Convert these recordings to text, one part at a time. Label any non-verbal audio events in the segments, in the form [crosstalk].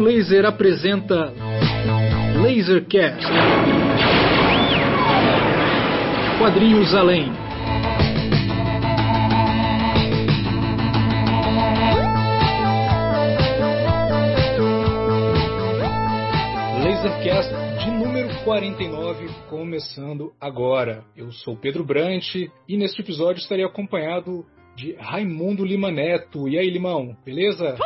Rádio Laser apresenta Lasercast. Quadrinhos Além. Lasercast de número 49, começando agora. Eu sou Pedro Brant e neste episódio estarei acompanhado de Raimundo Lima Neto. E aí, Limão, beleza?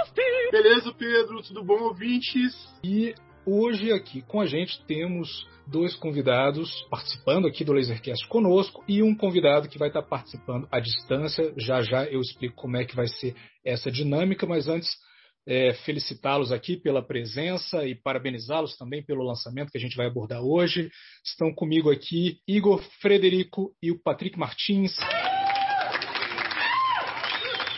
Beleza, Pedro, tudo bom, ouvintes? E hoje aqui com a gente temos dois convidados participando aqui do Lasercast conosco e um convidado que vai estar participando à distância. Já já eu explico como é que vai ser essa dinâmica, mas antes é, felicitá-los aqui pela presença e parabenizá-los também pelo lançamento que a gente vai abordar hoje. Estão comigo aqui Igor Frederico e o Patrick Martins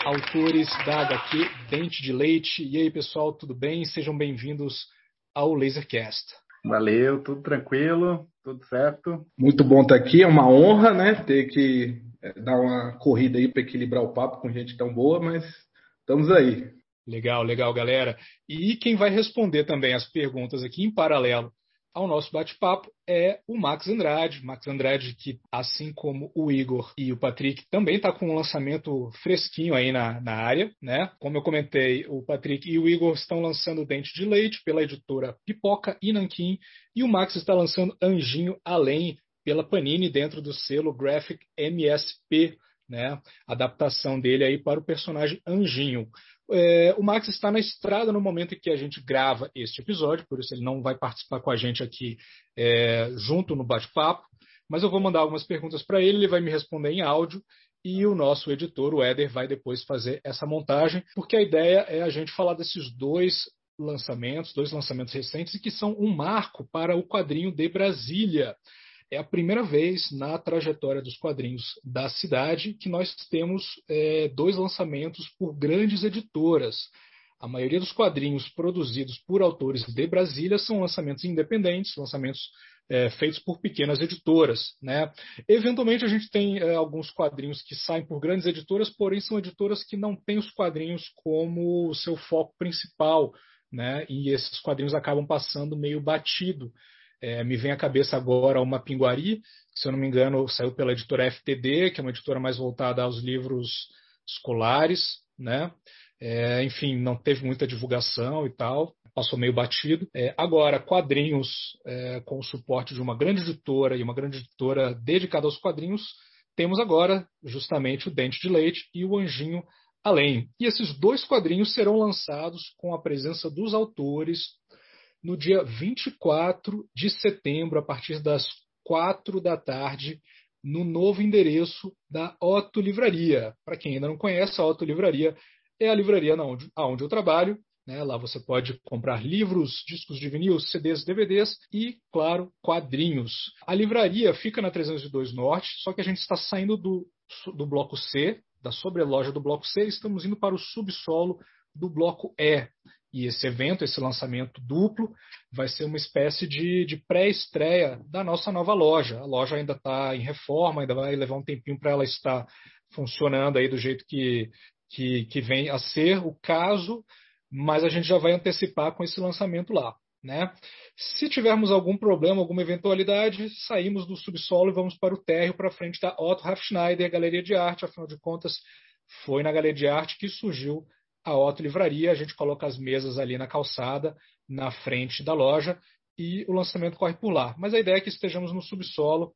autores da HQ Dente de Leite. E aí, pessoal, tudo bem? Sejam bem-vindos ao Lasercast. Valeu, tudo tranquilo, tudo certo. Muito bom estar aqui, é uma honra, né? Ter que é, dar uma corrida aí para equilibrar o papo com gente tão boa, mas estamos aí. Legal, legal, galera. E quem vai responder também as perguntas aqui em paralelo ao nosso bate-papo é o Max Andrade. Max Andrade, que assim como o Igor e o Patrick, também está com um lançamento fresquinho aí na, na área. Né? Como eu comentei, o Patrick e o Igor estão lançando Dente de Leite pela editora Pipoca e Nanquim, e o Max está lançando Anjinho Além pela Panini dentro do selo Graphic MSP. Né? Adaptação dele aí para o personagem Anjinho. É, o Max está na estrada no momento em que a gente grava este episódio, por isso ele não vai participar com a gente aqui é, junto no bate-papo, mas eu vou mandar algumas perguntas para ele, ele vai me responder em áudio e o nosso editor, o Éder, vai depois fazer essa montagem, porque a ideia é a gente falar desses dois lançamentos, dois lançamentos recentes e que são um marco para o quadrinho de Brasília. É a primeira vez na trajetória dos quadrinhos da cidade que nós temos é, dois lançamentos por grandes editoras. A maioria dos quadrinhos produzidos por autores de Brasília são lançamentos independentes, lançamentos é, feitos por pequenas editoras. Né? Eventualmente, a gente tem é, alguns quadrinhos que saem por grandes editoras, porém são editoras que não têm os quadrinhos como seu foco principal. Né? E esses quadrinhos acabam passando meio batido. É, me vem à cabeça agora uma Pinguari, que, se eu não me engano, saiu pela editora FTD, que é uma editora mais voltada aos livros escolares, né? É, enfim, não teve muita divulgação e tal, passou meio batido. É, agora, quadrinhos é, com o suporte de uma grande editora e uma grande editora dedicada aos quadrinhos, temos agora justamente o Dente de Leite e o Anjinho Além. E esses dois quadrinhos serão lançados com a presença dos autores no dia 24 de setembro, a partir das 4 da tarde, no novo endereço da Otto Livraria. Para quem ainda não conhece, a Otto Livraria é a livraria onde, onde eu trabalho. Né? Lá você pode comprar livros, discos de vinil, CDs, DVDs e, claro, quadrinhos. A livraria fica na 302 Norte, só que a gente está saindo do, do bloco C, da sobreloja do bloco C, e estamos indo para o subsolo do bloco E. E esse evento, esse lançamento duplo, vai ser uma espécie de, de pré-estreia da nossa nova loja. A loja ainda está em reforma, ainda vai levar um tempinho para ela estar funcionando aí do jeito que, que, que vem a ser o caso, mas a gente já vai antecipar com esse lançamento lá. Né? Se tivermos algum problema, alguma eventualidade, saímos do subsolo e vamos para o térreo, para frente da Otto Hafschneider, Galeria de Arte. Afinal de contas, foi na Galeria de Arte que surgiu a Otto Livraria, a gente coloca as mesas ali na calçada, na frente da loja, e o lançamento corre por lá. Mas a ideia é que estejamos no subsolo,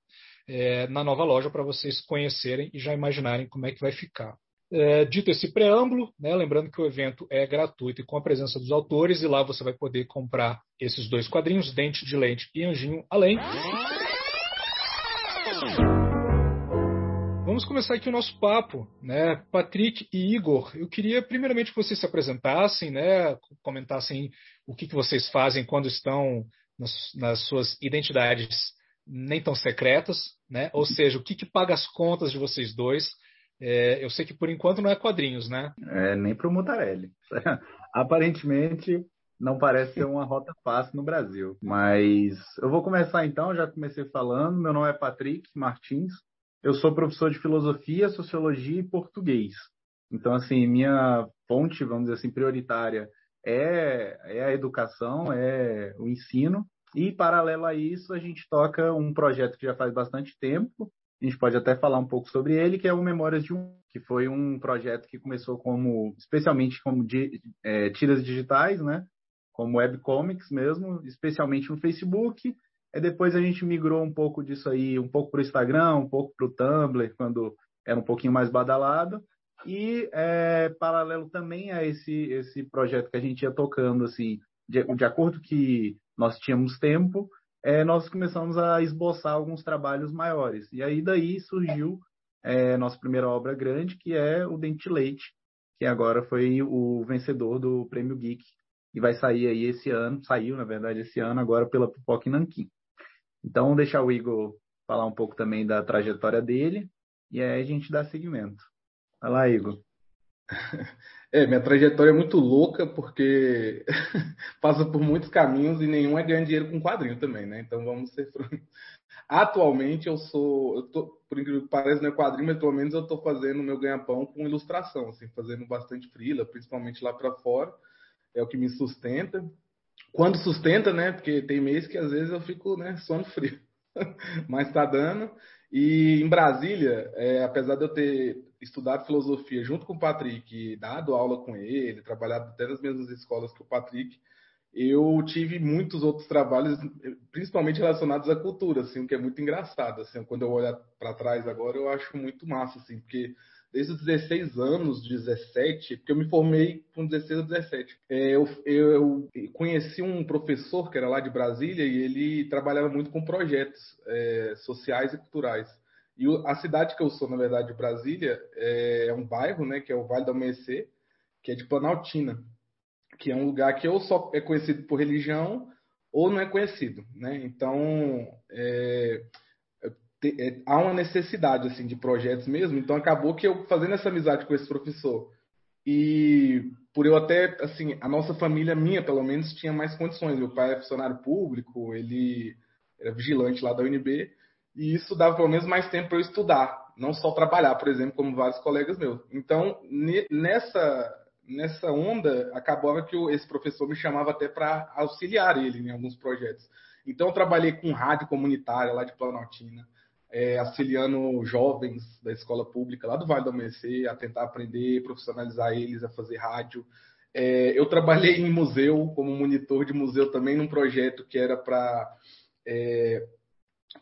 é, na nova loja, para vocês conhecerem e já imaginarem como é que vai ficar. É, dito esse preâmbulo, né, lembrando que o evento é gratuito e com a presença dos autores, e lá você vai poder comprar esses dois quadrinhos, Dente de Leite e Anjinho Além. Vamos começar aqui o nosso papo, né? Patrick e Igor, eu queria primeiramente que vocês se apresentassem, né? Comentassem o que, que vocês fazem quando estão nas, nas suas identidades nem tão secretas, né? Ou seja, o que, que paga as contas de vocês dois. É, eu sei que por enquanto não é quadrinhos, né? É, nem para o Mutarelli. [laughs] Aparentemente não parece ser uma rota fácil no Brasil. Mas eu vou começar então, já comecei falando. Meu nome é Patrick Martins, eu sou professor de filosofia, sociologia e português. Então, assim, minha fonte, vamos dizer assim, prioritária é, é a educação, é o ensino. E, paralelo a isso, a gente toca um projeto que já faz bastante tempo, a gente pode até falar um pouco sobre ele, que é o Memórias de um, que foi um projeto que começou como, especialmente como de, é, tiras digitais, né? Como webcomics mesmo, especialmente no Facebook. E depois a gente migrou um pouco disso aí, um pouco para o Instagram, um pouco para o Tumblr, quando era um pouquinho mais badalado. E é, paralelo também a esse, esse projeto que a gente ia tocando, assim, de, de acordo que nós tínhamos tempo, é, nós começamos a esboçar alguns trabalhos maiores. E aí daí surgiu é, nossa primeira obra grande, que é o Dente Leite, que agora foi o vencedor do Prêmio Geek e vai sair aí esse ano, saiu na verdade esse ano agora pela Pipoca Nanquim. Então, vamos deixar o Igor falar um pouco também da trajetória dele e aí a gente dá seguimento. Vai lá, Igor. [laughs] É, minha trajetória é muito louca porque [laughs] passa por muitos caminhos e nenhum é ganhar dinheiro com quadrinho também, né? Então vamos ser. Atualmente eu sou, eu tô, por incrível que pareça, não é quadrinho, mas pelo menos eu estou fazendo meu ganha-pão com ilustração, assim, fazendo bastante frila, principalmente lá para fora. É o que me sustenta. Quando sustenta, né? Porque tem mês que às vezes eu fico, né, sono frio. [laughs] mas está dando. E em Brasília, é, apesar de eu ter estudado filosofia junto com o Patrick, dado aula com ele, trabalhado até nas mesmas escolas que o Patrick, eu tive muitos outros trabalhos, principalmente relacionados à cultura, assim, o que é muito engraçado, assim, quando eu olho para trás agora, eu acho muito massa, assim, porque desde os 16 anos, 17, porque eu me formei com 16 a 17. É, eu, eu, conheci um professor que era lá de Brasília e ele trabalhava muito com projetos é, sociais e culturais. E a cidade que eu sou, na verdade, de Brasília, é, é um bairro, né, que é o Vale do Amanhecer, que é de Planaltina, que é um lugar que ou só é conhecido por religião ou não é conhecido, né? Então, é, é, há uma necessidade assim de projetos mesmo. Então acabou que eu fazendo essa amizade com esse professor e por eu até assim a nossa família minha pelo menos tinha mais condições. Meu pai é funcionário público, ele era vigilante lá da UNB e isso dava pelo menos mais tempo para eu estudar, não só trabalhar, por exemplo, como vários colegas meus. Então nessa nessa onda acabava que esse professor me chamava até para auxiliar ele em alguns projetos. Então eu trabalhei com rádio comunitária lá de Planaltina é, auxiliando jovens da escola pública lá do Vale do Amanhecer a tentar aprender, profissionalizar eles, a fazer rádio. É, eu trabalhei em museu, como monitor de museu também, num projeto que era para é,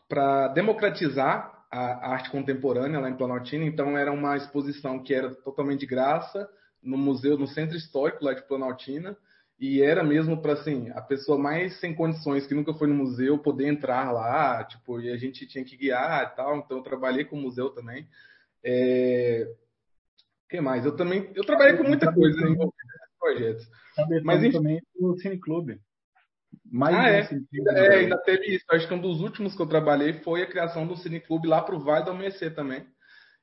para democratizar a, arte contemporânea lá em Planaltina. Então, era uma exposição que era totalmente de graça no museu, no centro histórico lá de Planaltina e era mesmo para assim a pessoa mais sem condições que nunca foi no museu poder entrar lá tipo e a gente tinha que guiar e tal. Então eu trabalhei com o museu também. É... que mais? Eu também eu trabalhei com muita coisa em projetos. Mas enfim... também no cineclube mais ah, é. é, ainda teve isso. Acho que um dos últimos que eu trabalhei foi a criação do cineclube lá para o Vale do Amanhecer também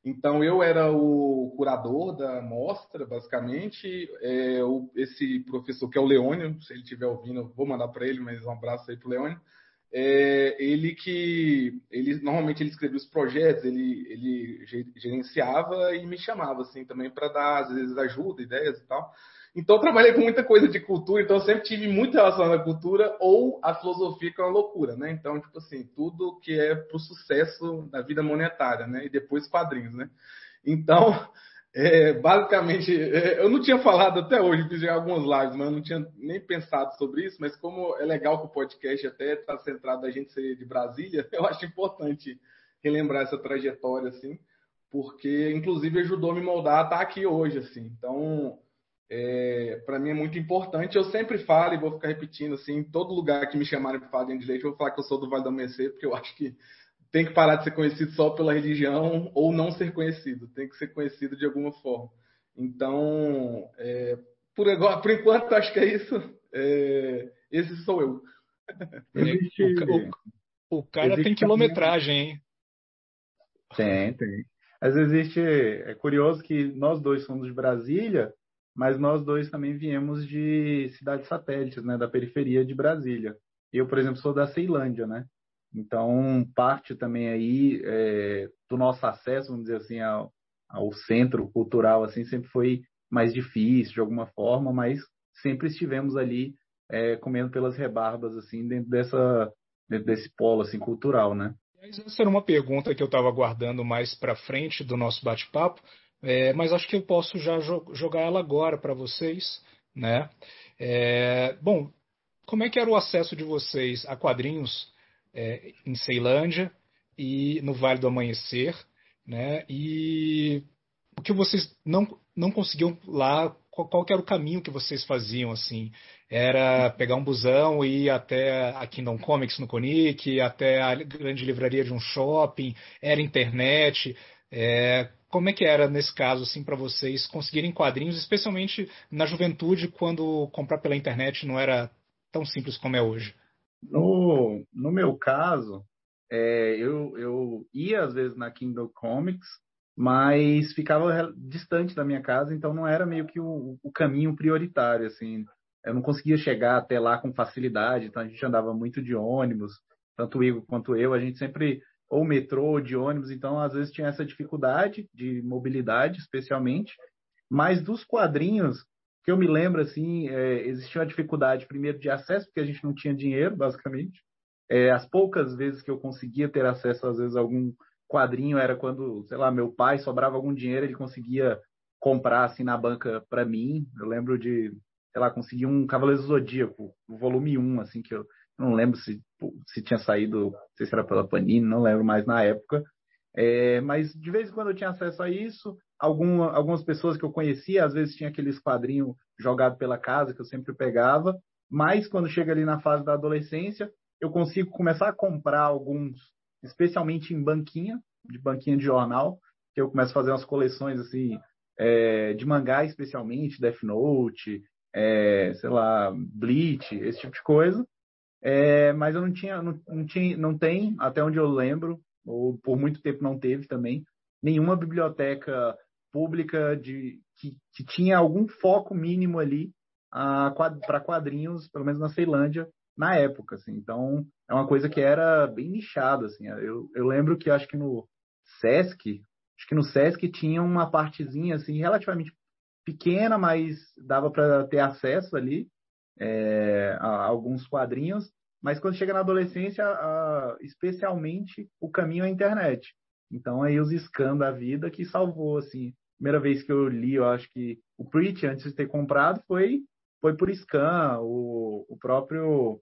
então eu era o curador da mostra, basicamente. É, o, esse professor que é o Leônio, se ele estiver ouvindo, vou mandar para ele, mas um abraço aí para o Leônio. É, ele que ele normalmente ele escrevia os projetos, ele, ele gerenciava e me chamava assim também para dar às vezes ajuda, ideias e tal. Então, trabalhei com muita coisa de cultura, então sempre tive muita relação à cultura ou a filosofia, que é uma loucura, né? Então, tipo assim, tudo que é para o sucesso da vida monetária, né? E depois quadrinhos, né? Então, [laughs] é, basicamente, é, eu não tinha falado até hoje, fiz algumas lives, mas eu não tinha nem pensado sobre isso, mas como é legal que o podcast até está centrado a gente ser de Brasília, [laughs] eu acho importante relembrar essa trajetória, assim, porque, inclusive, ajudou a me moldar a estar aqui hoje, assim. Então é, para mim é muito importante. Eu sempre falo e vou ficar repetindo assim, em todo lugar que me chamarem para falar de leite, eu vou falar que eu sou do Vale do Amanhecer, porque eu acho que tem que parar de ser conhecido só pela religião ou não ser conhecido, tem que ser conhecido de alguma forma. Então, é, por, agora, por enquanto, acho que é isso. É, esse sou eu. [laughs] Existe... O, o, o, cara Existe tem quilometragem, hein? Tem, tem. Mas existe. É curioso que nós dois somos de Brasília, mas nós dois também viemos de cidades satélites, né, da periferia de Brasília. Eu, por exemplo, sou da Ceilândia, né? Então, parte também aí é, do nosso acesso, vamos dizer assim, ao, ao, centro cultural, assim, sempre foi mais difícil de alguma forma, mas sempre estivemos ali é, comendo pelas rebarbas, assim, dentro dessa dentro desse polo assim cultural, né? Essa era uma pergunta que eu estava guardando mais para frente do nosso bate-papo, é, mas acho que eu posso já jo jogar ela agora para vocês, né? É, bom, como é que era o acesso de vocês a quadrinhos é, em Ceilândia e no Vale do Amanhecer, né? E o que vocês não, não conseguiam lá, qual, qual era o caminho que vocês faziam, assim? Era pegar um busão e ir até a Kingdom Comics no Conic, até a grande livraria de um shopping, era internet. É, como é que era nesse caso, assim, para vocês conseguirem quadrinhos, especialmente na juventude, quando comprar pela internet não era tão simples como é hoje? No, no meu caso, é, eu, eu ia às vezes na Kindle Comics, mas ficava distante da minha casa, então não era meio que o, o caminho prioritário, assim eu não conseguia chegar até lá com facilidade, então a gente andava muito de ônibus, tanto o Igor quanto eu, a gente sempre ou metrô ou de ônibus, então às vezes tinha essa dificuldade de mobilidade, especialmente. Mas dos quadrinhos, que eu me lembro assim, é, existia uma dificuldade primeiro de acesso, porque a gente não tinha dinheiro, basicamente. É, as poucas vezes que eu conseguia ter acesso, às vezes, a algum quadrinho era quando, sei lá, meu pai sobrava algum dinheiro, ele conseguia comprar assim na banca para mim. Eu lembro de sei lá, consegui um Cavaleiro Zodíaco, o volume 1, assim, que eu não lembro se, se tinha saído, não sei se era pela Panini, não lembro mais na época. É, mas de vez em quando eu tinha acesso a isso. Algum, algumas pessoas que eu conhecia, às vezes tinha aqueles quadrinhos jogados pela casa que eu sempre pegava. Mas quando chega ali na fase da adolescência, eu consigo começar a comprar alguns, especialmente em banquinha, de banquinha de jornal, que eu começo a fazer umas coleções assim, é, de mangá especialmente, Death Note, é, sei lá, Bleach, esse tipo de coisa. É, mas eu não tinha, não, não, tinha, não tem, até onde eu lembro, ou por muito tempo não teve também, nenhuma biblioteca pública de, que, que tinha algum foco mínimo ali para quadrinhos, pelo menos na Ceilândia, na época. Assim. Então, é uma coisa que era bem nichada. Assim. Eu, eu lembro que acho que no Sesc, acho que no Sesc tinha uma partezinha assim, relativamente pequena, mas dava para ter acesso ali é, a, alguns quadrinhos. Mas quando chega na adolescência, a, especialmente o caminho à internet. Então aí os scans da vida que salvou assim. Primeira vez que eu li, eu acho que o Preach antes de ter comprado foi foi por scan, o, o próprio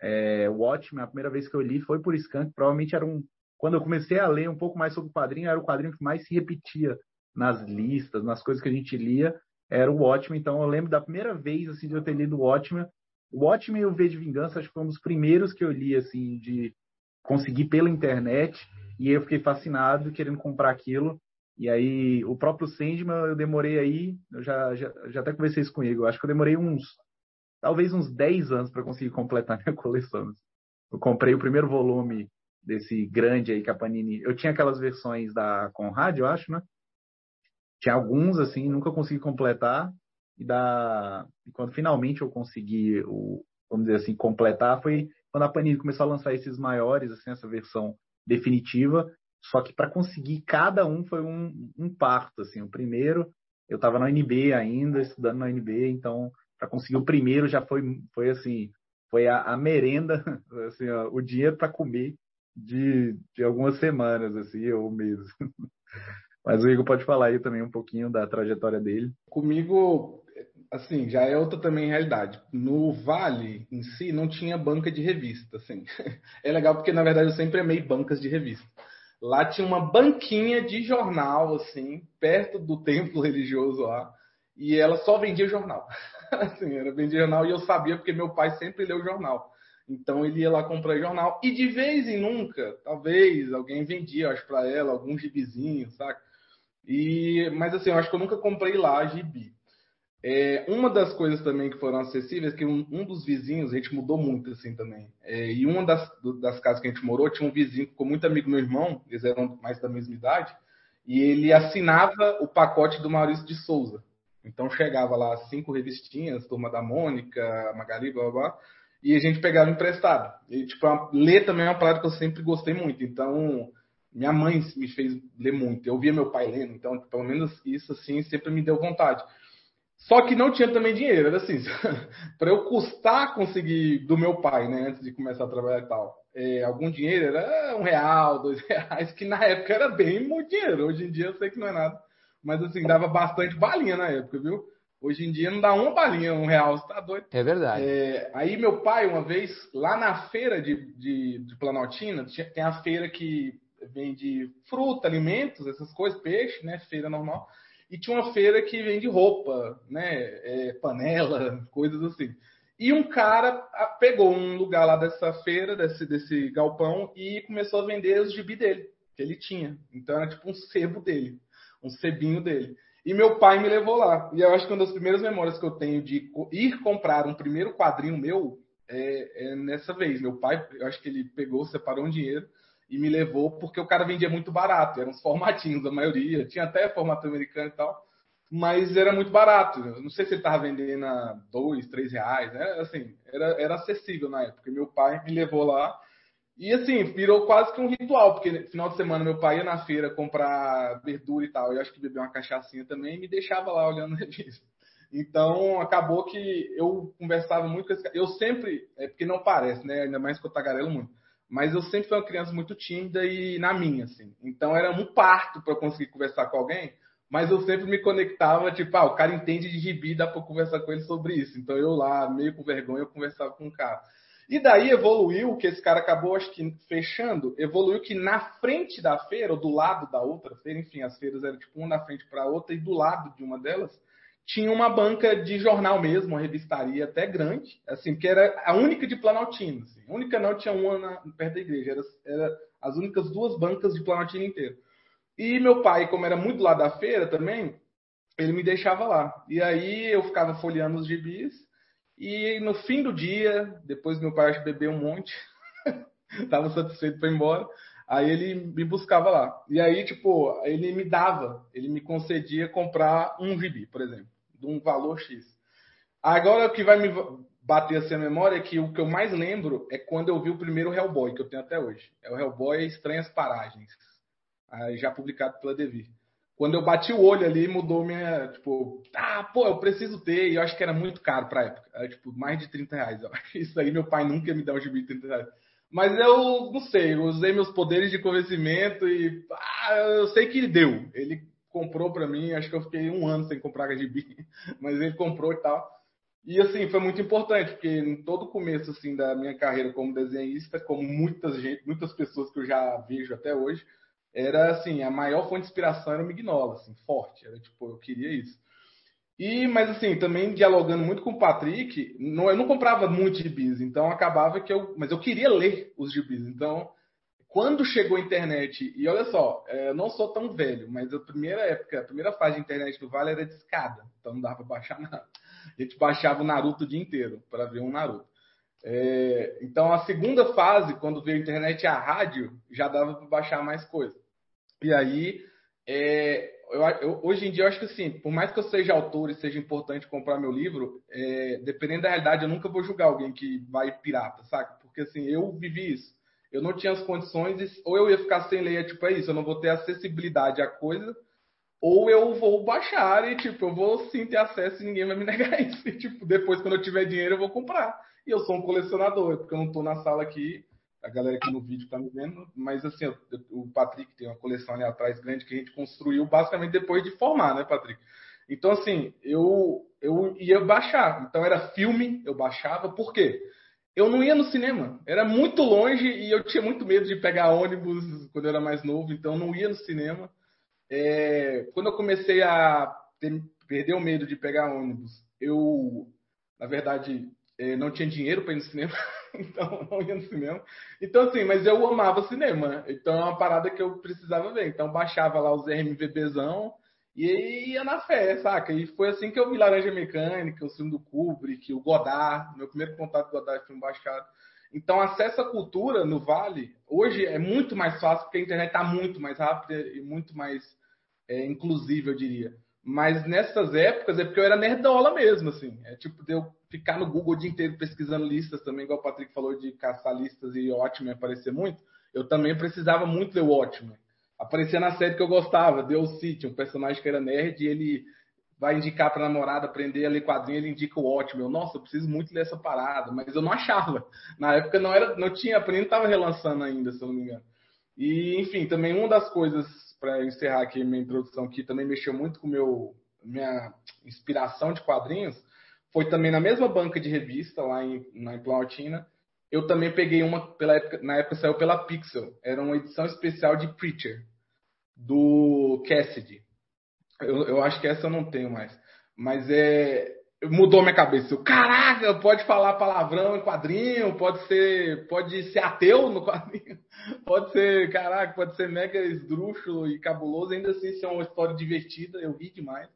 é, Watchmen, a primeira vez que eu li foi por scan, que provavelmente era um quando eu comecei a ler um pouco mais sobre o quadrinho, era o quadrinho que mais se repetia nas listas, nas coisas que a gente lia, era o Watchmen. Então eu lembro da primeira vez assim de eu ter lido o Watchmen. O Watchmen e o V de Vingança acho que foi um dos primeiros que eu li assim de conseguir pela internet e eu fiquei fascinado querendo comprar aquilo. E aí o próprio Sandman eu demorei aí, eu já, já, já até conversei isso com ele, eu acho que eu demorei uns talvez uns 10 anos para conseguir completar [laughs] minha coleção. Eu comprei o primeiro volume desse grande aí que a Panini. Eu tinha aquelas versões da Conrad, eu acho, né? tinha alguns assim, nunca consegui completar e da e quando finalmente eu consegui o vamos dizer assim completar foi quando a Panini começou a lançar esses maiores assim essa versão definitiva. Só que para conseguir cada um foi um, um parto assim. O primeiro eu estava na UNB ainda estudando na UNB então para conseguir o primeiro já foi foi assim foi a, a merenda [laughs] assim ó, o dinheiro para comer de, de algumas semanas assim ou meses [laughs] Mas o Igor pode falar aí também um pouquinho da trajetória dele. Comigo, assim, já é outra também realidade. No Vale em si não tinha banca de revista, assim. [laughs] É legal porque na verdade eu sempre amei bancas de revista. Lá tinha uma banquinha de jornal, assim, perto do templo religioso lá, e ela só vendia jornal. [laughs] assim, era vendia jornal e eu sabia porque meu pai sempre leu jornal. Então ele ia lá comprar jornal e de vez em nunca, talvez alguém vendia, acho para ela algum gibizinho, saca? E, mas assim, eu acho que eu nunca comprei lá gibi. É, uma das coisas também que foram acessíveis, que um, um dos vizinhos, a gente mudou muito assim também. É, e uma das, das casas que a gente morou tinha um vizinho ficou muito amigo meu irmão, eles eram mais da mesma idade, e ele assinava o pacote do Maurício de Souza. Então chegava lá cinco revistinhas, Turma da Mônica, Magali, blá blá, blá e a gente pegava emprestado. E, tipo, ler também é uma parada que eu sempre gostei muito. Então, minha mãe me fez ler muito. Eu via meu pai lendo, então pelo menos isso assim sempre me deu vontade. Só que não tinha também dinheiro, era assim, [laughs] para eu custar conseguir do meu pai, né, antes de começar a trabalhar e tal, é, algum dinheiro era um real, dois [laughs] reais, que na época era bem muito dinheiro. Hoje em dia eu sei que não é nada, mas assim, dava bastante balinha na época, viu? Hoje em dia não dá uma balinha, um real, você tá doido? É verdade. É, aí meu pai, uma vez, lá na feira de, de, de Planaltina, tem a feira que vende fruta, alimentos, essas coisas, peixe, né? Feira normal e tinha uma feira que vende roupa, né, é, panela, [laughs] coisas assim. E um cara pegou um lugar lá dessa feira, desse, desse galpão, e começou a vender os gibi dele, que ele tinha. Então era tipo um sebo dele, um sebinho dele. E meu pai me levou lá. E eu acho que uma das primeiras memórias que eu tenho de ir comprar um primeiro quadrinho meu é, é nessa vez. Meu pai, eu acho que ele pegou, separou um dinheiro e me levou porque o cara vendia muito barato, eram uns formatinhos a maioria, tinha até formato americano e tal, mas era muito barato. Não sei se ele estava vendendo a dois, três reais, né? Assim, era, era acessível na época. Meu pai me levou lá e assim, virou quase que um ritual, porque no final de semana meu pai ia na feira comprar verdura e tal, e acho que bebia uma cachaçinha também e me deixava lá olhando revista. Então, acabou que eu conversava muito com esse cara. Eu sempre, é porque não parece, né? Ainda mais que eu tagarelo muito mas eu sempre fui uma criança muito tímida e na minha, assim. Então era um parto para conseguir conversar com alguém, mas eu sempre me conectava, tipo, ah, o cara entende de gibi, dá para conversar com ele sobre isso. Então eu lá, meio com vergonha, eu conversava com o cara. E daí evoluiu, que esse cara acabou, acho que fechando, evoluiu que na frente da feira, ou do lado da outra feira, enfim, as feiras eram tipo uma na frente para outra, e do lado de uma delas, tinha uma banca de jornal mesmo, uma revistaria até grande, assim, que era a única de Planaltina. Assim. A única não tinha uma na, perto da igreja, era, era, as únicas duas bancas de Planaltina inteiro. E meu pai, como era muito lá da feira também, ele me deixava lá. E aí eu ficava folheando os gibis, e no fim do dia, depois meu pai acho bebeu um monte, [laughs] tava satisfeito para ir embora, aí ele me buscava lá. E aí, tipo, ele me dava, ele me concedia comprar um gibi, por exemplo de um valor X. Agora, o que vai me bater assim a memória é que o que eu mais lembro é quando eu vi o primeiro Hellboy, que eu tenho até hoje. É o Hellboy Estranhas Paragens, já publicado pela Devir. Quando eu bati o olho ali, mudou minha. Tipo, ah, pô, eu preciso ter. E eu acho que era muito caro pra época. Era tipo mais de 30 reais. [laughs] Isso aí, meu pai nunca me dá um gibi de 30 reais. Mas eu não sei, eu usei meus poderes de convencimento e ah, eu sei que ele deu. Ele comprou para mim, acho que eu fiquei um ano sem comprar gibi, [laughs] mas ele comprou e tal. E assim, foi muito importante, porque em todo o começo assim da minha carreira como desenhista, como muitas gente, muitas pessoas que eu já vejo até hoje, era assim, a maior fonte de inspiração era o Mignola, assim, forte, era tipo, eu queria isso. E, mas assim, também dialogando muito com o Patrick, não, eu não comprava muitos gibis, então acabava que eu, mas eu queria ler os gibis, então quando chegou a internet, e olha só, é, eu não sou tão velho, mas a primeira época, a primeira fase de internet do Vale era de escada, então não dava para baixar [laughs] nada. A gente baixava o Naruto o dia inteiro para ver um Naruto. É, então a segunda fase, quando veio a internet e a rádio, já dava para baixar mais coisa. E aí, é, eu, eu, hoje em dia, eu acho que assim, por mais que eu seja autor e seja importante comprar meu livro, é, dependendo da realidade, eu nunca vou julgar alguém que vai pirata, saca? Porque assim, eu vivi isso eu não tinha as condições, ou eu ia ficar sem ler, tipo, é isso, eu não vou ter acessibilidade à coisa, ou eu vou baixar e, tipo, eu vou sim ter acesso e ninguém vai me [laughs] negar isso. E, tipo, depois, quando eu tiver dinheiro, eu vou comprar. E eu sou um colecionador, porque eu não estou na sala aqui, a galera aqui no vídeo está me vendo, mas assim, eu, o Patrick tem uma coleção ali atrás grande que a gente construiu basicamente depois de formar, né, Patrick? Então, assim, eu, eu ia baixar. Então, era filme, eu baixava. Por quê? Eu não ia no cinema. Era muito longe e eu tinha muito medo de pegar ônibus quando eu era mais novo, então não ia no cinema. É, quando eu comecei a ter, perder o medo de pegar ônibus, eu, na verdade, é, não tinha dinheiro para ir no cinema, [laughs] então não ia no cinema. Então, assim, mas eu amava cinema, então é uma parada que eu precisava ver. Então, baixava lá os RMVBzão e ia na fé, saca? E foi assim que eu vi Laranja Mecânica, o filme do Kubrick, o Godard. Meu primeiro contato com o Godard foi um baixado. Então, acesso à cultura no Vale, hoje é muito mais fácil, porque a internet está muito mais rápida e muito mais é, inclusiva, eu diria. Mas nessas épocas é porque eu era nerdola mesmo, assim. É tipo de eu ficar no Google o dia inteiro pesquisando listas também, igual o Patrick falou de caçar listas e Watchmen aparecer muito. Eu também precisava muito ler o Watchmen aparecia na série que eu gostava, Old City, um personagem que era nerd e ele vai indicar para namorada aprender a ler quadrinho, ele indica o ótimo. Eu, nossa, eu preciso muito ler essa parada, mas eu não achava. Na época não era, não tinha, a Panini estava relançando ainda, se eu não me engano. E, enfim, também uma das coisas para encerrar aqui minha introdução que também mexeu muito com meu minha inspiração de quadrinhos foi também na mesma banca de revista lá em, na Planaltina. Eu também peguei uma pela época, na época saiu pela Pixel. Era uma edição especial de Preacher do Cassidy. Eu, eu acho que essa eu não tenho mais. Mas é mudou minha cabeça. Eu, caraca, pode falar palavrão em quadrinho, pode ser, pode ser ateu no quadrinho, [laughs] pode ser, caraca, pode ser mega esdrúxulo e cabuloso, ainda assim ser uma história divertida, eu ri demais.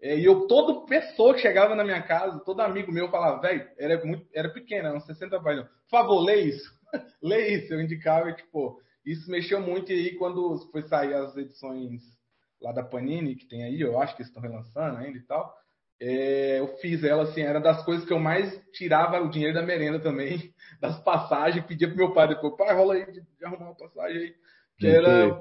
É, e eu, toda pessoa que chegava na minha casa, todo amigo meu falava, velho, era muito, era pequena, uns 60 páginas, por favor, lê isso, [laughs] lê isso, eu indicava, tipo, isso mexeu muito, e aí quando foi sair as edições lá da Panini, que tem aí, eu acho que estão relançando ainda e tal, é, eu fiz ela assim, era das coisas que eu mais tirava o dinheiro da merenda também, [laughs] das passagens, pedia pro meu pai depois, pai, rola aí de, de arrumar uma passagem aí, que era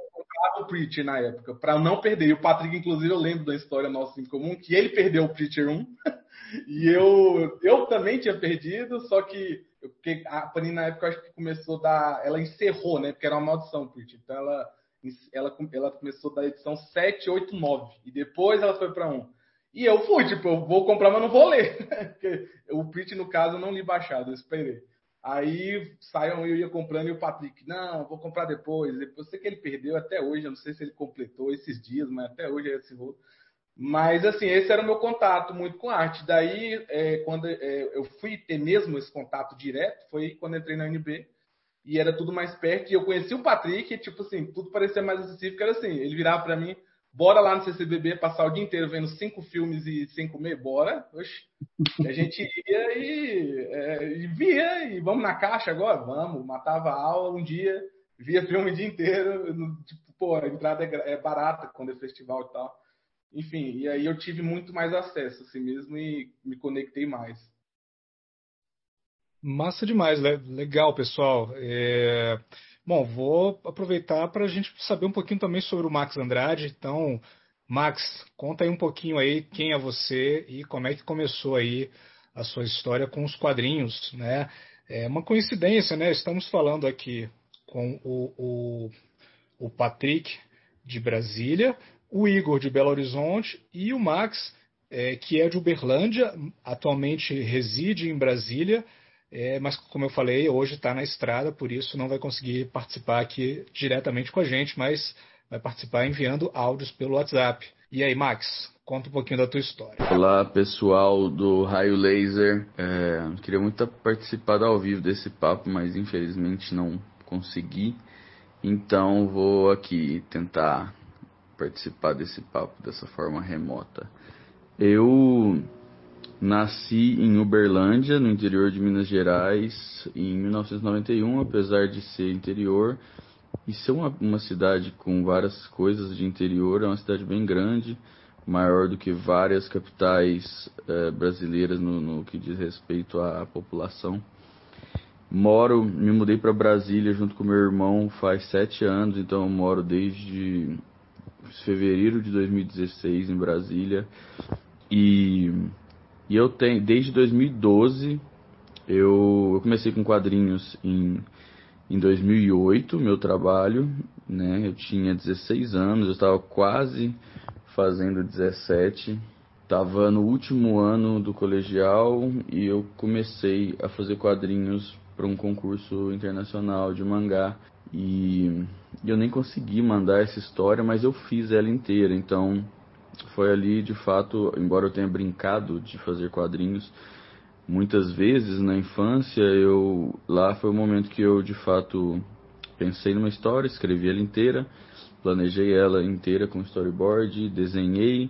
o Preacher na época, para não perder. E o Patrick, inclusive, eu lembro da história nossa em comum, que ele perdeu o Preacher 1, [laughs] e eu, eu também tinha perdido, só que porque a Panini na época acho que começou da. Ela encerrou, né? Porque era uma maldição Preacher. Então ela, ela, ela começou da edição 7, 8, 9. E depois ela foi para 1. E eu fui, tipo, eu vou comprar, mas não vou ler. [laughs] Porque o print, no caso, eu não li baixado, eu esperei. Aí saiam eu ia comprando e o Patrick, não, vou comprar depois. Eu sei que ele perdeu até hoje, eu não sei se ele completou esses dias, mas até hoje é esse rolo. Mas assim, esse era o meu contato muito com arte. Daí, é, quando é, eu fui ter mesmo esse contato direto, foi quando entrei na UNB e era tudo mais perto. E eu conheci o Patrick, e, tipo assim, tudo parecia mais acessível, que era assim, ele virava para mim, Bora lá no CCBB passar o dia inteiro vendo cinco filmes e sem comer? Bora. Oxe. A gente ia e, é, e, via, e vamos na caixa agora? Vamos. Matava a aula um dia, via filme o dia inteiro. Tipo, pô, a entrada é, é barata quando é festival e tal. Enfim, e aí eu tive muito mais acesso assim mesmo e me conectei mais. Massa demais, legal, pessoal. É... Bom, vou aproveitar para a gente saber um pouquinho também sobre o Max Andrade. Então, Max, conta aí um pouquinho aí quem é você e como é que começou aí a sua história com os quadrinhos, né? É uma coincidência, né? Estamos falando aqui com o, o, o Patrick de Brasília, o Igor de Belo Horizonte e o Max, é, que é de Uberlândia, atualmente reside em Brasília é, mas, como eu falei, hoje está na estrada, por isso não vai conseguir participar aqui diretamente com a gente, mas vai participar enviando áudios pelo WhatsApp. E aí, Max, conta um pouquinho da tua história. Olá, pessoal do Raio Laser. É, queria muito participar ao vivo desse papo, mas infelizmente não consegui. Então vou aqui tentar participar desse papo dessa forma remota. Eu Nasci em Uberlândia, no interior de Minas Gerais, em 1991, apesar de ser interior e ser uma, uma cidade com várias coisas de interior, é uma cidade bem grande, maior do que várias capitais eh, brasileiras no, no, que diz respeito à população. Moro, me mudei para Brasília junto com meu irmão faz sete anos, então eu moro desde fevereiro de 2016 em Brasília e e eu tenho, desde 2012, eu, eu comecei com quadrinhos em, em 2008, meu trabalho, né? Eu tinha 16 anos, eu estava quase fazendo 17. Estava no último ano do colegial e eu comecei a fazer quadrinhos para um concurso internacional de mangá. E eu nem consegui mandar essa história, mas eu fiz ela inteira. Então foi ali de fato, embora eu tenha brincado de fazer quadrinhos muitas vezes na infância, eu lá foi o momento que eu de fato pensei numa história, escrevi ela inteira, planejei ela inteira com storyboard, desenhei,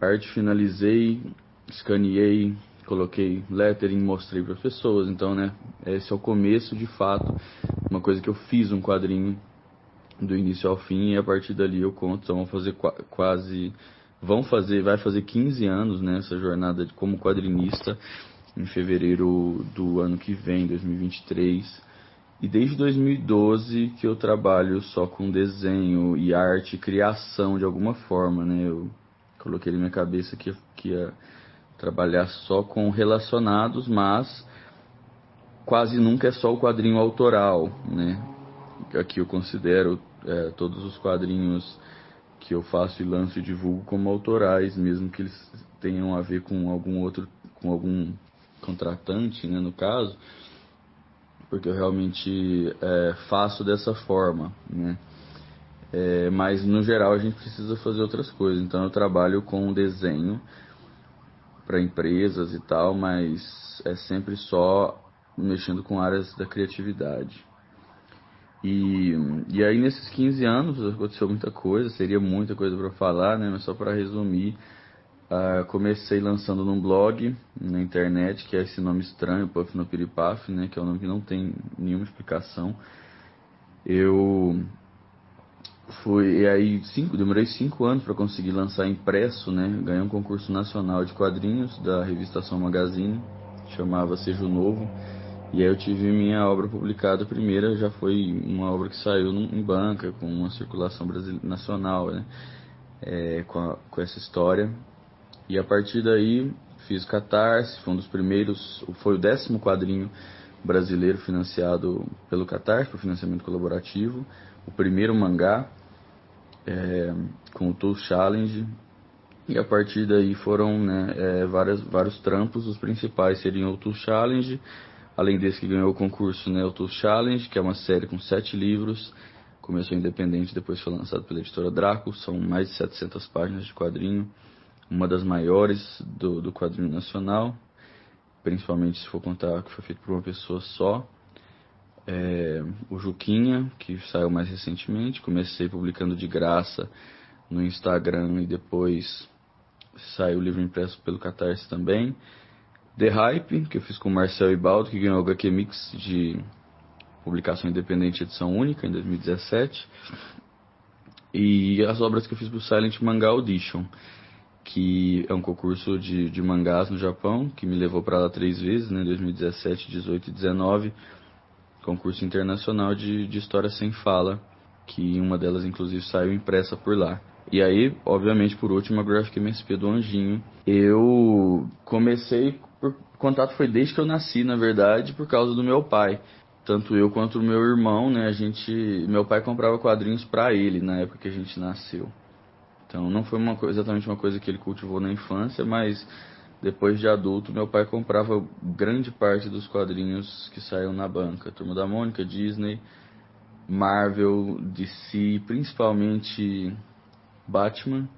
arte finalizei, escaneei, coloquei lettering, mostrei para as pessoas. Então, né, esse é o começo de fato, uma coisa que eu fiz um quadrinho do início ao fim e a partir dali eu conto, então vamos fazer quase vão fazer, vai fazer 15 anos nessa né, jornada como quadrinista em fevereiro do ano que vem, 2023. E desde 2012 que eu trabalho só com desenho e arte, criação de alguma forma, né? Eu Coloquei na minha cabeça que, que ia trabalhar só com relacionados, mas quase nunca é só o quadrinho autoral, né? Aqui eu considero é, todos os quadrinhos que eu faço e lanço e divulgo como autorais, mesmo que eles tenham a ver com algum outro, com algum contratante, né, no caso, porque eu realmente é, faço dessa forma, né? É, mas no geral a gente precisa fazer outras coisas. Então eu trabalho com desenho para empresas e tal, mas é sempre só mexendo com áreas da criatividade. E, e aí nesses 15 anos aconteceu muita coisa, seria muita coisa para falar, né? Mas só para resumir, uh, comecei lançando num blog na internet, que é esse nome estranho, Puff no Piripaf, né? Que é um nome que não tem nenhuma explicação. Eu fui, e aí cinco, demorei cinco anos para conseguir lançar impresso, né? Ganhei um concurso nacional de quadrinhos da revista Ação Magazine, chamava Seja o Novo e aí eu tive minha obra publicada, primeira já foi uma obra que saiu em banca, com uma circulação nacional, né? É, com, a, com essa história. E a partir daí fiz Catarse, foi um dos primeiros, foi o décimo quadrinho brasileiro financiado pelo Catarse, por financiamento colaborativo. O primeiro mangá, é, com o Tool Challenge. E a partir daí foram né, é, várias, vários trampos, os principais seriam o Tool Challenge, Além desse que ganhou o concurso né, o Challenge, que é uma série com sete livros. Começou independente, depois foi lançado pela editora Draco. São mais de 700 páginas de quadrinho. Uma das maiores do, do quadrinho nacional. Principalmente se for contar que foi feito por uma pessoa só. É, o Juquinha, que saiu mais recentemente. Comecei publicando de graça no Instagram e depois saiu o livro impresso pelo Catarse também. The Hype, que eu fiz com o Marcel Ibaldo, que ganhou o HQ Mix de publicação independente edição única em 2017. E as obras que eu fiz para o Silent Manga Audition, que é um concurso de, de mangás no Japão, que me levou para lá três vezes, né, 2017, 18 e 19. Concurso internacional de, de história sem fala, que uma delas inclusive saiu impressa por lá. E aí, obviamente, por último, a Graphic MSP do Anjinho. Eu comecei por contato foi desde que eu nasci, na verdade, por causa do meu pai. Tanto eu quanto o meu irmão, né, a gente, meu pai comprava quadrinhos para ele na época que a gente nasceu. Então não foi uma, exatamente uma coisa que ele cultivou na infância, mas depois de adulto, meu pai comprava grande parte dos quadrinhos que saíam na banca. Turma da Mônica, Disney, Marvel, DC, principalmente Batman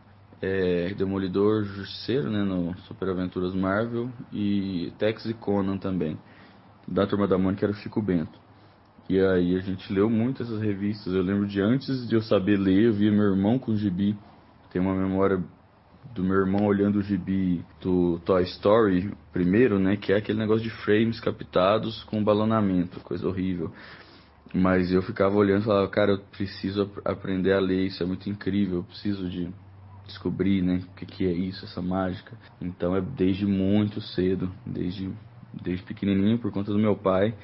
é, Demolidor Justiceiro, né, no Super Aventuras Marvel, e Tex e Conan também. Da Turma da Mônica era o Chico Bento. E aí a gente leu muito essas revistas. Eu lembro de antes de eu saber ler, eu via meu irmão com o gibi. Tem uma memória do meu irmão olhando o gibi do Toy Story primeiro, né, que é aquele negócio de frames captados com balonamento, coisa horrível. Mas eu ficava olhando e falava, cara, eu preciso aprender a ler, isso é muito incrível, eu preciso de descobrir, né, o que, que é isso, essa mágica. Então é desde muito cedo, desde, desde pequenininho, por conta do meu pai.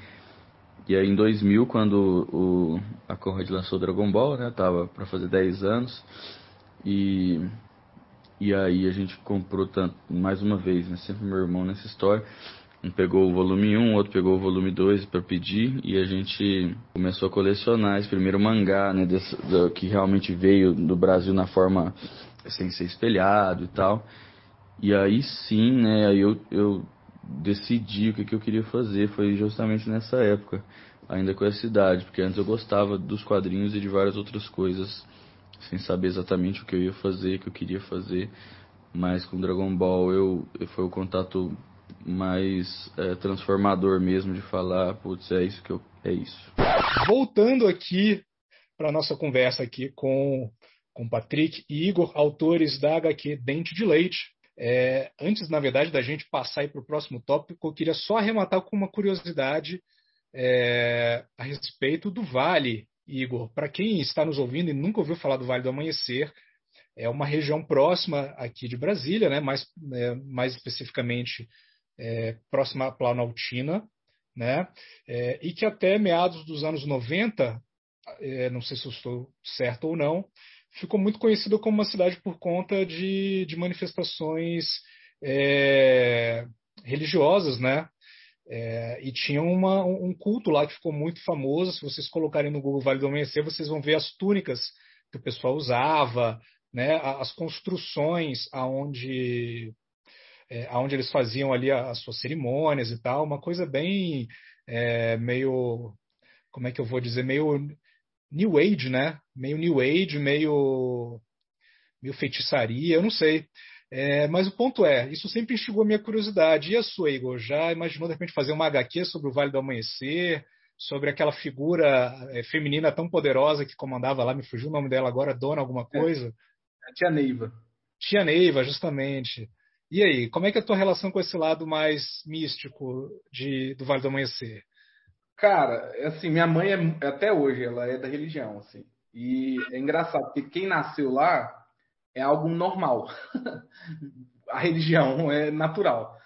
E aí em 2000, quando o, a Conrad lançou Dragon Ball, né, tava para fazer 10 anos, e, e aí a gente comprou tanto, mais uma vez, né, sempre meu irmão nessa história, um pegou o volume 1, outro pegou o volume 2 para pedir e a gente começou a colecionar esse primeiro mangá, né, desse, do, que realmente veio do Brasil na forma sem ser espelhado e tal. E aí sim, né, aí eu, eu decidi o que, que eu queria fazer, foi justamente nessa época, ainda com essa idade, porque antes eu gostava dos quadrinhos e de várias outras coisas, sem saber exatamente o que eu ia fazer, o que eu queria fazer, mas com Dragon Ball eu, foi o contato mais é, transformador mesmo de falar, putz, é isso que eu, é isso. Voltando aqui para nossa conversa aqui com com Patrick e Igor, autores da HQ Dente de Leite. É, antes, na verdade, da gente passar para o próximo tópico, eu queria só arrematar com uma curiosidade é, a respeito do Vale, Igor. Para quem está nos ouvindo e nunca ouviu falar do Vale do Amanhecer, é uma região próxima aqui de Brasília, né? mais, é, mais especificamente é, próxima à Planaltina, né? É, e que até meados dos anos 90, é, não sei se eu estou certo ou não, ficou muito conhecida como uma cidade por conta de, de manifestações é, religiosas, né? É, e tinha uma, um culto lá que ficou muito famoso. Se vocês colocarem no Google Vale do Amanhecer, vocês vão ver as túnicas que o pessoal usava, né? as construções aonde, é, aonde eles faziam ali as suas cerimônias e tal. Uma coisa bem é, meio, como é que eu vou dizer, meio New Age, né? Meio New Age, meio, meio feitiçaria, eu não sei. É, mas o ponto é, isso sempre instigou a minha curiosidade. E a sua, Igor? Já imaginou de repente fazer uma HQ sobre o Vale do Amanhecer? Sobre aquela figura é, feminina tão poderosa que comandava lá, me fugiu o nome dela agora, Dona alguma é. coisa? É, a Tia Neiva. Tia Neiva, justamente. E aí, como é que é a tua relação com esse lado mais místico de, do Vale do Amanhecer? Cara, assim, minha mãe é, até hoje, ela é da religião, assim. E é engraçado, porque quem nasceu lá é algo normal. [laughs] a religião é natural.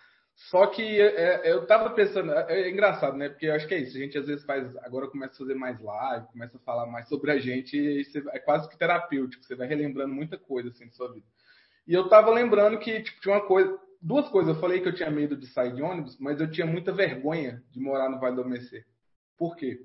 Só que é, é, eu tava pensando, é, é, engraçado, né? Porque eu acho que é isso. A gente às vezes faz, agora começa a fazer mais live, começa a falar mais sobre a gente, e você, é quase que terapêutico, você vai relembrando muita coisa assim de sua vida. E eu tava lembrando que tipo, tinha uma coisa, duas coisas. Eu falei que eu tinha medo de sair de ônibus, mas eu tinha muita vergonha de morar no Vale do Amanhecer. Por quê?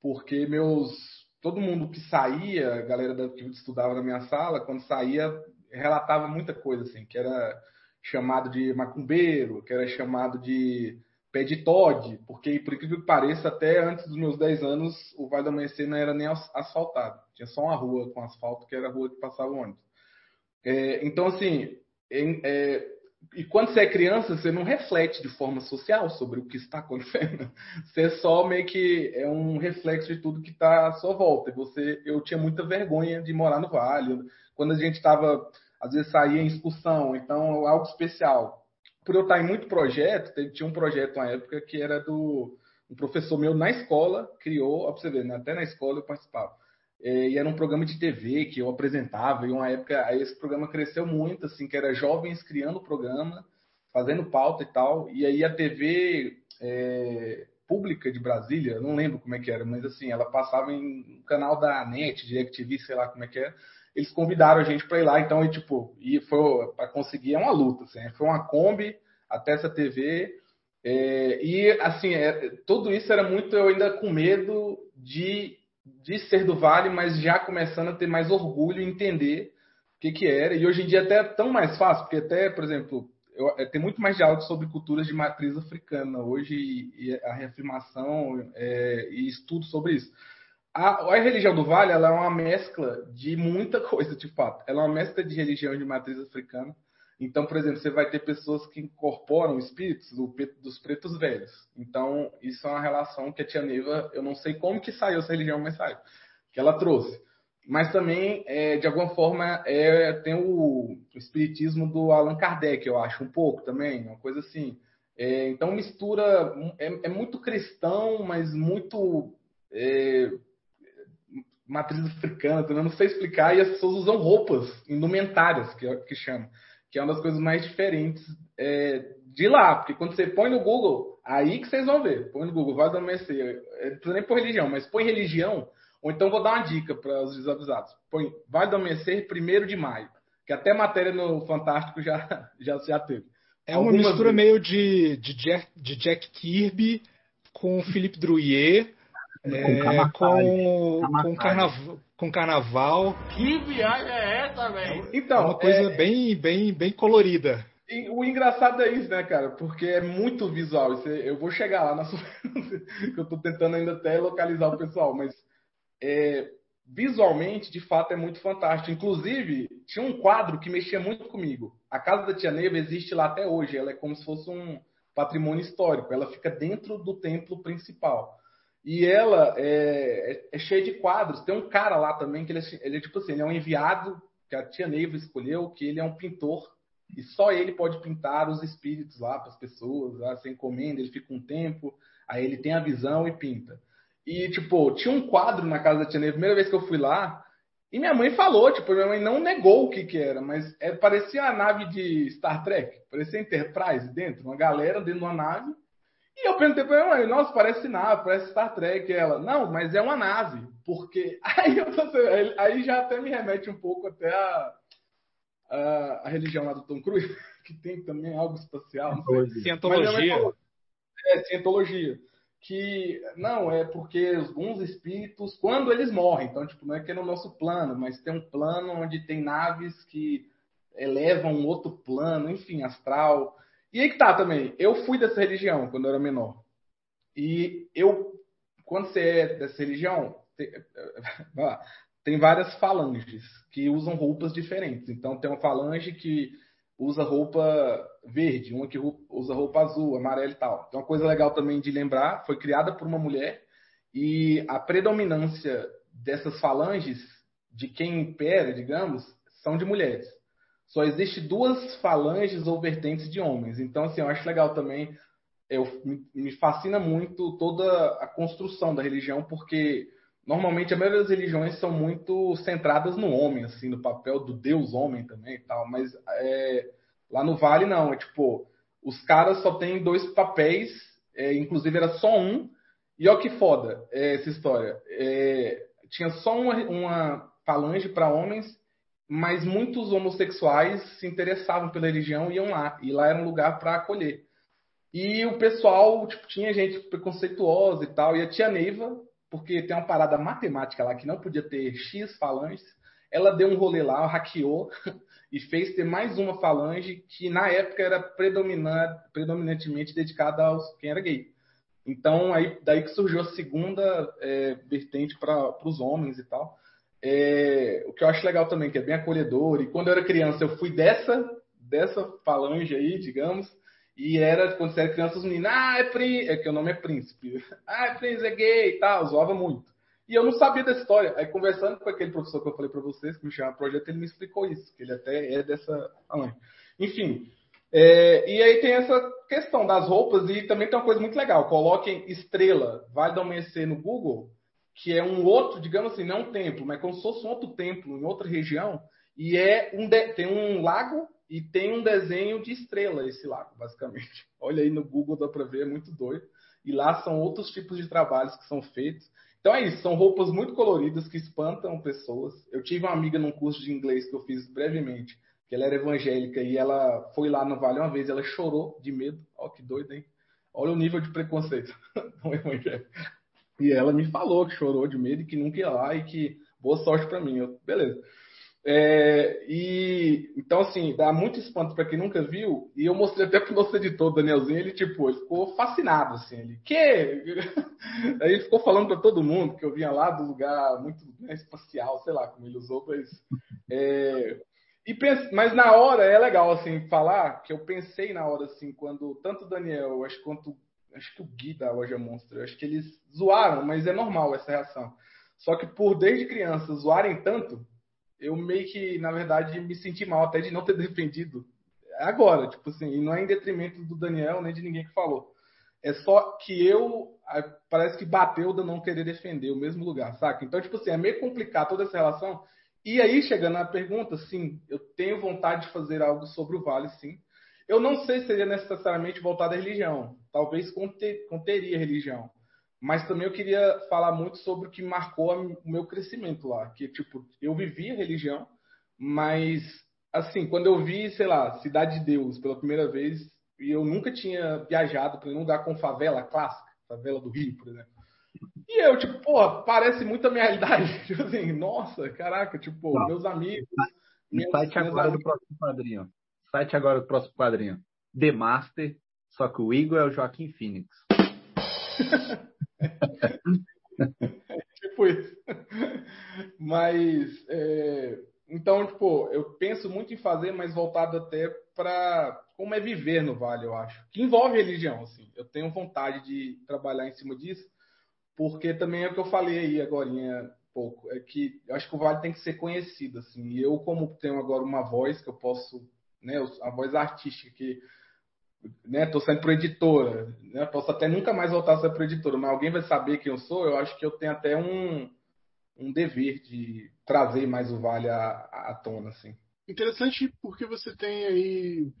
Porque meus todo mundo que saía, a galera da, que estudava na minha sala, quando saía, relatava muita coisa, assim, que era chamado de macumbeiro, que era chamado de pé de Todd, porque, por incrível que pareça, até antes dos meus 10 anos, o Vale do Amanhecer não era nem asfaltado. Tinha só uma rua com asfalto, que era a rua que passava o ônibus. É, então, assim, é, e quando você é criança, você não reflete de forma social sobre o que está [laughs] acontecendo. Você é só meio que é um reflexo de tudo que está à sua volta. Você, eu tinha muita vergonha de morar no Vale. Quando a gente estava, às vezes saía em excursão, então algo especial. Por eu estar em muito projeto, tinha um projeto na época que era do um professor meu na escola criou, ó, você ver, né? até na escola eu participava e era um programa de TV que eu apresentava, e uma época aí esse programa cresceu muito, assim, que era jovens criando o programa, fazendo pauta e tal, e aí a TV é, pública de Brasília, não lembro como é que era, mas assim, ela passava em um canal da NET, DirecTV, sei lá como é que é, eles convidaram a gente para ir lá, então, e, tipo, e foi para conseguir é uma luta, assim, foi uma Kombi até essa TV, é, e assim, é, tudo isso era muito eu ainda com medo de de ser do Vale, mas já começando a ter mais orgulho e entender o que, que era. E hoje em dia até é tão mais fácil, porque até, por exemplo, eu, é, tem muito mais diálogo sobre culturas de matriz africana hoje e, e a reafirmação é, e estudo sobre isso. A, a, religião do Vale ela é uma mescla de muita [laughs] coisa, de fato. Ela é uma mescla de religião de matriz africana então, por exemplo, você vai ter pessoas que incorporam espíritos do, dos pretos velhos. Então, isso é uma relação que a tia Neiva, eu não sei como que saiu essa religião, mas saiu, que ela trouxe. Mas também, é, de alguma forma, é, tem o, espiritismo do Allan Kardec, eu acho, um pouco também, uma coisa assim. É, então, mistura, é, é, muito cristão, mas muito é, matriz africana, eu não sei explicar, e as pessoas usam roupas indumentárias, que, que chama que é uma das coisas mais diferentes é, de lá. Porque quando você põe no Google, aí que vocês vão ver. Põe no Google, vai adormecer. É, não precisa nem por religião, mas põe religião. Ou então vou dar uma dica para os desavisados. Põe vai adormecer primeiro de maio. Que até matéria no Fantástico já, [laughs] já, já teve. É uma Algumas mistura vezes. meio de, de, Jack, de Jack Kirby com Philippe Drouillet. É, com, com, carnaval, com carnaval. Que viagem é essa, velho? Então, é uma coisa é... bem, bem, bem colorida. E o engraçado é isso, né, cara? Porque é muito visual. Eu vou chegar lá na sua. [laughs] que eu tô tentando ainda até localizar o pessoal, mas é, visualmente, de fato, é muito fantástico. Inclusive, tinha um quadro que mexia muito comigo. A casa da Tia Neiva existe lá até hoje. Ela é como se fosse um patrimônio histórico. Ela fica dentro do templo principal. E ela é, é, é, cheia de quadros. Tem um cara lá também que ele é, ele é tipo assim, ele é um enviado que a tia Neiva escolheu, que ele é um pintor e só ele pode pintar os espíritos lá para as pessoas, lá, você encomenda, ele fica um tempo, aí ele tem a visão e pinta. E, tipo, tinha um quadro na casa da tia Neiva, primeira vez que eu fui lá, e minha mãe falou, tipo, minha mãe não negou o que que era, mas é, parecia a nave de Star Trek, parecia Enterprise dentro, uma galera dentro de uma nave, e eu perguntei pra ela, nossa, parece nave, parece Star Trek. ela, não, mas é uma nave, porque [laughs] aí, aí já até me remete um pouco até a, a, a religião lá do Tom Cruise, [laughs] que tem também algo espacial. Cientologia. É, cientologia. Que não, é porque alguns espíritos, quando eles morrem, então, tipo, não é que é no nosso plano, mas tem um plano onde tem naves que elevam um outro plano, enfim, astral. E aí que tá também. Eu fui dessa religião quando eu era menor. E eu, quando você é dessa religião, [laughs] tem, várias falanges que usam roupas diferentes. Então tem uma falange que usa roupa verde, uma que usa roupa azul, amarela e tal. Então, uma coisa legal também de lembrar, foi criada por uma mulher e a predominância dessas falanges, de quem impera, digamos, são de mulheres. Só existe duas falanges ou vertentes de homens. Então, assim, eu acho legal também, eu, me fascina muito toda a construção da religião, porque normalmente a maioria das religiões são muito centradas no homem, assim, no papel do Deus homem também e tal, mas é, lá no Vale não, é tipo, os caras só têm dois papéis, é, inclusive era só um, e olha que foda é, essa história. É, tinha só uma, uma falange para homens, mas muitos homossexuais se interessavam pela religião e iam lá, e lá era um lugar para acolher. E o pessoal, tipo, tinha gente preconceituosa e tal, e a tia Neiva, porque tem uma parada matemática lá que não podia ter X falanges. Ela deu um rolê lá, hackeou [laughs] e fez ter mais uma falange que na época era predominantemente dedicada aos quem era gay. Então aí daí que surgiu a segunda é, vertente para os homens e tal. É, o que eu acho legal também que é bem acolhedor. E quando eu era criança eu fui dessa dessa falange aí, digamos. E era, quando você era criança, os meninos, ah, é príncipe, é que o nome é príncipe. [laughs] Ah, é príncipe, é gay e tal, zoava muito. E eu não sabia dessa história. Aí, conversando com aquele professor que eu falei para vocês, que me chama projeto, ele me explicou isso, que ele até é dessa mãe. Enfim, é, e aí tem essa questão das roupas e também tem uma coisa muito legal. Coloquem estrela, Vale do Amanhecer no Google, que é um outro, digamos assim, não um templo, mas como se fosse um outro templo em outra região. E é um de, tem um lago e tem um desenho de estrela esse lago, basicamente. [laughs] Olha aí no Google, dá para ver, é muito doido. E lá são outros tipos de trabalhos que são feitos. Então é isso, são roupas muito coloridas que espantam pessoas. Eu tive uma amiga num curso de inglês que eu fiz brevemente, que ela era evangélica e ela foi lá no Vale uma vez, ela chorou de medo. Ó, que doido, hein? Olha o nível de preconceito [laughs] do evangélico. E ela me falou que chorou de medo e que nunca ia lá e que boa sorte para mim. Eu, beleza. É, e então assim dá muito espanto para quem nunca viu e eu mostrei até pro nosso editor Danielzinho ele tipo ele ficou fascinado assim ele que [laughs] aí ele ficou falando para todo mundo que eu vinha lá do lugar muito né, espacial sei lá como ele usou mas é, e pense, mas na hora é legal assim falar que eu pensei na hora assim quando tanto o Daniel acho quanto acho que o Gui da loja Monstro acho que eles zoaram mas é normal essa reação só que por desde criança zoarem tanto eu meio que, na verdade, me senti mal até de não ter [laughs] defendido agora, tipo assim, e não é em detrimento do Daniel nem de ninguém que falou. É só que eu parece que bateu de não querer defender o mesmo lugar, saca? Então, tipo assim, é meio complicado toda essa relação. E aí, chegando na pergunta, sim, eu tenho vontade de fazer algo sobre o Vale, sim. Eu não sei se seria necessariamente voltado à religião. Talvez conteria religião. Mas também eu queria falar muito sobre o que marcou o meu crescimento lá. Que, tipo, eu vivi a religião, mas, assim, quando eu vi, sei lá, Cidade de Deus pela primeira vez, e eu nunca tinha viajado para nenhum lugar com favela clássica, favela do Rio, por exemplo. E eu, tipo, porra, parece muito a minha realidade. [laughs] Tipo assim, nossa, caraca, tipo, Não. meus amigos. Minhas, site agora do próximo quadrinho. Site agora do próximo quadrinho. The Master, só que o Igor é o Joaquim Phoenix. [laughs] tipo isso. Mas, é, então, tipo, eu penso muito em fazer, mas voltado até para como é viver no Vale, eu acho. Que envolve religião, assim. Eu tenho vontade de trabalhar em cima disso, porque também é o que eu falei aí agora pouco, é que eu acho que o Vale tem que ser conhecido, assim. E eu, como tenho agora uma voz que eu posso, né, a voz artística que né, tô saindo para editora, né, posso até nunca mais voltar a ser para editora, mas alguém vai saber quem eu sou, eu acho que eu tenho até um, um dever de trazer mais o Vale à, à tona, assim. Interessante porque você tem aí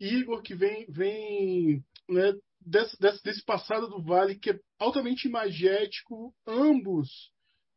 Igor que vem, vem né, desse, desse, desse passado do Vale que é altamente imagético, ambos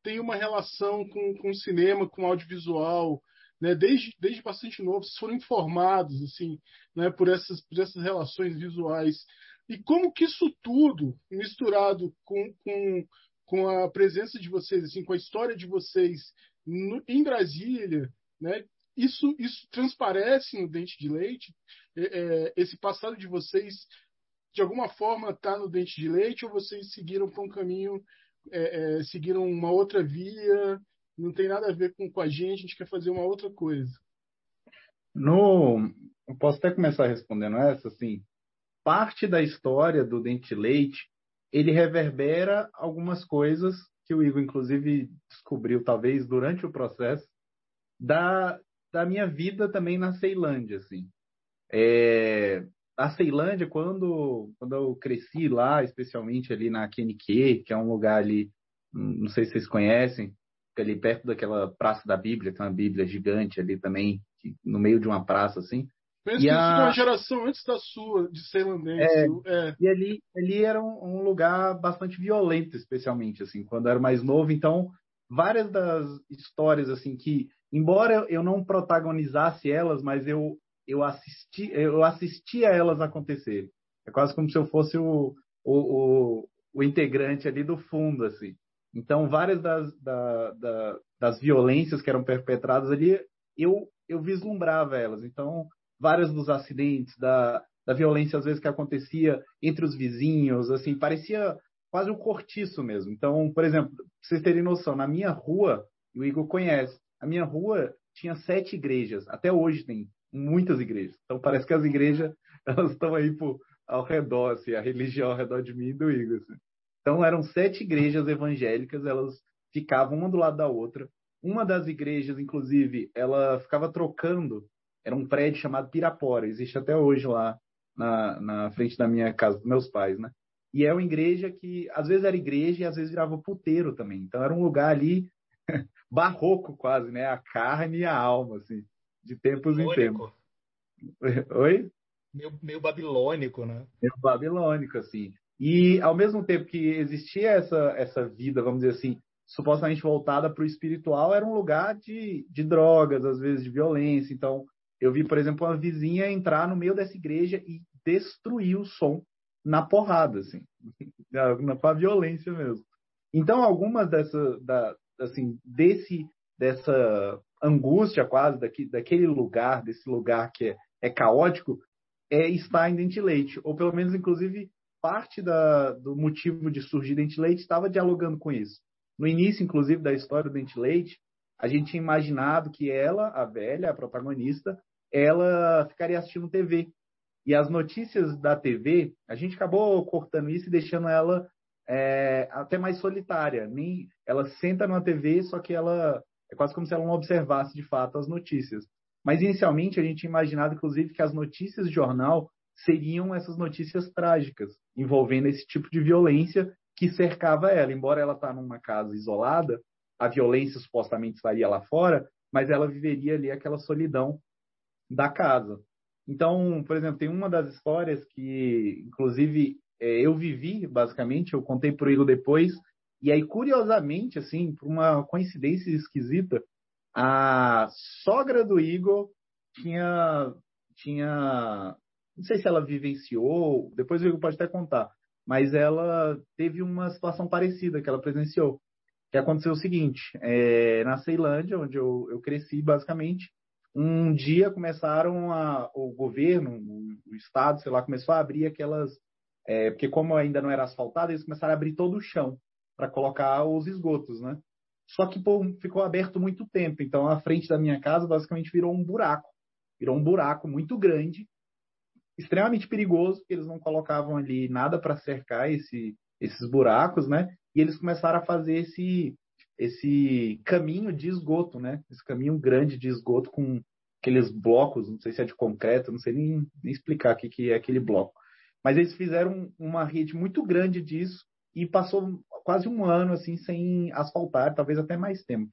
tem uma relação com, com cinema, com audiovisual, né? Desde, desde bastante novo, foram informados assim, né? Por essas, por essas relações visuais. E como que isso tudo, misturado com, com, com a presença de vocês, assim, com a história de vocês no, em Brasília, né? Isso, isso transparece no Dente de Leite? É, é, esse passado de vocês, de alguma forma, está no Dente de Leite ou vocês seguiram para um caminho, é, é, seguiram uma outra via, não tem nada a ver com, com a gente, a gente quer fazer uma outra coisa? No, eu posso até começar respondendo essa, assim, parte da história do Dente Leite, ele reverbera algumas coisas que o Igor, inclusive, descobriu, talvez, durante o processo, da, da minha vida também na Ceilândia, assim. É, a Ceilândia, quando, quando eu cresci lá, especialmente ali na QNQ, que é um lugar ali, não sei se vocês conhecem, ali perto daquela Praça da Bíblia, tem uma Bíblia gigante ali também, no meio de uma praça, assim. Penso que a... uma geração antes da sua, de Ceilandense. É, é. E ali, ali era um, um, lugar bastante violento, especialmente, assim, quando eu era mais novo. Então, várias das histórias, assim, que, embora eu não protagonizasse elas, mas eu, eu, assisti, eu assistia elas acontecerem. É quase como se eu fosse o, o, o, o integrante ali do fundo, assim. Então, várias das, da, da, das violências que eram perpetradas ali, eu, eu vislumbrava elas. Então, vários dos acidentes, da, da violência às vezes que acontecia entre os vizinhos, assim, parecia quase um cortiço mesmo. Então, por exemplo, pra vocês terem noção, na minha rua, o Igor conhece, a minha rua tinha sete igrejas, até hoje tem muitas igrejas. Então parece que as igrejas [laughs] elas estão aí por, ao redor, assim, a religião ao redor de mim e do Igor. Assim. Então eram sete igrejas evangélicas, elas ficavam uma do lado da outra. Uma das igrejas, inclusive, ela ficava trocando era um prédio chamado Pirapora, existe até hoje lá na, na frente da minha casa, dos meus pais, né? E é uma igreja que às vezes era igreja e às vezes virava puteiro também. Então era um lugar ali [laughs] barroco quase, né? A carne e a alma, assim, de tempos em tempos. [laughs] Oi? Meio, meio babilônico, né? Meio babilônico, assim. E ao mesmo tempo que existia essa, essa vida, vamos dizer assim, supostamente voltada para o espiritual, era um lugar de, de drogas, às vezes de violência. Então, eu vi, por exemplo, uma vizinha entrar no meio dessa igreja e destruir o som na porrada, assim, [laughs] com a violência mesmo. Então, algumas dessa, da, assim, desse, dessa angústia quase daqui, daquele lugar, desse lugar que é, é caótico, é estar em Dente Leite, ou pelo menos, inclusive, parte da, do motivo de surgir Dente Leite estava dialogando com isso. No início, inclusive, da história do Dente Leite, a gente tinha imaginado que ela, a velha, a protagonista, ela ficaria assistindo TV. E as notícias da TV, a gente acabou cortando isso e deixando ela é, até mais solitária. Nem, ela senta na TV, só que ela é quase como se ela não observasse de fato as notícias. Mas inicialmente a gente tinha imaginado, inclusive, que as notícias de jornal seriam essas notícias trágicas, envolvendo esse tipo de violência que cercava ela. Embora ela está numa casa isolada, a violência supostamente estaria lá fora, mas ela viveria ali aquela solidão da casa. Então, por exemplo, tem uma das histórias que, inclusive, é, eu vivi, basicamente, eu contei para o Igor depois, e aí, curiosamente, assim, por uma coincidência esquisita, a sogra do Igor tinha, tinha, não sei se ela vivenciou, depois o Igor pode até contar, mas ela teve uma situação parecida que ela presenciou. Que aconteceu o seguinte, é, na Ceilândia, onde eu, eu cresci, basicamente, um dia começaram a, o governo, o, estado, sei lá, começou a abrir aquelas, é, porque como ainda não era asfaltado, eles começaram a abrir todo o chão para colocar os esgotos, né? Só que pô, ficou aberto muito tempo, então a frente da minha casa basicamente virou um buraco, virou um buraco muito grande, extremamente perigoso, porque eles não colocavam ali nada para cercar esse, esses buracos, né? E eles começaram a fazer esse esse caminho de esgoto, né? Esse caminho grande de esgoto com aqueles blocos, não sei se é de concreto, não sei nem, nem explicar o que, que é aquele bloco. Mas eles fizeram uma rede muito grande disso e passou quase um ano assim sem asfaltar, talvez até mais tempo.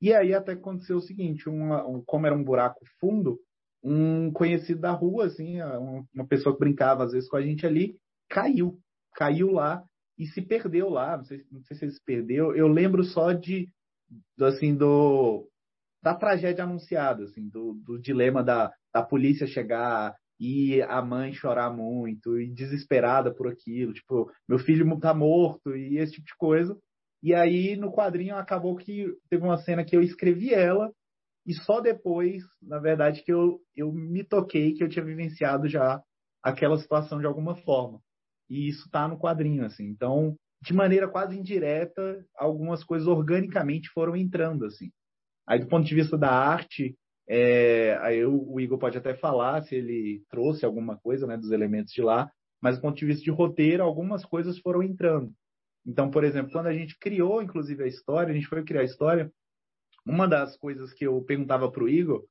E aí até aconteceu o seguinte, uma, um, como era um buraco fundo, um conhecido da rua, assim, uma pessoa que brincava às vezes com a gente ali, caiu, caiu lá e se perdeu lá. Não sei, não sei se ele se perdeu. Eu lembro só de, assim, do da tragédia anunciada, assim, do, do dilema da, da polícia chegar e a mãe chorar muito e desesperada por aquilo, tipo, meu filho tá morto e esse tipo de coisa. E aí no quadrinho acabou que teve uma cena que eu escrevi ela e só depois, na verdade, que eu, eu me toquei que eu tinha vivenciado já aquela situação de alguma forma. E isso tá no quadrinho, assim. Então, de maneira quase indireta, algumas coisas organicamente foram entrando, assim. Aí, do ponto de vista da arte, é, aí eu, o Igor pode até falar se ele trouxe alguma coisa né, dos elementos de lá, mas do ponto de vista de roteiro, algumas coisas foram entrando. Então, por exemplo, quando a gente criou, inclusive, a história, a gente foi criar a história, uma das coisas que eu perguntava para o Igor,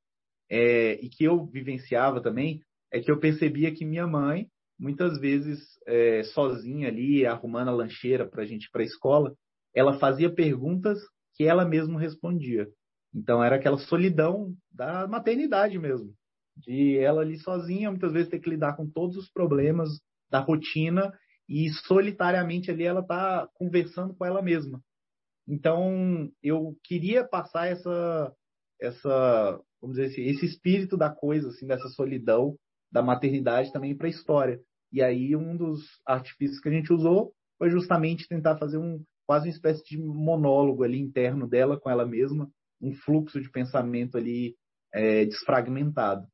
é, e que eu vivenciava também, é que eu percebia que minha mãe, muitas vezes é, sozinha ali, arrumando a lancheira para a gente ir para a escola, ela fazia perguntas que ela mesma respondia. Então era aquela solidão da maternidade mesmo, de ela ali sozinha, muitas vezes ter que lidar com todos os problemas da rotina e solitariamente ali ela está conversando com ela mesma. Então eu queria passar essa essa vamos dizer assim, esse espírito da coisa assim dessa solidão da maternidade também para a história. E aí um dos artifícios que a gente usou foi justamente tentar fazer um quase uma espécie de monólogo ali interno dela com ela mesma, um fluxo de pensamento ali é, desfragmentado.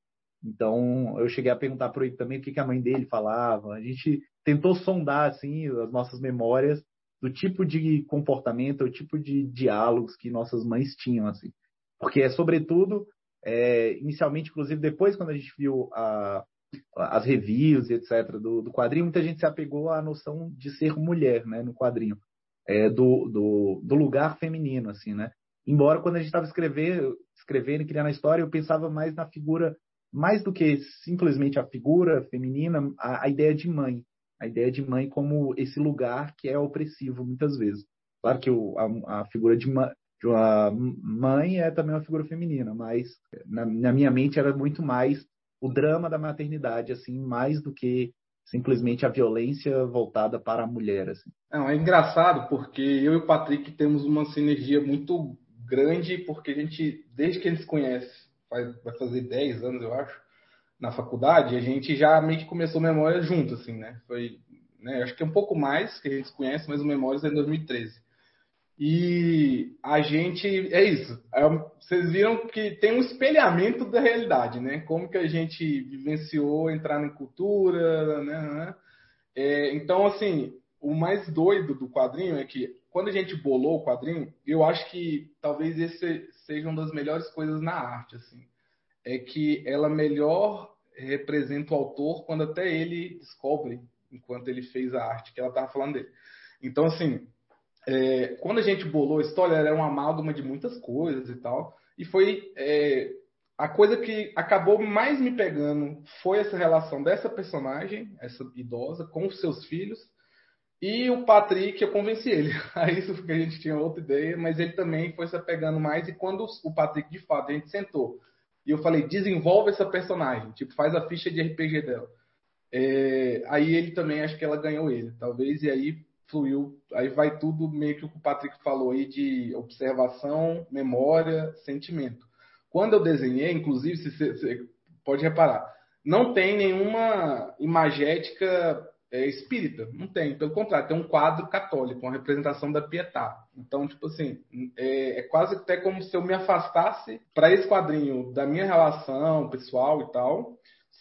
Então, eu cheguei a perguntar para ele também o que, que a mãe dele falava. A gente tentou sondar assim as nossas memórias do tipo de comportamento, o tipo de diálogos que nossas mães tinham assim. Porque é sobretudo, é, inicialmente, inclusive depois quando a gente viu a, as reviews etc do, do, quadrinho, muita gente se apegou à noção de ser mulher, né, no quadrinho, é, do, do, do lugar feminino, assim, né? Embora quando a gente estava escrevendo, escrevendo e criando a história, eu pensava mais na figura, mais do que simplesmente a figura feminina, a, a ideia de mãe. A ideia de mãe como esse lugar que é opressivo muitas vezes. Claro que o, a, a, figura de, de, uma mãe é também uma figura feminina, mas na, na minha mente era muito mais o drama da maternidade, assim, mais do que simplesmente a violência voltada para a mulher. Assim. Não, é engraçado porque eu e o Patrick temos uma sinergia muito grande, porque a gente, desde que a gente se conhece, faz, vai fazer 10 anos, eu acho, na faculdade, a gente já meio que começou Memórias junto, assim, né? Foi, né, acho que é um pouco mais que a gente conhece, mas o Memórias é em 2013. E a gente, é isso, é, vocês viram que tem um espelhamento da realidade, né? Como que a gente vivenciou entrar na cultura, né? né? É, então, assim, o mais doido do quadrinho é que quando a gente bolou o quadrinho, eu acho que talvez esse seja uma das melhores coisas na arte, assim. É que ela melhor representa o autor quando até ele descobre, enquanto ele fez a arte, que ela estava falando dele. Então, assim, é, quando a gente bolou a história, era uma amálgama de muitas coisas e tal. E foi. É, a coisa que acabou mais me pegando foi essa relação dessa personagem, essa idosa, com os seus filhos e o Patrick, eu convenci ele. [laughs] Aí isso porque a gente tinha outra ideia, mas ele também foi se apegando mais. E quando o Patrick, de fato, a gente sentou e eu falei, desenvolve essa personagem, tipo, faz a ficha de RPG dela. É, aí ele também, acho que ela ganhou ele, talvez, e aí fluiu. Aí vai tudo meio que o que o Patrick falou aí de observação, memória, sentimento. Quando eu desenhei, inclusive, você, pode reparar, não tem nenhuma imagética é, espírita. Não tem. Pelo contrário, tem um quadro católico, uma representação da Pietà. Então, tipo assim, é, é quase até como se eu me afastasse para esse quadrinho da minha relação pessoal e tal.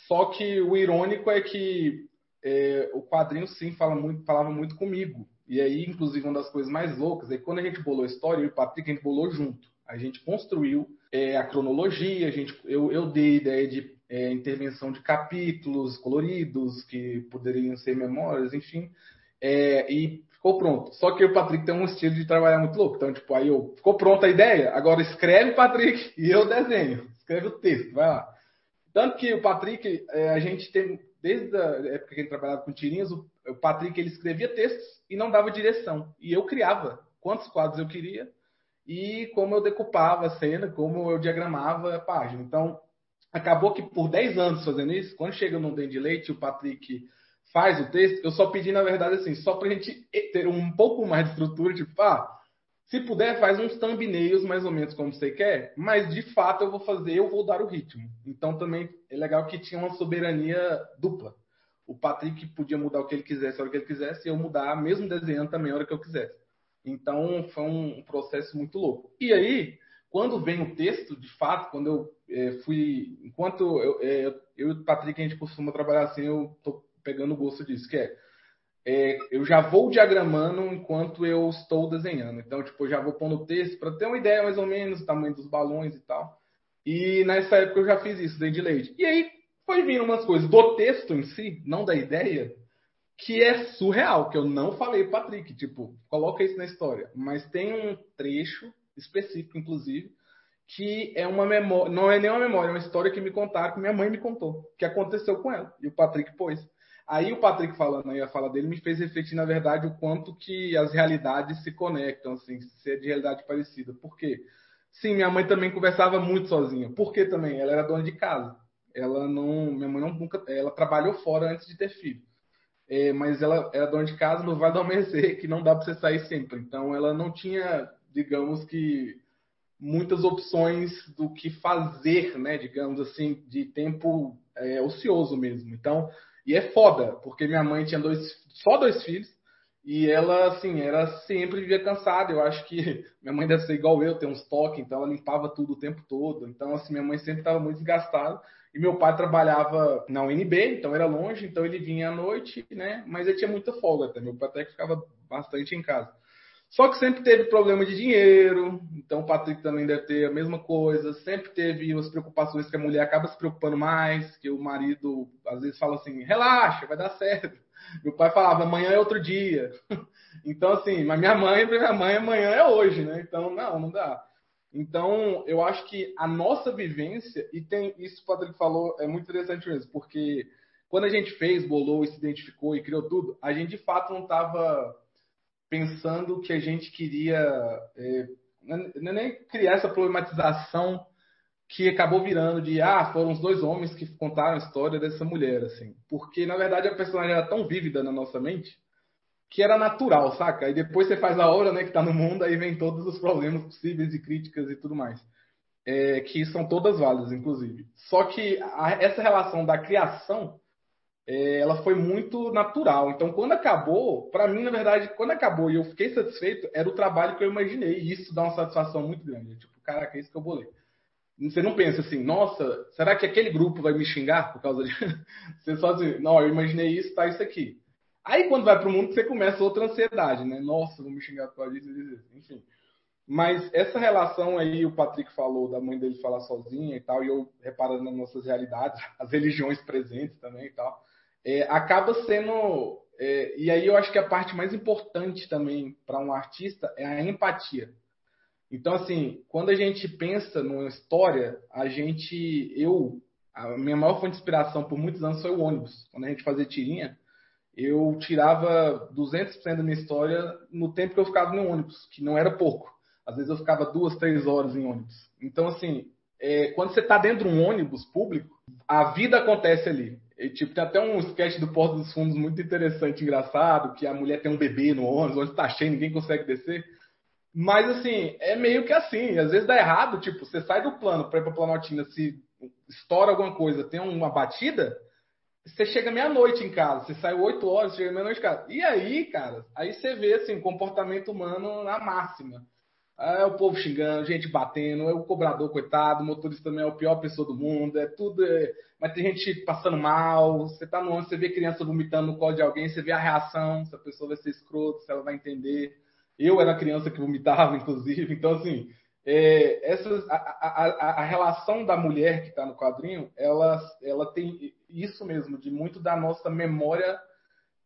Só que o irônico é que é, o quadrinho sim fala muito, falava muito comigo. E aí, inclusive, uma das coisas mais loucas é que quando a gente bolou a história, eu e o Patrick, a gente bolou junto. A gente construiu é, a cronologia, a gente, eu, eu dei a ideia de é, intervenção de capítulos coloridos, que poderiam ser memórias, enfim. É, e ficou pronto. Só que o Patrick tem um estilo de trabalhar muito louco. Então, tipo, aí eu, ficou pronta a ideia, agora escreve, Patrick, [laughs] e eu desenho. Escreve o texto, vai lá. Tanto que o Patrick, é, a gente tem, desde a época que ele trabalhava com tirinhas, o, o Patrick ele escrevia textos e não dava direção. E eu criava quantos quadros eu queria e como eu decupava a cena, como eu diagramava a página. Então, acabou que por 10 anos fazendo isso, quando chega no Dente de Leite, o Patrick faz o texto, eu só pedi, na verdade, assim, só pra gente ter um pouco mais de estrutura, tipo, ah, se puder, faz uns thumbnails mais ou menos como você quer, mas de fato eu vou fazer, eu vou dar o ritmo. Então também é legal que tinha uma soberania dupla. O Patrick podia mudar o que ele quisesse a hora que ele quisesse, e eu mudar, mesmo desenhando também a hora que eu quisesse. Então foi um processo muito louco. E aí, quando vem o texto, de fato, quando eu é, fui. Enquanto eu, é, eu e o Patrick a gente costuma trabalhar assim, eu tô pegando o gosto disso, que é, é eu já vou diagramando enquanto eu estou desenhando. Então, tipo, eu já vou pondo o texto para ter uma ideia mais ou menos do tamanho dos balões e tal. E nessa época eu já fiz isso, dei de leite. E aí foi vindo umas coisas do texto em si, não da ideia, que é surreal, que eu não falei Patrick, tipo, coloca isso na história. Mas tem um trecho específico, inclusive, que é uma memória, não é nem uma memória, é uma história que me contaram, que minha mãe me contou, que aconteceu com ela, e o Patrick pôs. Aí o Patrick falando aí a fala dele me fez refletir, na verdade, o quanto que as realidades se conectam, assim, se é de realidade parecida. Por quê? Sim, minha mãe também conversava muito sozinha. Por quê também? Ela era dona de casa. Ela não, minha mãe não, nunca, ela trabalhou fora antes de ter filho. É, mas ela era dona de casa no Vale do Almecer, que não dá para você sair sempre. Então ela não tinha, digamos que, muitas opções do que fazer, né? Digamos assim, de tempo é, ocioso mesmo. Então e é foda, porque minha mãe tinha dois, só dois filhos, e ela, assim, era sempre vivia cansada. Eu acho que [laughs] minha mãe deve ser igual eu, tem uns toques, então ela limpava tudo o tempo todo. Então, assim, minha mãe sempre estava muito desgastada. E meu pai trabalhava na UNB, então era longe, então ele vinha à noite, né? Mas ele tinha muita folga até. Meu pai até ficava bastante em casa. Só que sempre teve problema de dinheiro, então o Patrick também deve ter a mesma coisa. Sempre teve as preocupações que a mulher acaba se preocupando mais, que o marido às vezes fala assim: relaxa, vai dar certo. Meu pai falava: amanhã é outro dia. [laughs] Então, assim, mas minha mãe, minha mãe, amanhã é hoje, né? Então, não, não dá. Então, eu acho que a nossa vivência, e tem isso que o Patrick falou, é muito interessante mesmo, porque quando a gente fez, bolou, se identificou e criou tudo, a gente de fato não estava pensando que a gente queria é, não é nem criar essa problematização que acabou virando de ah, foram os dois homens que contaram a história dessa mulher, assim. Porque, na verdade, a personagem era tão vívida na nossa mente que era natural, saca? E depois você faz a obra, né, que tá no mundo, aí vem todos os problemas possíveis e críticas e tudo mais. É, que são todas válidas, inclusive. Só que a, essa relação da criação é, ela foi muito natural. Então, quando acabou, para mim, na verdade, quando acabou e eu fiquei satisfeito, era o trabalho que eu imaginei. E isso dá uma satisfação muito grande. Tipo, caraca, é isso que eu bolei. Você não pensa assim, nossa, será que aquele grupo vai me xingar por causa de. [laughs] você só assim, não, eu imaginei isso, tá isso aqui. Aí quando vai pro mundo, você começa outra ansiedade, né? Nossa, vou me xingar por causa disso, enfim. Mas essa relação aí, o Patrick falou da mãe dele falar sozinha e tal, e eu reparando nas nossas realidades, [laughs] as religiões presentes também e tal é, acaba sendo. É, e aí eu acho que a parte mais importante também para um artista é a empatia. Então, assim, quando a gente pensa numa história, a gente. Eu. A minha maior fonte de inspiração por muitos anos foi o ônibus. Quando a gente fazia tirinha, eu tirava 200% da minha história no tempo que eu ficava no ônibus, que não era pouco. Às vezes eu ficava duas, três horas em ônibus. Então, assim, é, quando você está dentro de um ônibus público, a vida acontece ali. E, tipo, tem até um sketch do Porto dos Fundos muito interessante, engraçado, que a mulher tem um bebê no ônibus, onde tá cheio, ninguém consegue descer. Mas, assim, é meio que assim. Às vezes dá errado, tipo, você sai do plano para ir pra Planaltina, se estoura alguma coisa, tem uma batida, você chega meia-noite em casa. Você sai 8 horas, chega meia-noite em casa. E aí, cara, aí você vê, assim, comportamento humano na máxima. É o povo xingando, gente batendo, é o cobrador, coitado, o motorista também é a pior pessoa do mundo, é tudo. É... Mas tem gente passando mal, você tá no ônibus, você vê criança vomitando no colo de alguém, você vê a reação, se a pessoa vai ser escrota, se ela vai entender. Eu era criança que vomitava, [laughs] inclusive, então assim, é, essas, a, a, a, relação da mulher que está no quadrinho, ela, ela tem isso mesmo, de muito da nossa memória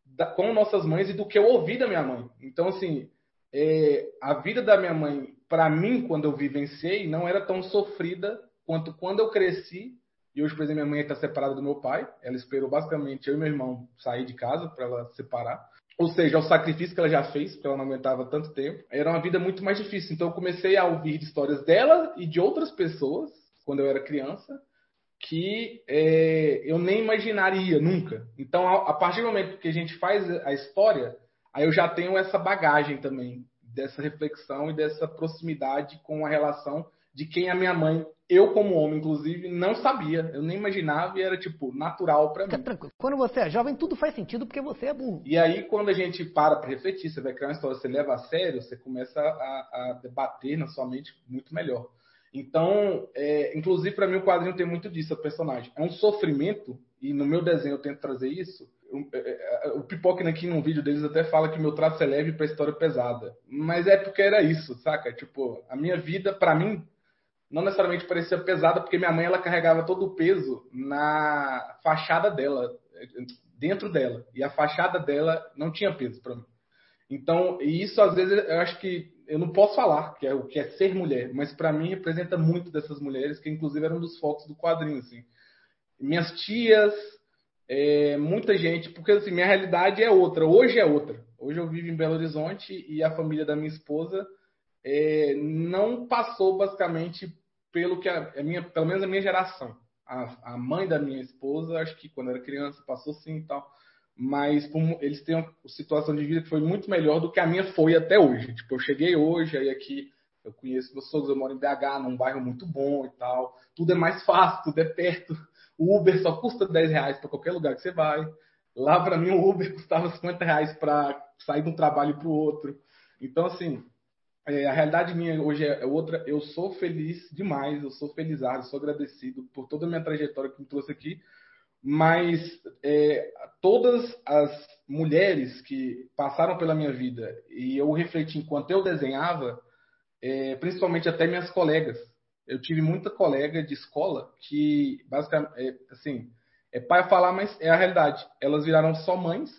da, com nossas mães e do que eu ouvi da minha mãe. Então, assim, é, a vida da minha mãe, para mim, quando eu vivenciei, não era tão sofrida quanto quando eu cresci. E hoje, por exemplo, minha mãe está separada do meu pai. Ela esperou basicamente eu e meu irmão sair de casa para ela separar. Ou seja, o sacrifício que ela já fez, porque ela não aguentava tanto tempo, era uma vida muito mais difícil. Então, eu comecei a ouvir histórias dela e de outras pessoas, quando eu era criança, que é, eu nem imaginaria nunca. Então, a, a, partir do momento que a gente faz a história, aí eu já tenho essa bagagem também dessa reflexão e dessa proximidade com a relação de quem a minha mãe, eu como homem, inclusive, não sabia. Eu nem imaginava e era, tipo, natural para mim. Tranquilo. Quando você é jovem, tudo faz sentido porque você é burro. E aí, quando a gente para para refletir, você vai criar uma história, você leva a sério, você começa a, a debater na sua mente muito melhor. Então, é, inclusive, para mim, o quadrinho tem muito disso, o personagem. É um sofrimento, e no meu desenho eu tento trazer isso. O, é, é, o Pipoca aqui num vídeo deles até fala que meu traço é leve para história pesada. Mas é porque era isso, saca? Tipo, a minha vida, para mim, não necessariamente parecia pesada, porque minha mãe ela carregava todo o peso na fachada dela, dentro dela. E a fachada dela não tinha peso para mim. Então, e isso às vezes eu acho que eu não posso falar que é o que é ser mulher, mas para mim representa muito dessas mulheres que inclusive eram dos focos do quadrinho assim. Minhas tias, é, muita gente, porque assim, minha realidade é outra, hoje é outra. Hoje eu vivo em Belo Horizonte e a família da minha esposa é, não passou basicamente pelo que a, a, minha, pelo menos a minha geração. A, a mãe da minha esposa, acho que quando era criança passou sim e tal mas eles têm uma situação de vida que foi muito melhor do que a minha foi até hoje. Tipo, eu cheguei hoje, aí aqui eu conheço meus sogros, eu moro em BH, num bairro muito bom e tal. Tudo é mais fácil, tudo é perto. O Uber só custa 10 reais para qualquer lugar que você vai. Lá, para mim, o Uber custava 50 reais para sair de um trabalho para o outro. Então, assim, é, a realidade minha hoje é outra. Eu sou feliz demais, eu sou felizado, sou agradecido por toda a minha trajetória que me trouxe aqui mas é, todas as mulheres que passaram pela minha vida e eu refleti enquanto eu desenhava, é, principalmente até minhas colegas. Eu tive muita colega de escola que, basicamente, é, assim, é pai falar, mas é a realidade. Elas viraram só mães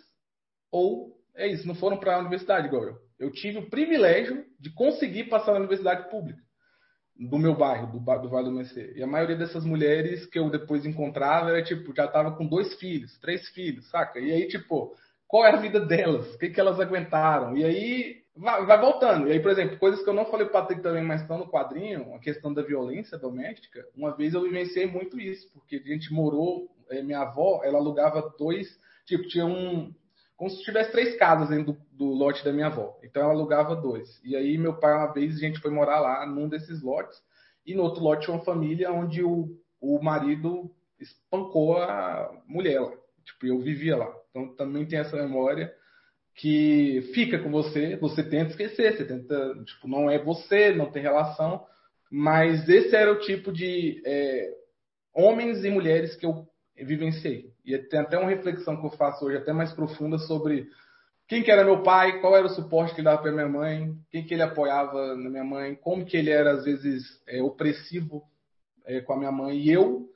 ou é isso, não foram para a universidade igual eu. Eu tive o privilégio de conseguir passar na universidade pública do meu bairro, do, do Vale do Mercê. E a maioria dessas mulheres que eu depois encontrava era tipo, já tava com dois filhos, três filhos, saca? E aí, tipo, qual é a vida delas? O que, que elas aguentaram? E aí vai, vai, voltando. E aí, por exemplo, coisas que eu não falei para Patrick também, mas estão no quadrinho, a questão da violência doméstica. Uma vez eu vivenciei muito isso, porque a gente morou, eh, minha avó, ela alugava dois, tipo, tinha um, como se tivesse três casas dentro do, do, lote da minha avó. Então ela alugava dois. E aí meu pai, uma vez, a gente foi morar lá num desses lotes. E no outro lote tinha uma família onde o, o marido espancou a mulher lá. Tipo, eu vivia lá. Então também tem essa memória que fica com você, você tenta esquecer, você tenta, tipo, não é você, não tem relação, mas esse era o tipo de é, homens e mulheres que eu vivenciei. E tem até uma reflexão que eu faço hoje, até mais profunda, sobre quem que era meu pai, qual era o suporte que ele dava para minha mãe, quem que ele apoiava na minha mãe, como que ele era, às vezes, é, opressivo é, com a minha mãe. E eu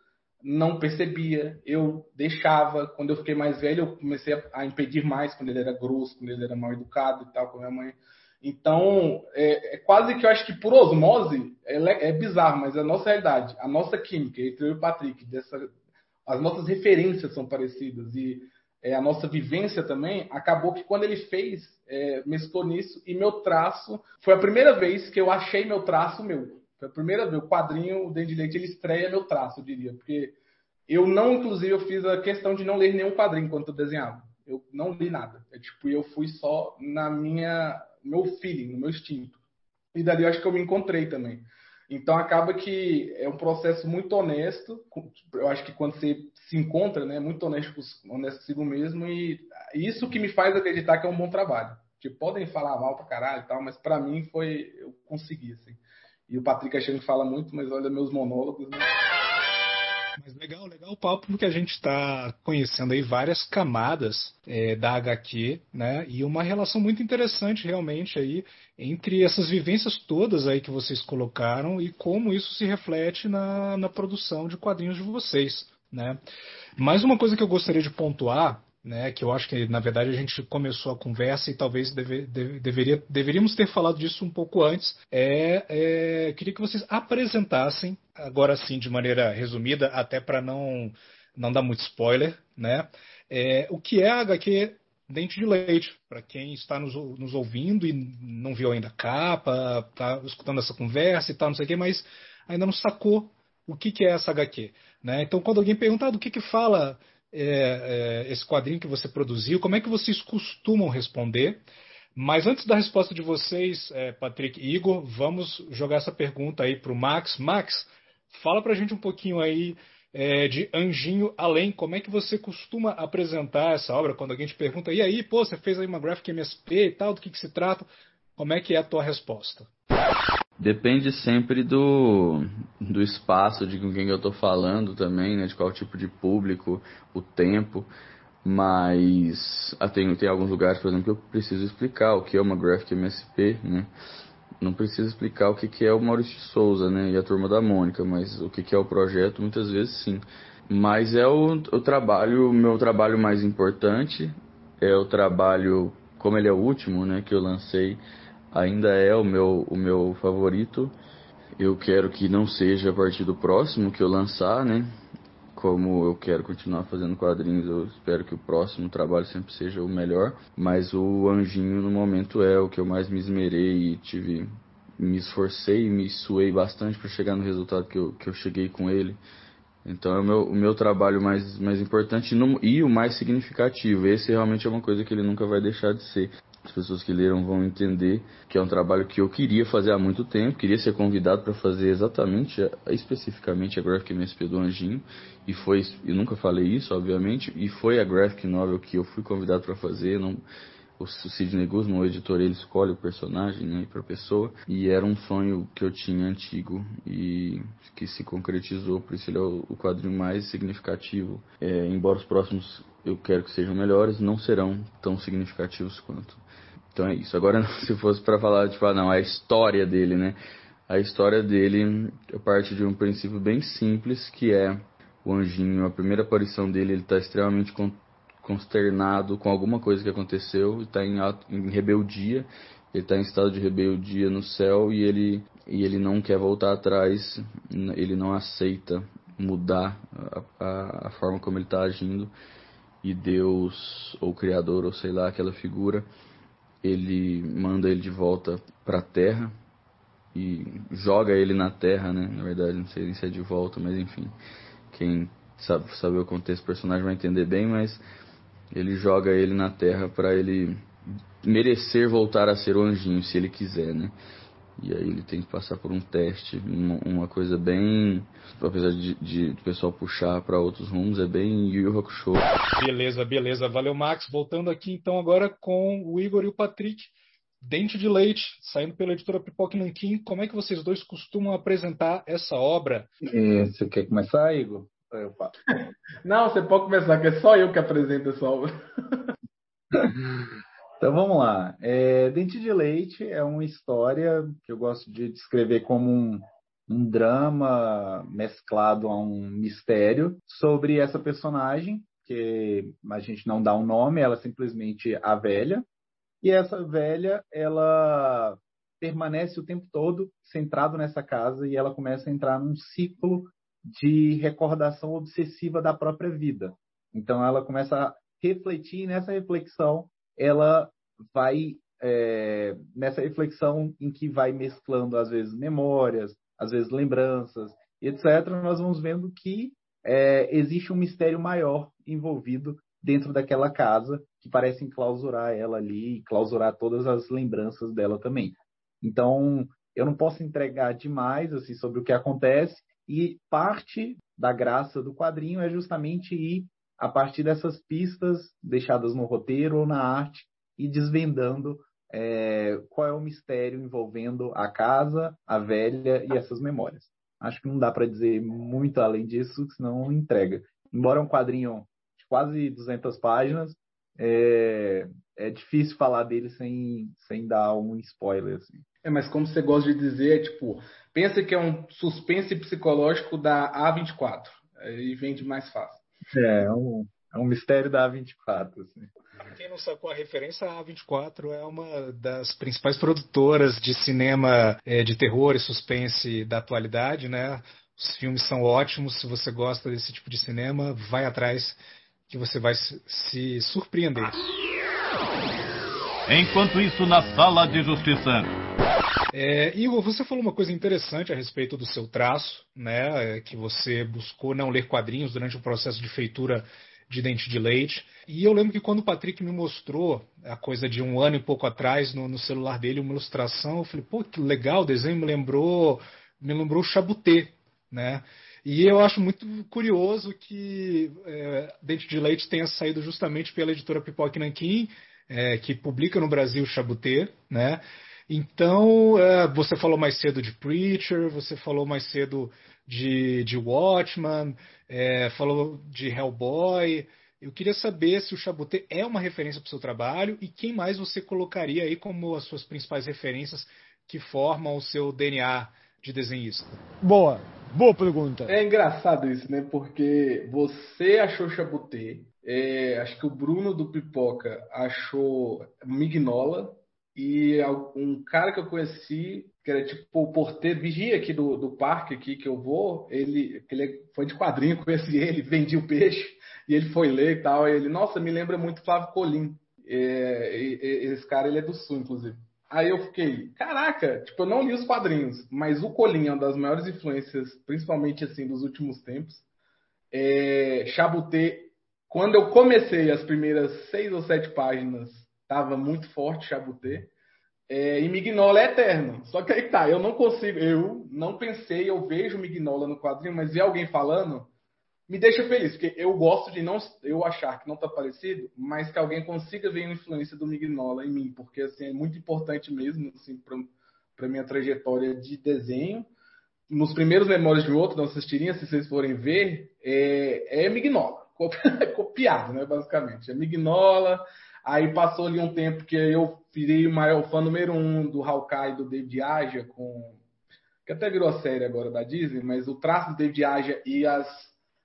não percebia, eu deixava. Quando eu fiquei mais velho, eu comecei a, impedir mais, quando ele era grosso, quando ele era mal educado e tal com a minha mãe. Então, é, é, quase que eu acho que por osmose, é, é bizarro, mas é a nossa realidade, a nossa química, entre eu e o Patrick, dessa, as nossas referências são parecidas e é, a nossa vivência também, acabou que quando ele fez, é, mesclou nisso e meu traço, foi a primeira vez que eu achei meu traço meu. Foi a primeira vez, o quadrinho, o Dente de Leite, ele estreia meu traço, eu diria, porque eu não, inclusive, eu fiz a questão de não ler nenhum quadrinho enquanto eu desenhava. Eu não li nada. É, tipo, eu fui só na minha, meu feeling, no meu instinto. E dali eu acho que eu me encontrei também. Então acaba que é um processo muito honesto. Eu acho que quando você se encontra, né, muito honesto, honesto consigo mesmo e isso que me faz acreditar que é um bom trabalho. Tipo, podem falar mal pra caralho e tal, mas para mim foi eu consegui assim. E o Patrick achando que fala muito, mas olha meus monólogos, né? Mas legal, legal o papo, porque a gente está conhecendo aí várias camadas é, da HQ, né? E uma relação muito interessante realmente aí entre essas vivências todas aí que vocês colocaram e como isso se reflete na, na produção de quadrinhos de vocês, né? Mais uma coisa que eu gostaria de pontuar né, que eu acho que na verdade a gente começou a conversa e talvez deve, deve, deveria, deveríamos ter falado disso um pouco antes. É, é, queria que vocês apresentassem, agora sim de maneira resumida, até para não, não dar muito spoiler, né, é, o que é a HQ Dente de Leite, para quem está nos, nos, ouvindo e não viu ainda a capa, está escutando essa conversa e tal, não sei o quê, mas ainda não sacou o que, que é essa HQ. Né? Então, quando alguém pergunta ah, do que, que fala é, é, esse quadrinho que você produziu, como é que vocês costumam responder? Mas antes da resposta de vocês, é, Patrick e Igor, vamos jogar essa pergunta aí para o Max. Max, fala para a gente um pouquinho aí é, de Anjinho Além. Como é que você costuma apresentar essa obra? Quando alguém te pergunta, e aí, pô, você fez aí uma Graphic MSP e tal, do que, que se trata? Como é que é a tua resposta? Depende sempre do, do espaço de com quem eu estou falando também, né? De qual tipo de público, o tempo. Mas ah, tem, tem alguns lugares, por exemplo, que eu preciso explicar o que é uma Graphic MSP, né? Não preciso explicar o que, que é o Maurício de Souza, né? E a turma da Mônica, mas o que, que é o projeto, muitas vezes sim. Mas é o, o trabalho, o meu trabalho mais importante, é o trabalho, como ele é o último, né? Que eu lancei ainda é o meu, o meu favorito. Eu quero que não seja a partir do próximo que eu lançar, né? Como eu quero continuar fazendo quadrinhos, eu espero que o próximo trabalho sempre seja o melhor. Mas o Anjinho, no momento, é o que eu mais me esmerei e tive. Me esforcei me suei bastante para chegar no resultado que eu, que eu cheguei com ele. Então é o meu, o meu trabalho mais, mais importante no, e o mais significativo. Esse realmente é uma coisa que ele nunca vai deixar de ser as pessoas que leram vão entender que é um trabalho que eu queria fazer há muito tempo, queria ser convidado para fazer exatamente, especificamente a Graphic MSP do Anjinho, e foi, eu nunca falei isso, obviamente, e foi a Graphic Novel que eu fui convidado para fazer, não, o Sidney Guzman, o editor, ele escolhe o personagem né, para a pessoa, e era um sonho que eu tinha antigo e que se concretizou, por isso ele é o, o quadrinho mais significativo, é, embora os próximos eu quero que sejam melhores, não serão tão significativos quanto. Então é isso. Agora, [laughs] se fosse para falar, tipo, ah, não, a história dele, né? A história dele parte de um princípio bem simples, que é o anjinho, a primeira aparição dele, ele está extremamente consternado com alguma coisa que aconteceu, está em, em rebeldia, ele está em estado de rebeldia no céu e ele, e ele não quer voltar atrás, ele não aceita mudar a, a, a forma como ele está agindo e Deus, ou Criador, ou sei lá, aquela figura, ele manda ele de volta para a Terra e joga ele na Terra, né? Na verdade, não sei se é de volta, mas enfim, quem sabe o contexto do personagem vai entender bem, mas ele joga ele na Terra para ele merecer voltar a ser o anjinho, se ele quiser, né? E aí ele tem que passar por um teste, uma, uma coisa bem. Apesar de, de, de pessoal puxar para outros rumos, é bem Yu Yu Hakusho. Beleza, beleza. Valeu, Max. Voltando aqui então agora com o Igor e o Patrick. Dente de Leite, saindo pela editora Pipoca Nanquim. Como é que vocês dois costumam apresentar essa obra? E, você quer começar, Igor? Eu [laughs] Não, você pode começar, que é só eu que apresento essa obra. [laughs] Então vamos lá. É, Dente de Leite é uma história que eu gosto de descrever como um, um drama mesclado a um mistério sobre essa personagem, que a gente não dá um nome, ela é simplesmente a velha. E essa velha, ela permanece o tempo todo centrado nessa casa e ela começa a entrar num ciclo de recordação obsessiva da própria vida. Então ela começa a refletir nessa reflexão ela vai é, nessa reflexão em que vai mesclando às vezes memórias, às vezes lembranças, etc. Nós vamos vendo que é, existe um mistério maior envolvido dentro daquela casa que parece enclausurar ela ali e clausurar todas as lembranças dela também. Então, eu não posso entregar demais assim sobre o que acontece e parte da graça do quadrinho é justamente ir a partir dessas pistas deixadas no roteiro ou na arte e desvendando é, qual é o mistério envolvendo a casa, a velha e essas memórias. Acho que não dá para dizer muito além disso, senão não entrega. Embora é um quadrinho de quase 200 páginas, é, é difícil falar dele sem, sem dar um spoiler. Assim. É, mas como você gosta de dizer, é tipo, pensa que é um suspense psicológico da A24. Aí vende mais fácil. É, é um, é um mistério da A24. Assim. Quem não sacou a referência, a A24 é uma das principais produtoras de cinema é, de terror e suspense da atualidade, né? Os filmes são ótimos. Se você gosta desse tipo de cinema, vai atrás que você vai se surpreender. Enquanto isso, na sala de justiça. É, Igor, você falou uma coisa interessante a respeito do seu traço, né? É, que você buscou não ler quadrinhos durante o processo de feitura de Dente de Leite. E eu lembro que quando o Patrick me mostrou, a coisa de um ano e pouco atrás, no, no celular dele, uma ilustração, eu falei, pô, que legal, o desenho me lembrou, me lembrou o Chabutê, né? E eu acho muito curioso que é, Dente de Leite tenha saído justamente pela editora Pipoque Nanquim, é, que publica no Brasil o Chabutê, né? Então, é, você falou mais cedo de Preacher, você falou mais cedo de, de Watchman, é, falou de Hellboy. Eu queria saber se o Chabutê é uma referência para o seu trabalho e quem mais você colocaria aí como as suas principais referências que formam o seu DNA de desenhista. Boa, boa pergunta. É engraçado isso, né? Porque você achou Chabutê, é, acho que o Bruno do Pipoca achou Mignola, e um cara que eu conheci, que era tipo o porteiro, vigia aqui do, do parque aqui que eu vou, ele, ele foi de quadrinho, [laughs] conheci ele, vendi o peixe, e ele foi ler e tal, e ele, nossa, me lembra muito Flávio Colim. É, esse cara, ele é do Sul, inclusive. Aí eu fiquei, caraca, tipo, eu não li os quadrinhos, mas o Colim é uma das maiores influências, principalmente assim, dos últimos tempos. É, quando eu comecei as primeiras seis ou sete páginas, Tava muito forte Chabutê. É, e Mignola é eterno. Só que aí tá, eu não consigo, eu não pensei, eu vejo Mignola no quadrinho, mas ver alguém falando me deixa feliz, porque eu gosto de não eu achar que não tá parecido, mas que alguém consiga ver a influência do Mignola em mim, porque assim é muito importante mesmo assim para minha trajetória de desenho. Nos primeiros Memórias de Outro, nossas tirinhas, se vocês forem ver, é, é Mignola, [laughs] copiado, né, basicamente. É Mignola, Aí passou ali um tempo que eu virei o maior fã número um do Hawkeye do David Aja, com que até virou a série agora da Disney, mas o traço do David Aja e as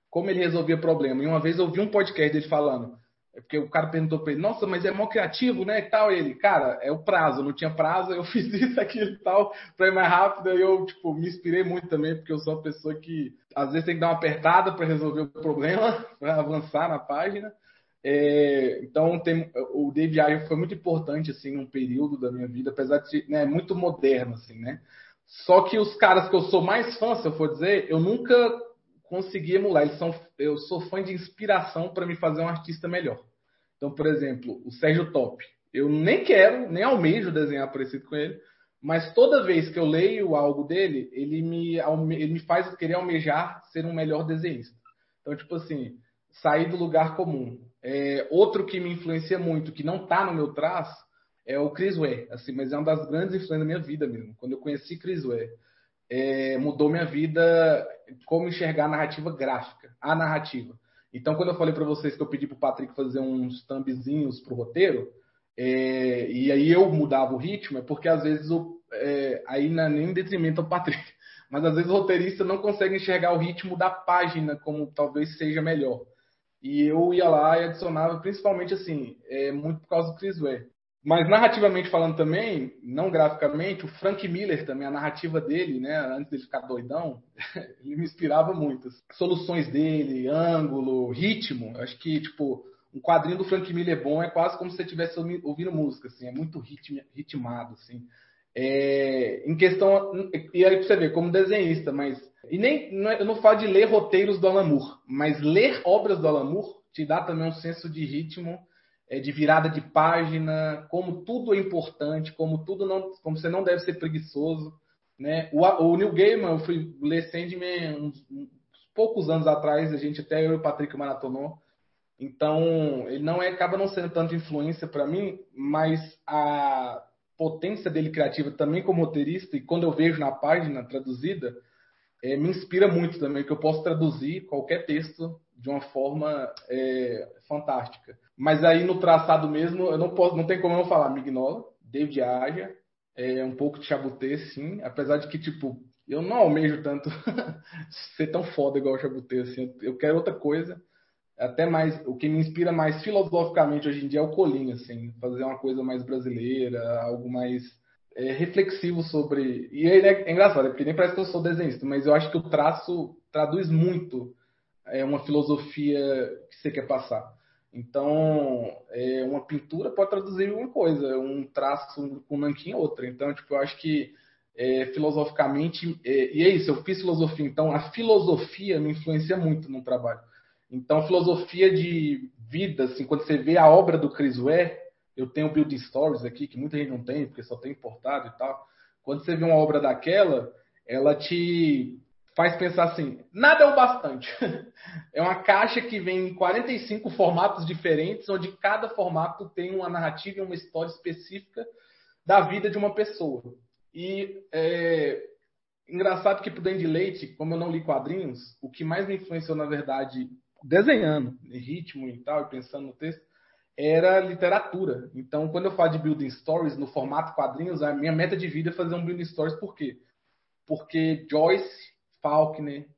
como ele resolvia problema. E uma vez eu vi um podcast dele falando, é porque o cara perguntou para ele, nossa, mas é mó criativo, né? E tal. E ele, cara, é o prazo, não tinha prazo, eu [laughs] fiz isso, aquilo e tal, para ir mais rápido. E eu, tipo, me inspirei muito também, porque eu sou uma pessoa que às vezes tem que dar uma apertada para resolver o problema, [laughs] para avançar na página. É, então tem, o David Ayer foi muito importante assim num período da minha vida, apesar de ser né, muito moderno assim, né? Só que os caras que eu sou mais fã, se eu for dizer, eu nunca consegui emular. Eles são, eu sou fã de inspiração para me fazer um artista melhor. Então, por exemplo, o Sérgio Top. Eu nem quero, nem almejo desenhar parecido com ele, mas toda vez que eu leio algo dele, ele me, ele me faz querer almejar ser um melhor desenhista. Então, tipo assim, sair do lugar comum. É, outro que me influencia muito, que não está no meu traço, é o Chris Ware, assim, mas é uma das grandes influências da minha vida mesmo. Quando eu conheci Chris Ware, é, mudou minha vida como enxergar a narrativa gráfica, a narrativa. Então, quando eu falei para vocês que eu pedi para o Patrick fazer uns thumbzinhos para o roteiro, é, e aí eu mudava o ritmo, é porque às vezes, o, é, aí não é nem em detrimento ao Patrick, [laughs] mas às vezes o roteirista não consegue enxergar o ritmo da página como talvez seja melhor. E eu ia lá e adicionava, principalmente assim, é, muito por causa do Chris Ware. Mas narrativamente falando também, não graficamente, o Frank Miller também, a narrativa dele, né, antes de ficar doidão, [laughs] ele me inspirava muito. Soluções dele, ângulo, ritmo. Acho que, tipo, um quadrinho do Frank Miller bom é quase como se você estivesse ouvindo música, assim, é muito ritmi, ritmado, assim. É, em questão, e aí pra você ver, como desenhista, mas e nem é, eu não falo de ler roteiros do Alan Moore, mas ler obras do Alan Moore te dá também um senso de ritmo, de virada de página, como tudo é importante, como tudo não, como você não deve ser preguiçoso, né? O, o Neil Gaiman, eu fui ler Sandman uns, uns poucos anos atrás, a gente até eu e o Patrick maratonou. Então, ele não é, acaba não sendo tanto influência para mim, mas a potência dele criativa também como roteirista, e quando eu vejo na página traduzida, é, me inspira muito também, que eu posso traduzir qualquer texto de uma forma é, fantástica. Mas aí no traçado mesmo, eu não posso, não tem como eu falar Mignola, David Aja, é, um pouco de Chabutê, sim, apesar de que, tipo, eu não almejo tanto [laughs] ser tão foda igual o Chabutê, assim, eu quero outra coisa, até mais, o que me inspira mais filosoficamente hoje em dia é o Colinho, assim, fazer uma coisa mais brasileira, algo mais é, reflexivo sobre. E ele é, é engraçado, é porque nem parece que eu sou desenhista, mas eu acho que o traço traduz muito é, uma filosofia que você quer passar. Então, é, uma pintura pode traduzir uma coisa, um traço com um nanquim outra. Então, tipo, eu acho que é, filosoficamente, é, e é isso, eu fiz filosofia, então a filosofia me influencia muito no trabalho. Então, filosofia de vida, assim, quando você vê a obra do Chris Ware, eu tenho Building Stories aqui, que muita gente não tem, porque só tem importado e tal. Quando você vê uma obra daquela, ela te faz pensar assim: nada é o bastante. [laughs] é uma caixa que vem em 45 formatos diferentes, onde cada formato tem uma narrativa e uma história específica da vida de uma pessoa. E é engraçado que pro Dandy Leite, como eu não li quadrinhos, o que mais me influenciou, na verdade, desenhando, em ritmo e tal, e pensando no texto, era literatura. Então, quando eu falo de building stories no formato quadrinhos, a minha meta de vida é fazer um building stories por quê? Porque Joyce, Faulkner,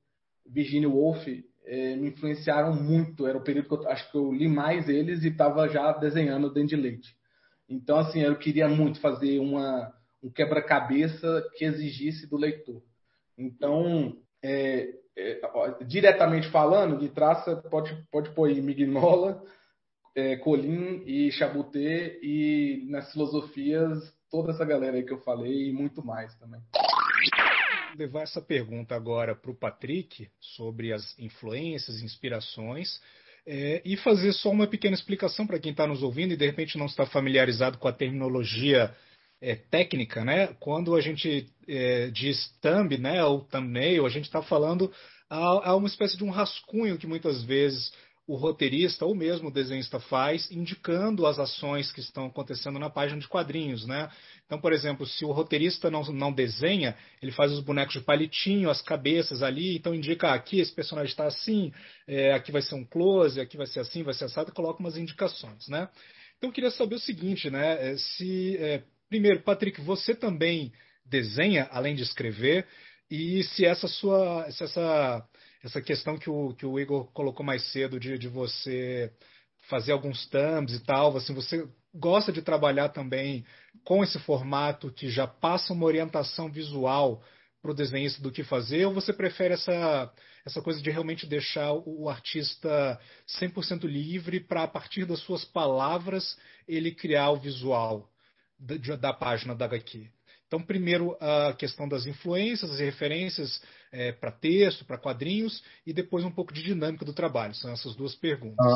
Virginia Woolf é, me influenciaram muito. Era o período que eu acho que eu li mais eles e estava já desenhando dentro de leite. Então, assim, eu queria muito fazer uma, um quebra-cabeça que exigisse do leitor. Então, é, é, diretamente falando, de traça, pode, pode pôr aí Mignola, é, Colin e Chabuté, e nas filosofias, toda essa galera aí que eu falei e muito mais também. Levar essa pergunta agora para o Patrick sobre as influências, inspirações. É, e fazer só uma pequena explicação para quem está nos ouvindo e de repente não está familiarizado com a terminologia é, técnica, né? Quando a gente é, diz thumb, né, ou thumbnail, a gente está falando a, a, uma espécie de um rascunho que muitas vezes o roteirista ou mesmo o desenhista faz, indicando as ações que estão acontecendo na página de quadrinhos, né? Então, por exemplo, se o roteirista não, não desenha, ele faz os bonecos de palitinho, as cabeças ali, então indica ah, aqui esse personagem está assim, é, aqui vai ser um close, aqui vai ser assim, vai ser assado, coloca umas indicações, né? Então, eu queria saber o seguinte, né? É, se é, primeiro, Patrick, você também desenha além de escrever e se essa sua se essa essa questão que o, que o Igor colocou mais cedo de, de você fazer alguns thumbs e tal, assim, você gosta de trabalhar também com esse formato que já passa uma orientação visual para o desenhista do que fazer, ou você prefere essa, essa coisa de realmente deixar o artista 100% livre para, a partir das suas palavras, ele criar o visual? da, da página da HQ. Então, primeiro a questão das influências, e referências é, para texto, para quadrinhos, e depois um pouco de dinâmica do trabalho. São essas duas perguntas.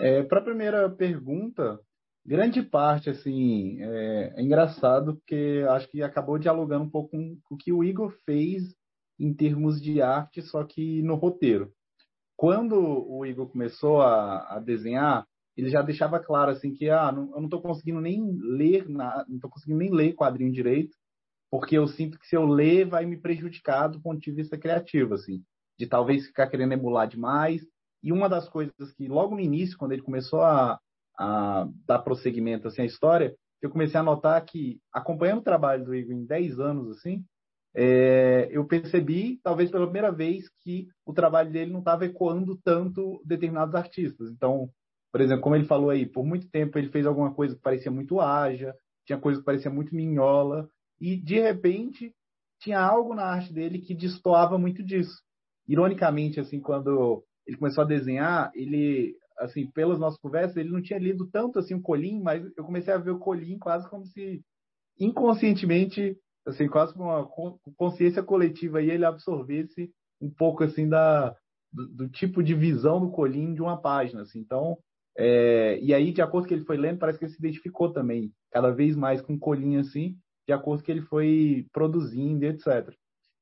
É, para a primeira pergunta, grande parte, assim, é, é, engraçado, porque acho que acabou dialogando um pouco com o que o Igor fez em termos de arte, só que no roteiro. Quando o Igor começou a, a desenhar, ele já deixava claro assim que ah, não, eu não estou conseguindo nem ler, na, não estou conseguindo nem ler quadrinho direito, porque eu sinto que se eu ler vai me prejudicar do ponto de vista criativo, assim, de talvez ficar querendo emular demais. E uma das coisas que logo no início, quando ele começou a, a dar prosseguimento assim à história, eu comecei a notar que acompanhando o trabalho do Igor em 10 anos assim, é, eu percebi, talvez pela primeira vez, que o trabalho dele não estava ecoando tanto determinados artistas. Então, por exemplo, como ele falou aí, por muito tempo ele fez alguma coisa que parecia muito ágil, tinha coisa que parecia muito minhola, e de repente tinha algo na arte dele que destoava muito disso. Ironicamente, assim, quando ele começou a desenhar, ele, assim, pelas nossas conversas, ele não tinha lido tanto assim o Colim, mas eu comecei a ver o Colim quase como se inconscientemente, assim, quase com uma consciência coletiva e ele absorvesse um pouco assim da do, do, tipo de visão do Colim de uma página, assim. Então, é, e aí, de acordo com que ele foi lendo, parece que ele se identificou também, cada vez mais com colinha assim, de acordo com que ele foi produzindo, etc.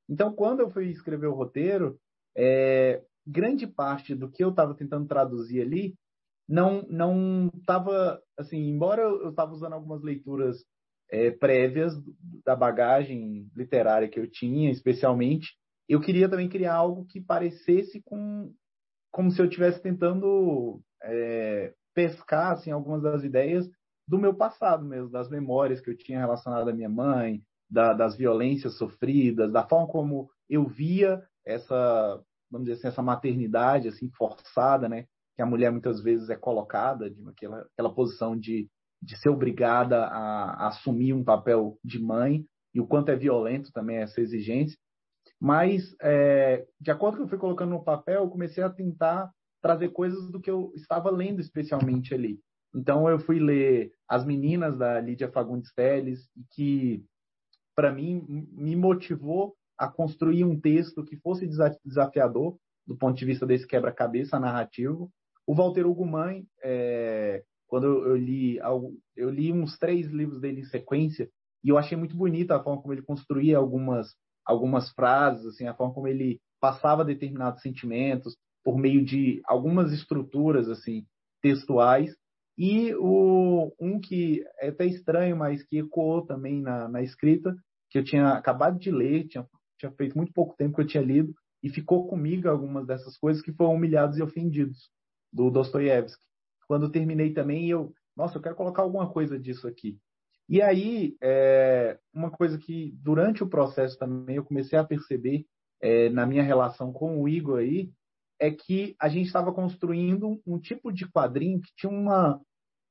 Então, quando eu fui escrever o roteiro, é, grande parte do que eu estava tentando traduzir ali não não estava assim, embora eu estava usando algumas leituras é, prévias da bagagem literária que eu tinha, especialmente, eu queria também criar algo que parecesse com como se eu estivesse tentando é, pescar assim, algumas das ideias do meu passado mesmo, das memórias que eu tinha relacionado à minha mãe, da, das violências sofridas, da forma como eu via essa, vamos dizer assim, essa maternidade assim forçada, né? Que a mulher muitas vezes é colocada de aquela, aquela posição de, de ser obrigada a, a assumir um papel de mãe e o quanto é violento também essa exigência. Mas, é, de acordo com que eu fui colocando no papel, eu comecei a tentar trazer coisas do que eu estava lendo especialmente ali. Então eu fui ler As Meninas da Lídia Fagundes Telles, que para mim me motivou a construir um texto que fosse desafiador do ponto de vista desse quebra-cabeça narrativo. O Walter Ugumãe, é, quando eu li, eu li uns três livros dele em sequência e eu achei muito bonita a forma como ele construía algumas algumas frases, assim, a forma como ele passava determinados sentimentos por meio de algumas estruturas assim textuais e o, um que é até estranho, mas que ecoou também na, na escrita, que eu tinha acabado de ler, tinha, tinha feito muito pouco tempo que eu tinha lido, e ficou comigo algumas dessas coisas, que foram Humilhados e Ofendidos, do Dostoiévski. Quando terminei também, eu, nossa, eu quero colocar alguma coisa disso aqui. E aí, é, uma coisa que durante o processo também eu comecei a perceber é, na minha relação com o Igor aí, é que a gente estava construindo um tipo de quadrinho que tinha uma.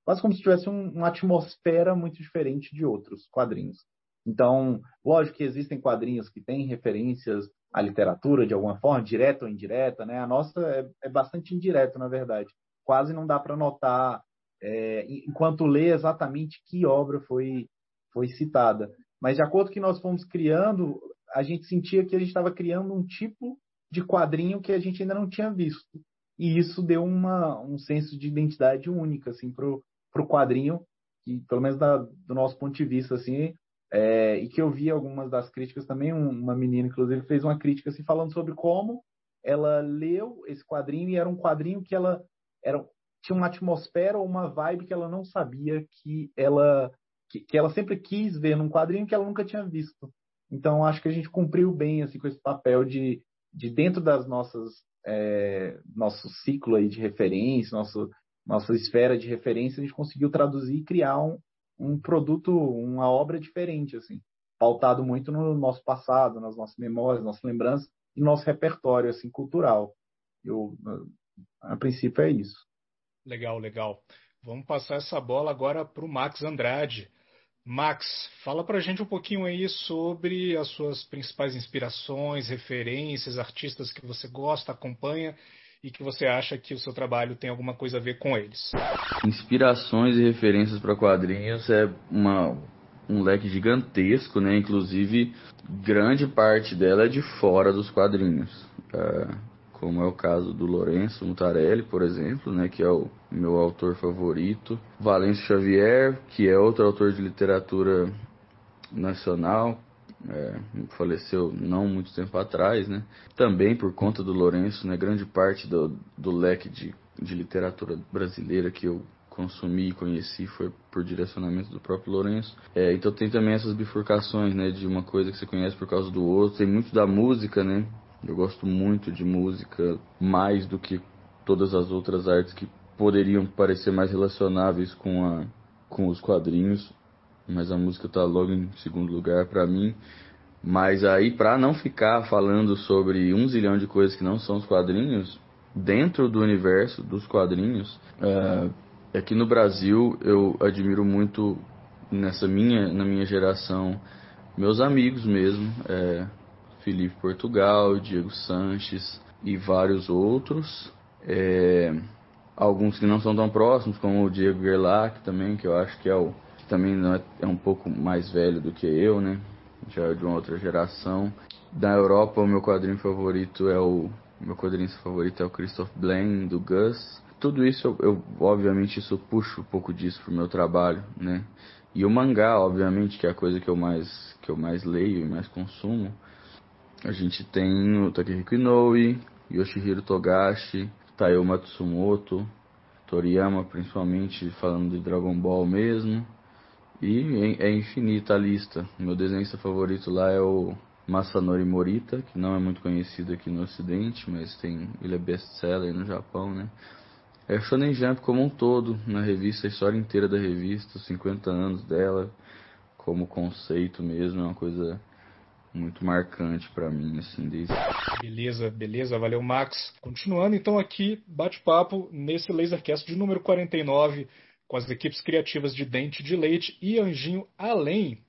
quase como se tivesse um, uma atmosfera muito diferente de outros quadrinhos. Então, lógico que existem quadrinhos que têm referências à literatura de alguma forma, direta ou indireta, né? A nossa é, é bastante indireta, na verdade. Quase não dá para notar, é, enquanto lê exatamente que obra foi, foi citada. Mas de acordo com que nós fomos criando, a gente sentia que a gente estava criando um tipo de quadrinho que a gente ainda não tinha visto. E isso deu uma, um senso de identidade única assim, para o quadrinho, que, pelo menos da, do nosso ponto de vista, assim, é, e que eu vi algumas das críticas também, uma menina, inclusive, fez uma crítica assim, falando sobre como ela leu esse quadrinho e era um quadrinho que ela era, tinha uma atmosfera ou uma vibe que ela não sabia que ela que, que ela sempre quis ver num quadrinho que ela nunca tinha visto. Então acho que a gente cumpriu bem assim com esse papel de de dentro das nossas é, nosso ciclo aí de referência, nosso, nossa esfera de referência, a gente conseguiu traduzir e criar um, um produto, uma obra diferente, assim, pautado muito no nosso passado, nas nossas memórias, nossas lembranças e nosso repertório assim cultural. Eu, a princípio é isso. Legal, legal. Vamos passar essa bola agora para o Max Andrade. Max, fala para a gente um pouquinho aí sobre as suas principais inspirações, referências, artistas que você gosta, acompanha e que você acha que o seu trabalho tem alguma coisa a ver com eles. Inspirações e referências para quadrinhos é uma, um leque gigantesco, né? Inclusive, grande parte dela é de fora dos quadrinhos. Uh, como é o caso do Lourenço Mutarelli, por exemplo, né, que é o meu autor favorito, Valêncio Xavier, que é outro autor de literatura nacional, é, faleceu não muito tempo atrás, né? Também por conta do Lourenço, né? Grande parte do, do leque de, de literatura brasileira que eu consumi e conheci foi por direcionamento do próprio Lourenço. É, então tem também essas bifurcações, né? De uma coisa que você conhece por causa do outro. Tem muito da música, né? Eu gosto muito de música, mais do que todas as outras artes que poderiam parecer mais relacionáveis com, a, com os quadrinhos, mas a música está logo em segundo lugar para mim. Mas aí, para não ficar falando sobre um zilhão de coisas que não são os quadrinhos, dentro do universo dos quadrinhos, é, aqui no Brasil eu admiro muito nessa minha, na minha geração, meus amigos mesmo. É, Felipe Portugal, Diego Sanches e vários outros. É, alguns que não são tão próximos, como o Diego Gerlach também, que eu acho que é o que também é, é, um pouco mais velho do que eu, né? Já é de uma outra geração. Da Europa, o meu quadrinho favorito é o meu quadrinho favorito é o Christoph Blaine do Gus. Tudo isso eu, eu obviamente isso puxo um pouco disso pro meu trabalho, né? E o mangá, obviamente, que é a coisa que eu mais que eu mais leio e mais consumo. A gente tem o Takehiko Inoue, Yoshihiro Togashi, Taiyo Matsumoto, Toriyama, principalmente falando de Dragon Ball mesmo. E é infinita a lista. Meu desenhista favorito lá é o Masanori Morita, que não é muito conhecido aqui no ocidente, mas tem ele é best-seller no Japão, né? É Shonen Jump como um todo, na revista, a história inteira da revista, os 50 anos dela, como conceito mesmo, é uma coisa muito marcante para mim, assim, desde... Beleza, beleza, valeu, Max. Continuando então aqui, bate-papo nesse Lasercast de número 49, com as equipes criativas de Dente de Leite e Anjinho Além.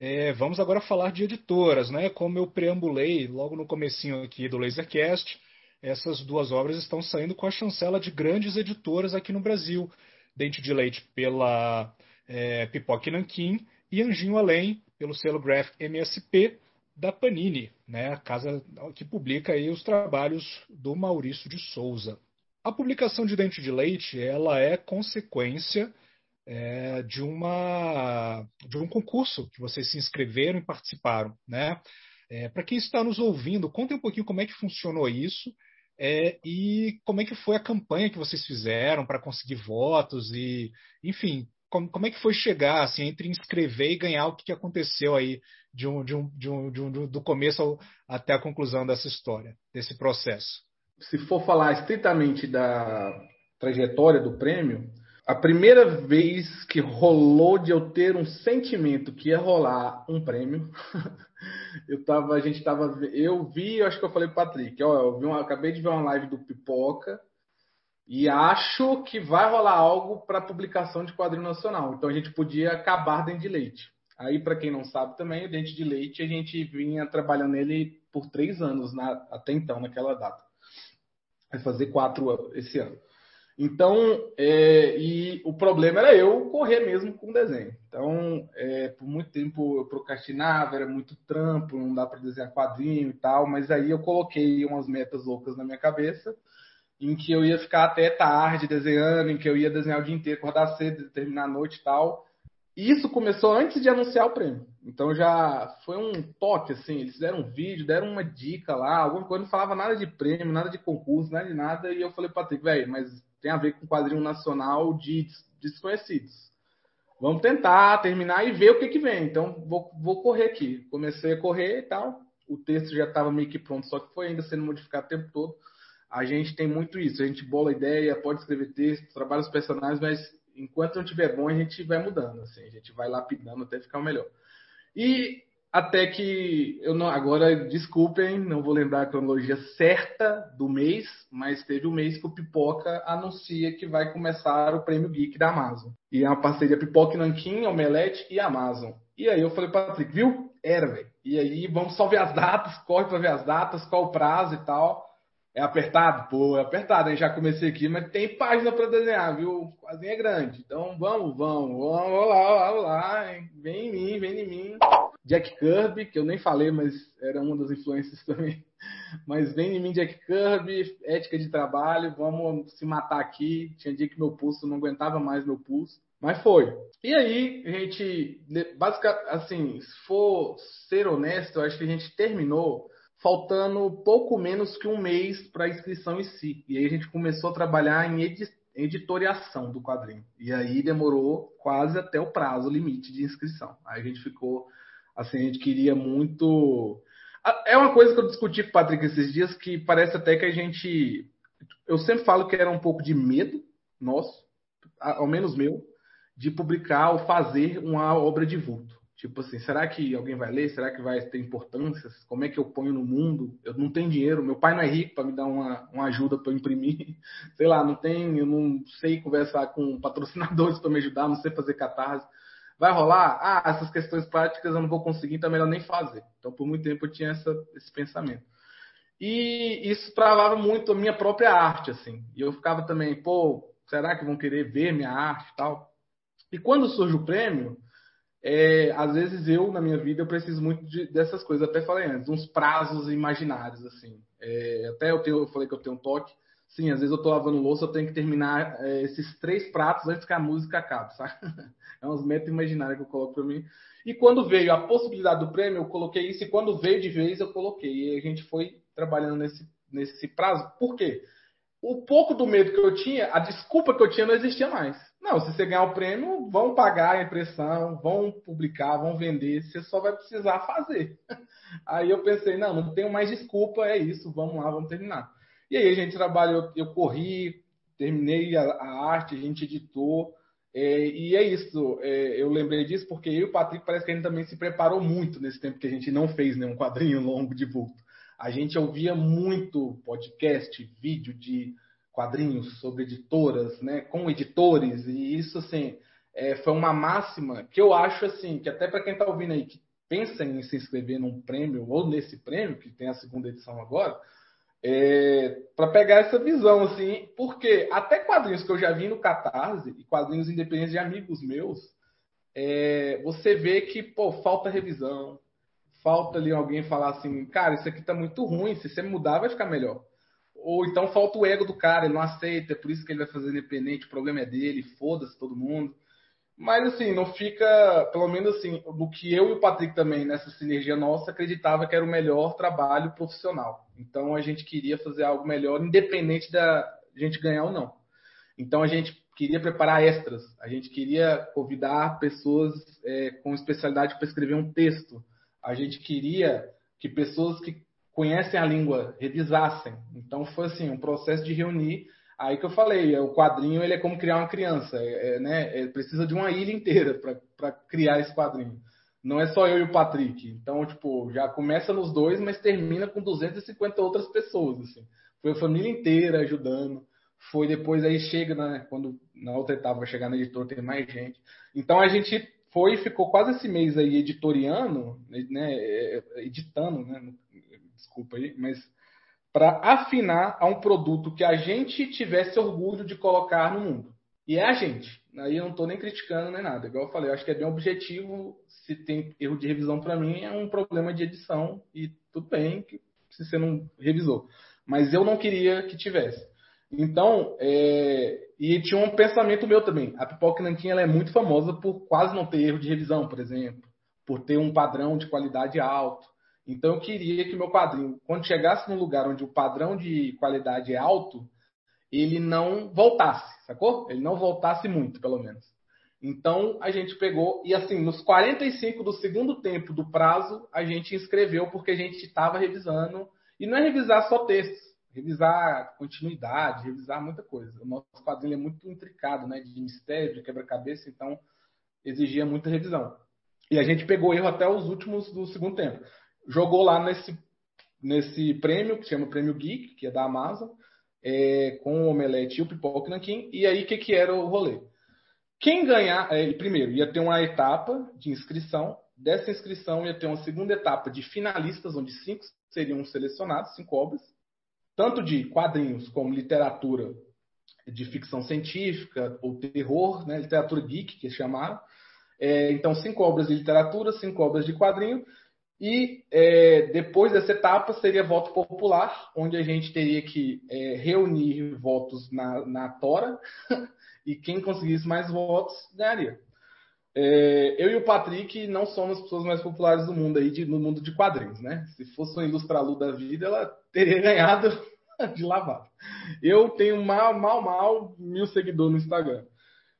É, vamos agora falar de editoras, né? Como eu preambulei logo no comecinho aqui do Lasercast, essas duas obras estão saindo com a chancela de grandes editoras aqui no Brasil. Dente de Leite pela é, Pipoque Nanquim e Anjinho Além pelo selo Graph MSP da Panini, né, a casa que publica aí os trabalhos do Maurício de Souza. A publicação de Dente de Leite ela é consequência é, de, uma, de um concurso que vocês se inscreveram e participaram. Né? É, Para quem está nos ouvindo, contem um pouquinho como é que funcionou isso é, e como é que foi a campanha que vocês fizeram para conseguir votos e, enfim, como, como, é que foi chegar assim entre inscrever e ganhar o que, que aconteceu aí de um, de um, de um, de um, do começo ao, até a conclusão dessa história, desse processo? Se for falar estritamente da trajetória do prêmio, a primeira vez que rolou de eu ter um sentimento que ia rolar um prêmio, [laughs] eu tava, a gente tava, eu vi, eu acho que eu falei pro Patrick, ó, eu, vi uma, acabei de ver uma live do Pipoca e acho que vai rolar algo para publicação de quadrinho nacional. Então a gente podia acabar dentro de leite. Aí, para quem não sabe também, o Dente de Leite, a gente vinha trabalhando nele por três anos na, até então, naquela data. Vai fazer quatro esse ano. Então, é, e o problema era eu correr mesmo com o desenho. Então, é, por muito tempo eu procrastinava, era muito trampo, não dá para desenhar quadrinho e tal, mas aí eu coloquei umas metas loucas na minha cabeça, em que eu ia ficar até tarde desenhando, em que eu ia desenhar o dia inteiro, acordar cedo, terminar a noite e tal. E isso começou antes de anunciar o prêmio. Então já foi um toque, assim, eles fizeram um vídeo, deram uma dica lá, alguma coisa, não falava nada de prêmio, nada de concurso, nada de nada, e eu falei, Patrick, velho, mas tem a ver com quadrinho nacional de desconhecidos. Vamos tentar terminar e ver o que, que vem. Então, vou, vou correr aqui. Comecei a correr e tal. O texto já estava meio que pronto, só que foi ainda sendo modificado o tempo todo. A gente tem muito isso. A gente bola ideia, pode escrever texto, trabalha os personagens, mas enquanto não tiver bom, a gente vai mudando. Assim, a gente vai lapidando até ficar melhor. E até que eu não agora desculpem, não vou lembrar a cronologia certa do mês, mas teve um mês que o Pipoca anuncia que vai começar o Prêmio Geek da Amazon. E é uma parceria Pipoca Nanquim, Omelete e Amazon. E aí eu falei para Patrick, viu? Era, velho. E aí vamos só ver as datas, corre para ver as datas, qual o prazo e tal. É apertado? Pô, é apertado. Aí já comecei aqui, mas tem página para desenhar, viu? Quase é grande. Então vamos, vamos, vamos lá, vamos lá. Vem em mim, vem em mim. Jack Kirby, que eu nem falei, mas era uma das influências [laughs] também. Mas vem em mim Jack Kirby, ética de trabalho, vamos se matar aqui. Tinha dia que meu pulso não aguentava mais meu pulso. Mas foi. E aí, a gente, basicamente, assim, se for ser honesto, acho que a gente terminou faltando pouco menos que um mês para a inscrição em si. E aí a gente começou a trabalhar em editoriação do quadrinho. E aí demorou quase até o prazo limite de inscrição. Aí a gente ficou Assim, a gente queria muito. É uma coisa que eu discuti com o Patrick esses dias que parece até que a gente. Eu sempre falo que era um pouco de medo nosso, ao menos meu, de publicar ou fazer uma obra de vulto. Tipo assim, será que alguém vai ler? Será que vai ter importância? Como é que eu ponho no mundo? Eu não tenho dinheiro, meu pai não é rico para me dar uma, uma ajuda para imprimir. [laughs] Sei lá, não tem, eu não sei conversar com patrocinadores [laughs] para me ajudar, não sei fazer catarse. Vai rolar? Ah, essas questões práticas eu não vou conseguir, então é melhor nem fazer. Então, por muito tempo eu tinha essa, esse pensamento. E isso travava muito a minha própria arte, assim. E eu ficava também, pô, será que vão querer ver minha arte e tal? E quando surge o prêmio, é, às vezes eu, na minha vida, eu preciso muito de, dessas coisas. Até falei antes, uns prazos imaginários, assim. É, até eu, tenho, eu falei que eu tenho um toque. Sim, às vezes eu tô lavando louça, eu tenho que terminar é, esses três pratos antes que a música acabe, sabe? [laughs] É uns metas imaginários que eu coloco para mim. E quando veio a possibilidade do prêmio, eu coloquei isso, e quando veio de vez, eu coloquei. E a gente foi trabalhando nesse, nesse prazo. Por quê? O pouco do medo que eu tinha, a desculpa que eu tinha não existia mais. Não, se você ganhar o prêmio, vão pagar a impressão, vão publicar, vão vender, você só vai precisar fazer. [laughs] Aí eu pensei, não, não tenho mais desculpa, é isso, vamos lá, vamos terminar. E aí a gente trabalhou, eu corri, terminei a, a arte, a gente editou, é, e é isso, é, eu lembrei disso porque eu e o Patrick parece que a gente também se preparou muito nesse tempo que a gente não fez nenhum quadrinho [laughs] longo de vulto. A gente ouvia muito podcast, vídeo de quadrinhos sobre editoras, né, com editores, e isso assim é, foi uma máxima que eu acho assim, que até para quem está ouvindo aí que pensa em se inscrever num prêmio ou nesse prêmio, que tem a segunda edição agora, é, para pegar essa visão, assim, porque até quadrinhos que eu já vi no Catarse, e quadrinhos independentes de amigos meus, é, você vê que, pô, falta revisão, falta ali alguém falar assim, cara, isso aqui tá muito ruim, se você mudar vai ficar melhor. Ou então falta o ego do cara, ele não aceita, é por isso que ele vai fazer independente, o problema é dele, foda-se todo mundo. Mas assim, não fica, pelo menos assim, do que eu e o Patrick também, nessa sinergia nossa, acreditava que era o melhor trabalho profissional. Então a gente queria fazer algo melhor, independente da gente ganhar ou não. Então a gente queria preparar extras, a gente queria convidar pessoas é, com especialidade para escrever um texto. A gente queria que pessoas que conhecem a língua revisassem. Então foi assim, um processo de reunir Aí que eu falei, é, o quadrinho ele é como criar uma criança, é, é né? É, precisa de uma ilha inteira para criar esse quadrinho. Não é só eu e o Patrick. Então, tipo, já começa nos dois, mas termina com 250 outras pessoas, assim. Foi a família inteira ajudando. Foi depois aí chega, né? Quando na outra etapa vai chegar no editor, tem mais gente. Então a gente foi ficou quase esse mês aí editoriando, né? É, editando, né? Desculpa aí, mas para afinar a um produto que a gente tivesse orgulho de colocar no mundo. E é a gente. Aí eu não estou nem criticando nem nada. Igual eu falei, eu acho que é bem objetivo. Se tem erro de revisão para mim, é um problema de edição. E tudo bem se você não revisou. Mas eu não queria que tivesse. Então, é... e tinha um pensamento meu também. A Pipoca Nanquim ela é muito famosa por quase não ter erro de revisão, por exemplo. Por ter um padrão de qualidade alto. Então eu queria que meu quadrinho, quando chegasse num lugar onde o padrão de qualidade é alto, ele não voltasse, sacou? Ele não voltasse muito, pelo menos. Então a gente pegou e assim, nos 45 do segundo tempo do prazo, a gente inscreveu porque a gente estava revisando e não é revisar só textos, revisar continuidade, revisar muita coisa. O nosso quadrinho é muito intricado, né, de mistério, de quebra-cabeça, então exigia muita revisão. E a gente pegou erro até os últimos do segundo tempo jogou lá nesse, nesse prêmio, que chama Prêmio Geek, que é da Amazon, é, com o Omelete e o Pipoca Nanquim. E aí, o que, que era o rolê? Quem ganhar, é, primeiro, ia ter uma etapa de inscrição. Dessa inscrição ia ter uma segunda etapa de finalistas, onde cinco seriam selecionados, cinco obras, tanto de quadrinhos como literatura de ficção científica ou terror, né, literatura geek, que chamaram. É, então, cinco obras de literatura, cinco obras de quadrinho, e é, depois dessa etapa seria voto popular, onde a gente teria que é, reunir votos na, na Tora [laughs] e quem conseguisse mais votos ganharia. É, eu e o Patrick não somos as pessoas mais populares do mundo aí de, no mundo de quadrinhos, né? Se fosse uma Ilustralu da vida, ela teria ganhado [laughs] de lavada. Eu tenho mal, mal, mal mil seguidores no Instagram.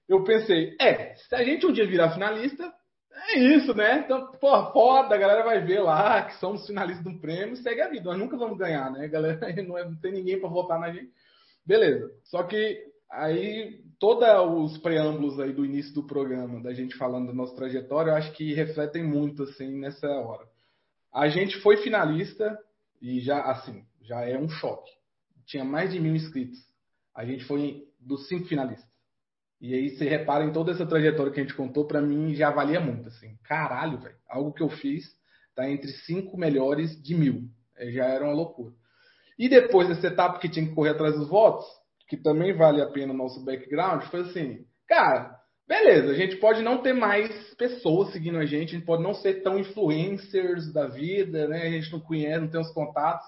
Eu pensei, é, se a gente um dia virar finalista, é isso, né? Então, pô, foda, a galera vai ver lá que somos finalistas de um prêmio, segue a vida. Nós nunca vamos ganhar, né? Galera [laughs] não, é, não tem ninguém para votar na gente. Beleza. Só que aí todos os preâmbulos aí do início do programa, da gente falando da nossa trajetória, eu acho que refletem muito assim nessa hora. A gente foi finalista e já assim, já é um choque. Tinha mais de mil inscritos. A gente foi dos cinco finalistas. E aí você repara em toda essa trajetória que a gente contou, para mim já valia muito, assim. Caralho, velho. Algo que eu fiz tá entre cinco melhores de mil. É, já era uma loucura. E depois dessa etapa que tinha que correr atrás dos votos, que também vale a pena o nosso background, foi assim, cara, beleza, a gente pode não ter mais pessoas seguindo a gente, a gente pode não ser tão influencers da vida, né? A gente não conhece, não tem os contatos,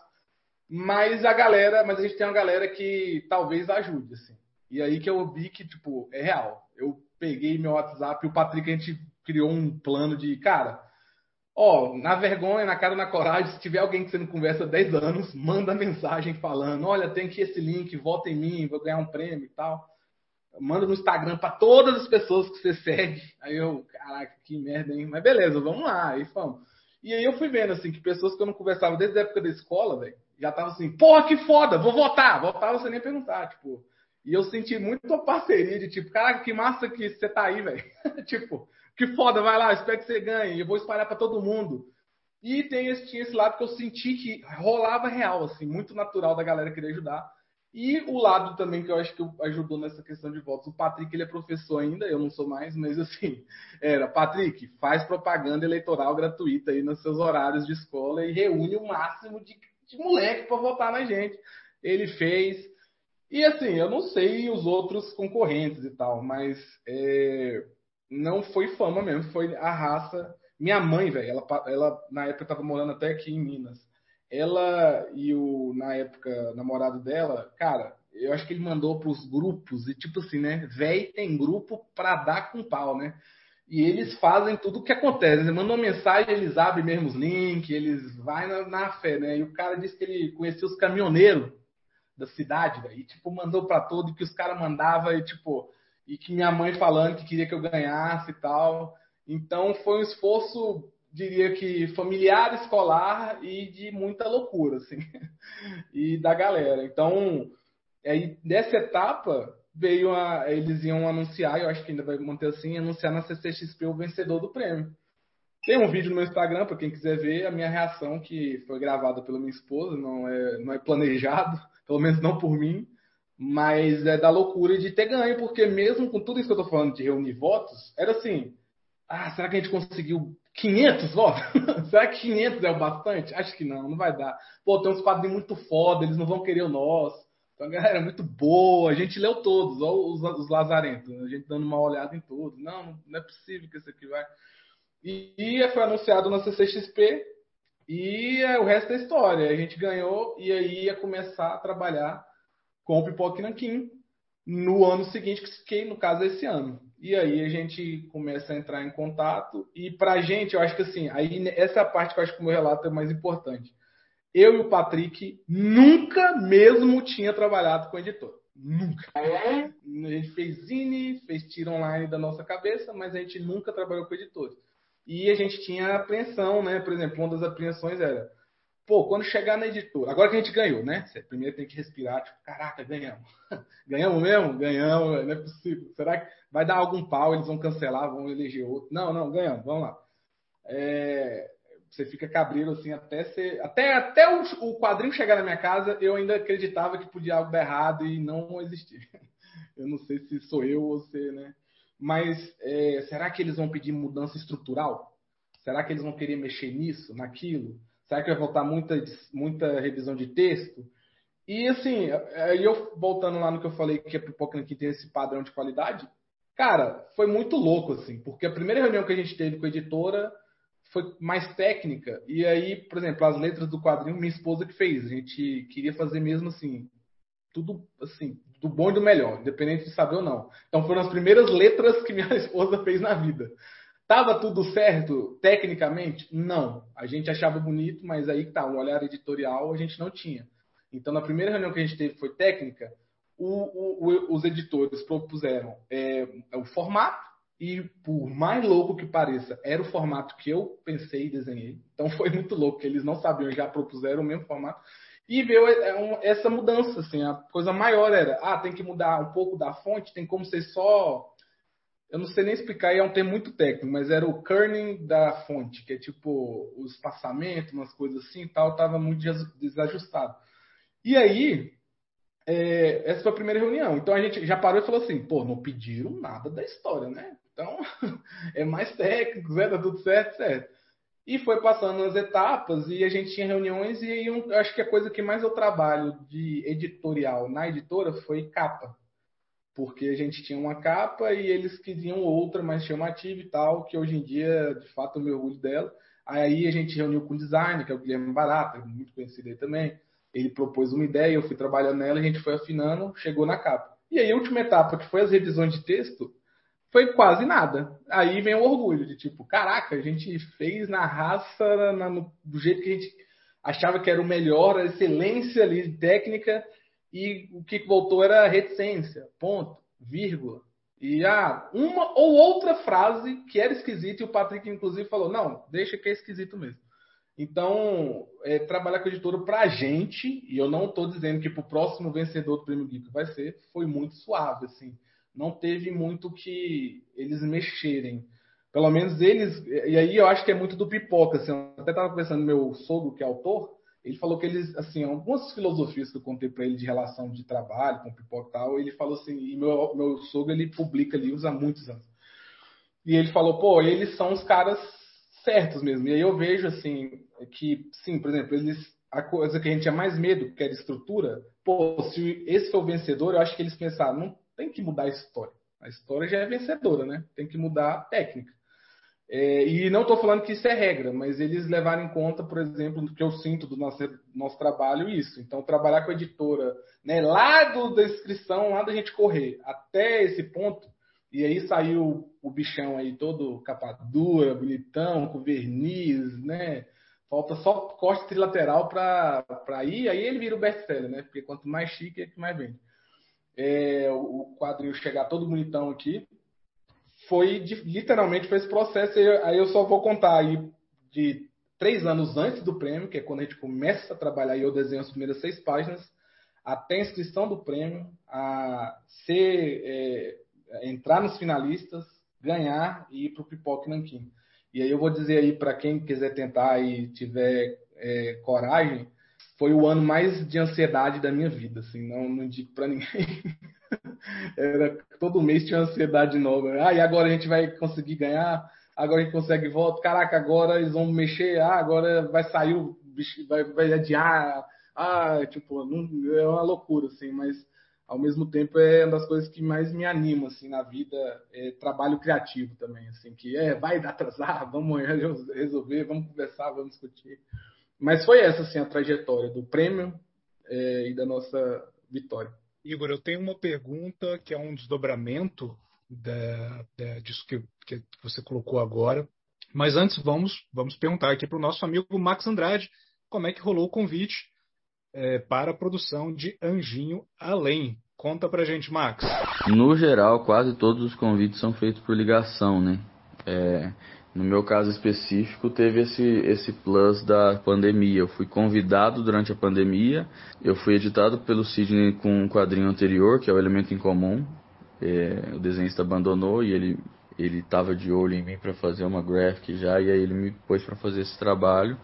mas a galera, mas a gente tem uma galera que talvez ajude, assim. E aí que eu vi que, tipo, é real. Eu peguei meu WhatsApp e o Patrick, a gente criou um plano de, cara, ó, na vergonha, na cara, na coragem, se tiver alguém que você não conversa há 10 anos, manda mensagem falando, olha, tem aqui esse link, vota em mim, vou ganhar um prêmio e tal. Manda no Instagram para todas as pessoas que você segue. Aí eu, caraca, que merda, hein? Mas beleza, vamos lá. Aí fomos. E aí eu fui vendo, assim, que pessoas que eu não conversava desde a época da escola, velho, já estavam assim, porra, que foda, vou votar. Votava sem nem perguntar, tipo... E eu senti muito a parceria de tipo, caraca, que massa que você tá aí, velho. [laughs] tipo, que foda, vai lá, espero que você ganhe, eu vou espalhar para todo mundo. E tem esse, tinha esse lado que eu senti que rolava real, assim, muito natural da galera querer ajudar. E o lado também que eu acho que ajudou nessa questão de votos. O Patrick, ele é professor ainda, eu não sou mais, mas assim, [laughs] era, Patrick, faz propaganda eleitoral gratuita aí nos seus horários de escola e reúne o máximo de de moleque para votar na gente. Ele fez. E assim, eu não sei os outros concorrentes e tal, mas é, não foi fama mesmo, foi a raça. Minha mãe, velho, ela, ela na época estava morando até aqui em Minas. Ela e o, na época, namorado dela, cara, eu acho que ele mandou para os grupos, e tipo assim, né? Véi tem grupo para dar com pau, né? E eles fazem tudo o que acontece. Eles mandam uma mensagem, eles abrem mesmo os links, eles vai na, na, fé, né? E o cara disse que ele conhecia os caminhoneiros da cidade, véio, e tipo, mandou para todo, que os caras mandavam, e tipo, e que minha mãe falando que queria que eu ganhasse e tal. Então foi um esforço, diria que familiar, escolar e de muita loucura, assim, [laughs] e da galera. Então, aí dessa etapa veio a, eles iam anunciar, eu acho que ainda vai manter assim, anunciar na CCXP o vencedor do prêmio. Tem um vídeo no meu Instagram para quem quiser ver a minha reação que foi gravada pela minha esposa, não é, não é planejado, pelo menos não por mim, mas é da loucura de ter ganho, porque mesmo com tudo isso que eu tô falando de reunir votos, era assim, ah, será que a gente conseguiu 500 votos? [laughs] será que 500 é o bastante? Acho que não, não vai dar. Pô, tem uns quadrinhos muito foda, eles não vão querer o nosso. Então, galera, é muito boa. A gente leu todos, os, os lazarentos. A gente dando uma olhada em todos. Não, não é possível que esse aqui vai. E, e foi anunciado na CCXP. E é, o resto é história. A gente ganhou e aí ia começar a trabalhar com o Pipoque Nanquim no ano seguinte, que no caso é esse ano. E aí a gente começa a entrar em contato. E pra gente, eu acho que assim, aí essa é a parte que eu acho que o meu relato é mais importante eu e o Patrick nunca mesmo tinha trabalhado com editor. Nunca. A gente fez zine, fez tiro online da nossa cabeça, mas a gente nunca trabalhou com editores. E a gente tinha apreensão, né? Por exemplo, uma das apreensões era, pô, quando chegar na editora, agora que a gente ganhou, né? Você primeiro tem que respirar, tipo, caraca, ganhamos. [laughs] ganhamos mesmo? Ganhamos, não é possível. Será que vai dar algum pau, eles vão cancelar, vão eleger outro? Não, não, ganhamos, vamos lá. É, você fica cabreiro assim até até até o, o, quadrinho chegar na minha casa, eu ainda acreditava que podia algo dar errado e não existir. [laughs] Eu não sei se sou eu ou se, né? Mas é, será que eles vão pedir mudança estrutural? Será que eles vão querer mexer nisso, naquilo? Será que vai voltar muita muita revisão de texto? E assim, aí eu voltando lá no que eu falei que a pipoca tem esse padrão de qualidade, cara, foi muito louco assim, porque a primeira reunião que a gente teve com a editora foi mais técnica. E aí, por exemplo, as letras do quadrinho, minha esposa que fez. A gente queria fazer mesmo assim, tudo assim, do bom e do melhor, independente de saber ou não. Então foram as primeiras letras que minha [laughs] esposa fez na vida. Tava tudo certo tecnicamente? Não. A gente achava bonito, mas aí tá, um olhar editorial a gente não tinha. Então, na primeira reunião que a gente teve foi técnica, o, o, os editores propuseram é, o formato, e por mais louco que pareça, era o formato que eu pensei e desenhei. Então [laughs] foi muito louco, que eles não sabiam, já propuseram o mesmo formato. E veio é, essa mudança, assim, a coisa maior era, ah, tem que mudar um pouco da fonte, tem como ser só. Eu não sei nem explicar, é um termo muito técnico, mas era o kerning da fonte, que é tipo o espaçamento, umas coisas assim e tal, estava muito desajustado. E aí, é, essa foi a primeira reunião. Então a gente já parou e falou assim: pô, não pediram nada da história, né? Então, [laughs] é mais técnico, né? Tá tudo certo, certo. E foi passando as etapas e a gente tinha reuniões e eu acho que a coisa que mais eu trabalho de editorial na editora foi capa. Porque a gente tinha uma capa e eles queriam outra mais chamativa e tal, que hoje em dia, de fato, eu me orgulho dela. Aí a gente reuniu com o designer, que é o Guilherme Barata, muito conhecido aí também. Ele propôs uma ideia, eu fui trabalhando nela, a gente foi afinando, chegou na capa. E aí a última etapa, que foi as revisões de texto, foi quase nada. Aí vem o orgulho de tipo, caraca, a gente fez na raça, na, no, do jeito que a gente achava que era o melhor, a excelência ali técnica, e o que voltou era reticência, ponto, vírgula. E ah, uma ou outra frase que era esquisita, e o Patrick, inclusive, falou: não, deixa que é esquisito mesmo. Então, é, trabalhar com a editora pra gente, e eu não estou dizendo que pro próximo vencedor do Prêmio Geek vai ser, foi muito suave, assim não teve muito que eles mexerem. Pelo menos eles. E aí eu acho que é muito do pipoca. Assim, eu até estava pensando no meu sogro, que é autor, ele falou que eles, assim, algumas filosofias que eu contei para ele de relação de trabalho com pipoca e tal, ele falou assim, e meu, meu sogro ele publica livros há muitos anos. E ele falou, pô, eles são os caras certos mesmo. E aí eu vejo, assim, que, sim, por exemplo, eles a coisa que a gente tinha mais medo, que era estrutura, pô, se esse for o vencedor, eu acho que eles pensaram, não tem que mudar a história. A história já é vencedora, né? Tem que mudar a técnica. É, e não estou falando que isso é regra, mas eles levaram em conta, por exemplo, do que eu sinto do nosso, nosso trabalho, isso. Então, trabalhar com a editora, né, lá do, da inscrição, lá da gente correr, até esse ponto, e aí saiu o bichão aí todo capa dura, bonitão, com verniz, né? Falta só corte trilateral para ir, aí ele vira o best-seller, né? Porque quanto mais chique, é que mais vende. É, o quadrinho chegar todo bonitão aqui, foi de, literalmente foi esse processo. Aí eu só vou contar aí de três anos antes do prêmio, que é quando a gente começa a trabalhar e eu desenho as primeiras seis páginas, até a inscrição do prêmio, a ser é, entrar nos finalistas, ganhar e ir para o Pipoque Nanquim. E aí eu vou dizer aí para quem quiser tentar e tiver é, coragem, foi o ano mais de ansiedade da minha vida, assim, não, não indico para ninguém. [laughs] Era, todo mês tinha ansiedade nova. Ah, e agora a gente vai conseguir ganhar? Agora a gente consegue voto? Caraca, agora eles vão mexer? Ah, agora vai sair o bicho, vai, vai adiar? Ah, tipo, não, é uma loucura, assim, mas ao mesmo tempo é uma das coisas que mais me anima assim na vida é trabalho criativo também assim que é vai atrasar [laughs] vamos resolver vamos conversar vamos discutir mas foi essa assim a trajetória do prêmio é, e da nossa vitória Igor eu tenho uma pergunta que é um desdobramento da, da, disso que, que você colocou agora mas antes vamos vamos perguntar aqui para o nosso amigo Max Andrade como é que rolou o convite é, para a produção de Anjinho Além. Conta pra gente, Max. No geral, quase todos os convites são feitos por ligação, né? É, no meu caso específico, teve esse, esse plus da pandemia. Eu fui convidado durante a pandemia, eu fui editado pelo Sidney com um quadrinho anterior, que é o Elemento em Comum. É, o desenhista abandonou e ele ele estava de olho em mim para fazer uma graphic já, e aí ele me pôs para fazer esse trabalho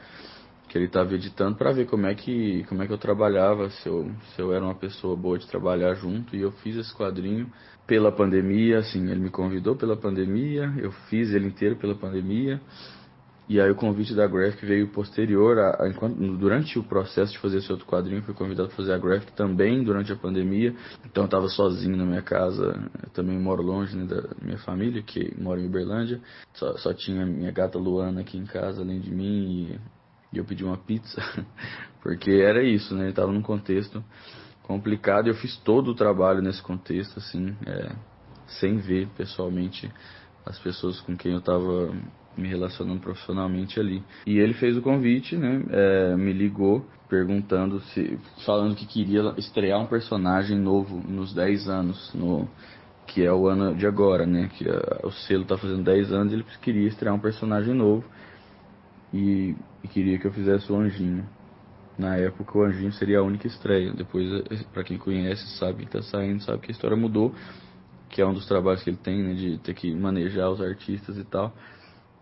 que ele estava editando para ver como é que como é que eu trabalhava, se eu, se eu era uma pessoa boa de trabalhar junto e eu fiz esse quadrinho pela pandemia, assim, ele me convidou pela pandemia, eu fiz ele inteiro pela pandemia. E aí o convite da Graphic veio posterior a, a enquanto, durante o processo de fazer esse outro quadrinho, fui convidado a fazer a Graphic também durante a pandemia. Então eu estava sozinho na minha casa, eu também moro longe né, da minha família, que mora em Uberlândia. Só, só tinha minha gata Luana aqui em casa, além de mim, e e eu pedi uma pizza, [laughs] porque era isso, né? Ele estava num contexto complicado e eu fiz todo o trabalho nesse contexto, assim, é, sem ver pessoalmente as pessoas com quem eu estava me relacionando profissionalmente ali. E ele fez o convite, né? É, me ligou perguntando se, falando que queria estrear um personagem novo nos 10 anos, no que é o ano de agora, né? Que a, o selo está fazendo 10 anos, ele queria estrear um personagem novo e, e queria que eu fizesse o Anjinho. Na época o Anjinho seria a única estreia. Depois, eh, para quem conhece, sabe que está saindo, sabe que a história mudou, que é um dos trabalhos que ele tem, né, de ter que manejar os artistas e tal,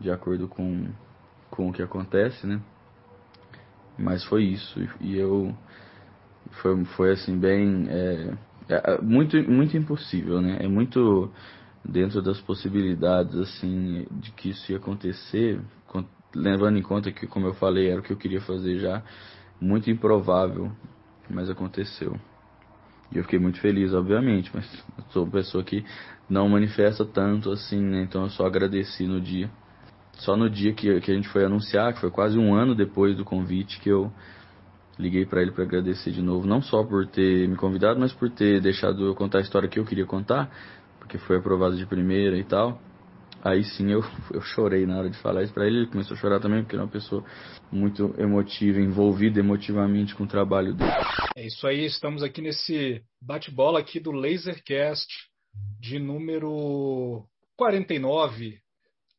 de acordo com, com o que acontece, né? Mas foi isso e eu foi, foi assim bem é, é, muito muito impossível, né? É muito dentro das possibilidades assim de que isso ia acontecer levando em conta que, como eu falei, era o que eu queria fazer já, muito improvável, mas aconteceu. E eu fiquei muito feliz, obviamente, mas sou uma pessoa que não manifesta tanto assim, né? Então eu só agradeci no dia. Só no dia que, que a gente foi anunciar, que foi quase um ano depois do convite, que eu liguei para ele para agradecer de novo, não só por ter me convidado, mas por ter deixado eu contar a história que eu queria contar, porque foi aprovado de primeira e tal. Aí sim eu, eu chorei na hora de falar isso para ele. Ele começou a chorar também, porque ele é uma pessoa muito emotiva, envolvida emotivamente com o trabalho dele. É isso aí, estamos aqui nesse bate-bola aqui do Lasercast de número 49,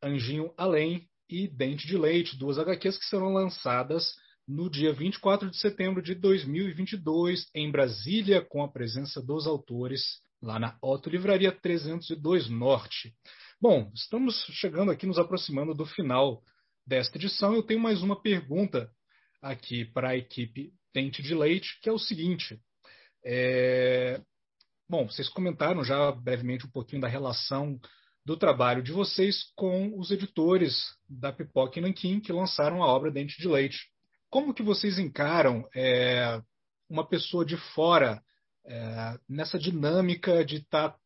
Anjinho Além e Dente de Leite, duas HQs que serão lançadas no dia 24 de setembro de 2022 em Brasília, com a presença dos autores lá na Otto Livraria 302 Norte. Bom, estamos chegando aqui, nos aproximando do final desta edição. Eu tenho mais uma pergunta aqui para a equipe Dente de Leite, que é o seguinte. É... Bom, vocês comentaram já brevemente um pouquinho da relação do trabalho de vocês com os editores da Pipoca e Nanquim, que lançaram a obra Dente de Leite. como que vocês encaram é, uma pessoa de fora é, nessa dinâmica de estar tá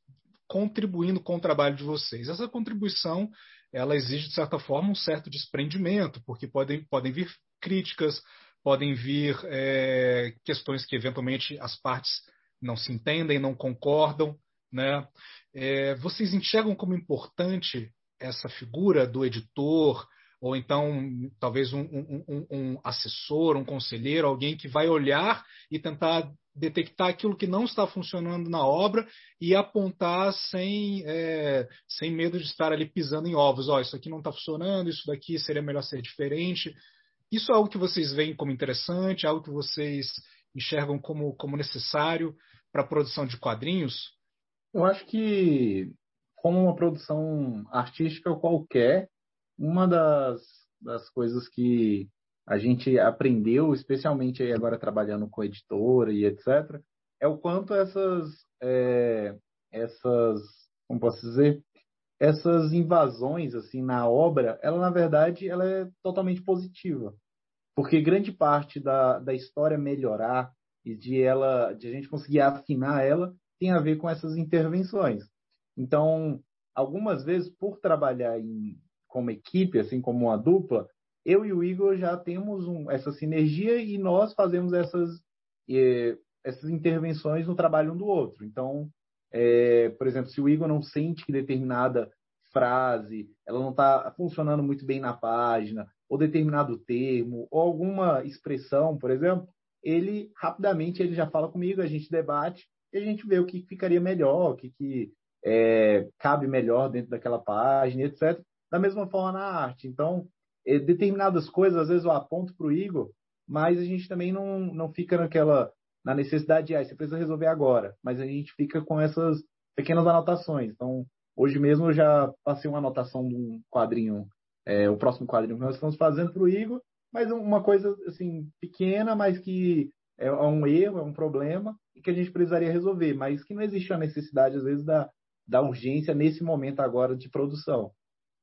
contribuindo com o trabalho de vocês? Essa contribuição ela exige, de certa forma, um certo desprendimento, porque podem, podem vir críticas, podem vir é, questões que eventualmente as partes não se entendem, não concordam. Né? É, vocês enxergam como importante essa figura do editor, ou então talvez um, um, um, assessor, um conselheiro, alguém que vai olhar e tentar detectar aquilo que não está funcionando na obra e apontar sem, é, sem medo de estar ali pisando em ovos. Oh, isso aqui não está funcionando, isso daqui seria melhor ser diferente. Isso é algo que vocês veem como interessante, algo que vocês enxergam como, como necessário para a produção de quadrinhos? Eu acho que, como uma produção artística qualquer, uma das, das coisas que a gente aprendeu, especialmente agora trabalhando com editora e etc., é o quanto essas, é, essas, como posso dizer, essas invasões assim na obra, ela na verdade ela é totalmente positiva, porque grande parte da, da história melhorar e de ela, de a gente conseguir afinar ela, tem a ver com essas intervenções. Então, algumas vezes por trabalhar em como equipe, assim como uma dupla, eu e o Igor já temos um, essa sinergia e nós fazemos essas, essas intervenções no trabalho um do outro. Então, é, por exemplo, se o Igor não sente que determinada frase ela não está funcionando muito bem na página, ou determinado termo, ou alguma expressão, por exemplo, ele rapidamente ele já fala comigo, a gente debate e a gente vê o que ficaria melhor, o que, que é, cabe melhor dentro daquela página, etc. Da mesma forma na arte. Então, determinadas coisas, às vezes eu aponto para o Igor, mas a gente também não, não fica naquela na necessidade de, ah, você precisa resolver agora, mas a gente fica com essas pequenas anotações. Então, hoje mesmo eu já passei uma anotação de um quadrinho, é, o próximo quadrinho que nós estamos fazendo para o Igor, mas uma coisa assim pequena, mas que é um erro, é um problema e que a gente precisaria resolver, mas que não existe a necessidade às vezes da, da urgência nesse momento agora de produção.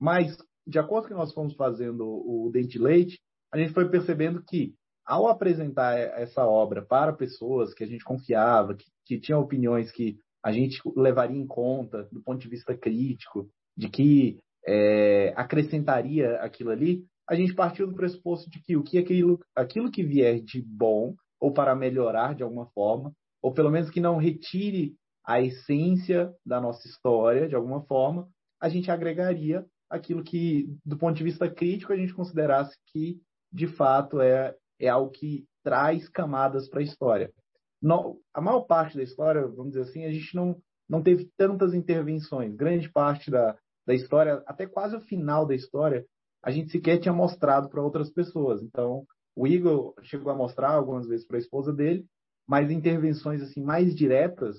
Mas, de acordo que nós fomos fazendo o Dente Leite, a gente foi percebendo que, ao apresentar essa obra para pessoas que a gente confiava, que, que tinham opiniões que a gente levaria em conta do ponto de vista crítico, de que é, acrescentaria aquilo ali, a gente partiu do pressuposto de que o que aquilo, aquilo que vier de bom ou para melhorar de alguma forma, ou pelo menos que não retire a essência da nossa história de alguma forma, a gente agregaria aquilo que, do ponto de vista crítico, a gente considerasse que, de fato, é, é algo que traz camadas para a história. A maior parte da história, vamos dizer assim, a gente não, não teve tantas intervenções. Grande parte da, da história, até quase o final da história, a gente sequer tinha mostrado para outras pessoas. Então, o Igor chegou a mostrar algumas vezes para a esposa dele, mas intervenções assim mais diretas,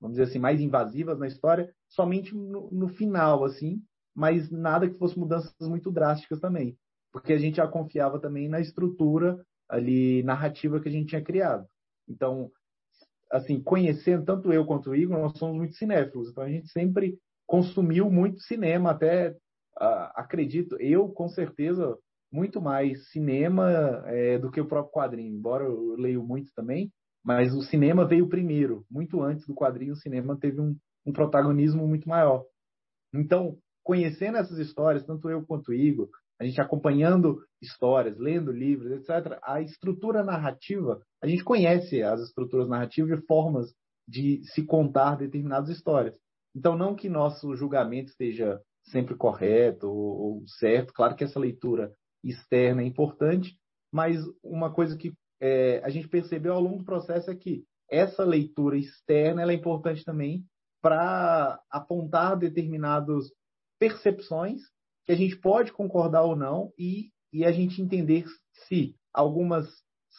vamos dizer assim, mais invasivas na história, somente no, no final, assim, mas nada que fosse mudanças muito drásticas também, porque a gente já confiava também na estrutura ali narrativa que a gente tinha criado. Então, assim, conhecendo tanto eu quanto o Igor, nós somos muito cinéfilos, então a gente sempre consumiu muito cinema, até uh, acredito, eu com certeza muito mais cinema é, do que o próprio quadrinho, embora eu leio muito também, mas o cinema veio primeiro, muito antes do quadrinho, o cinema teve um, um protagonismo muito maior. Então, conhecendo essas histórias, tanto eu quanto o Igor, a gente acompanhando histórias, lendo livros, etc., a estrutura narrativa, a gente conhece as estruturas narrativas e formas de se contar determinadas histórias. Então, não que nosso julgamento esteja sempre correto ou, certo, claro que essa leitura externa é importante, mas uma coisa que é, a gente percebeu ao longo do processo é que essa leitura externa é importante também para apontar determinadas percepções que a gente pode concordar ou não e, e a gente entender se algumas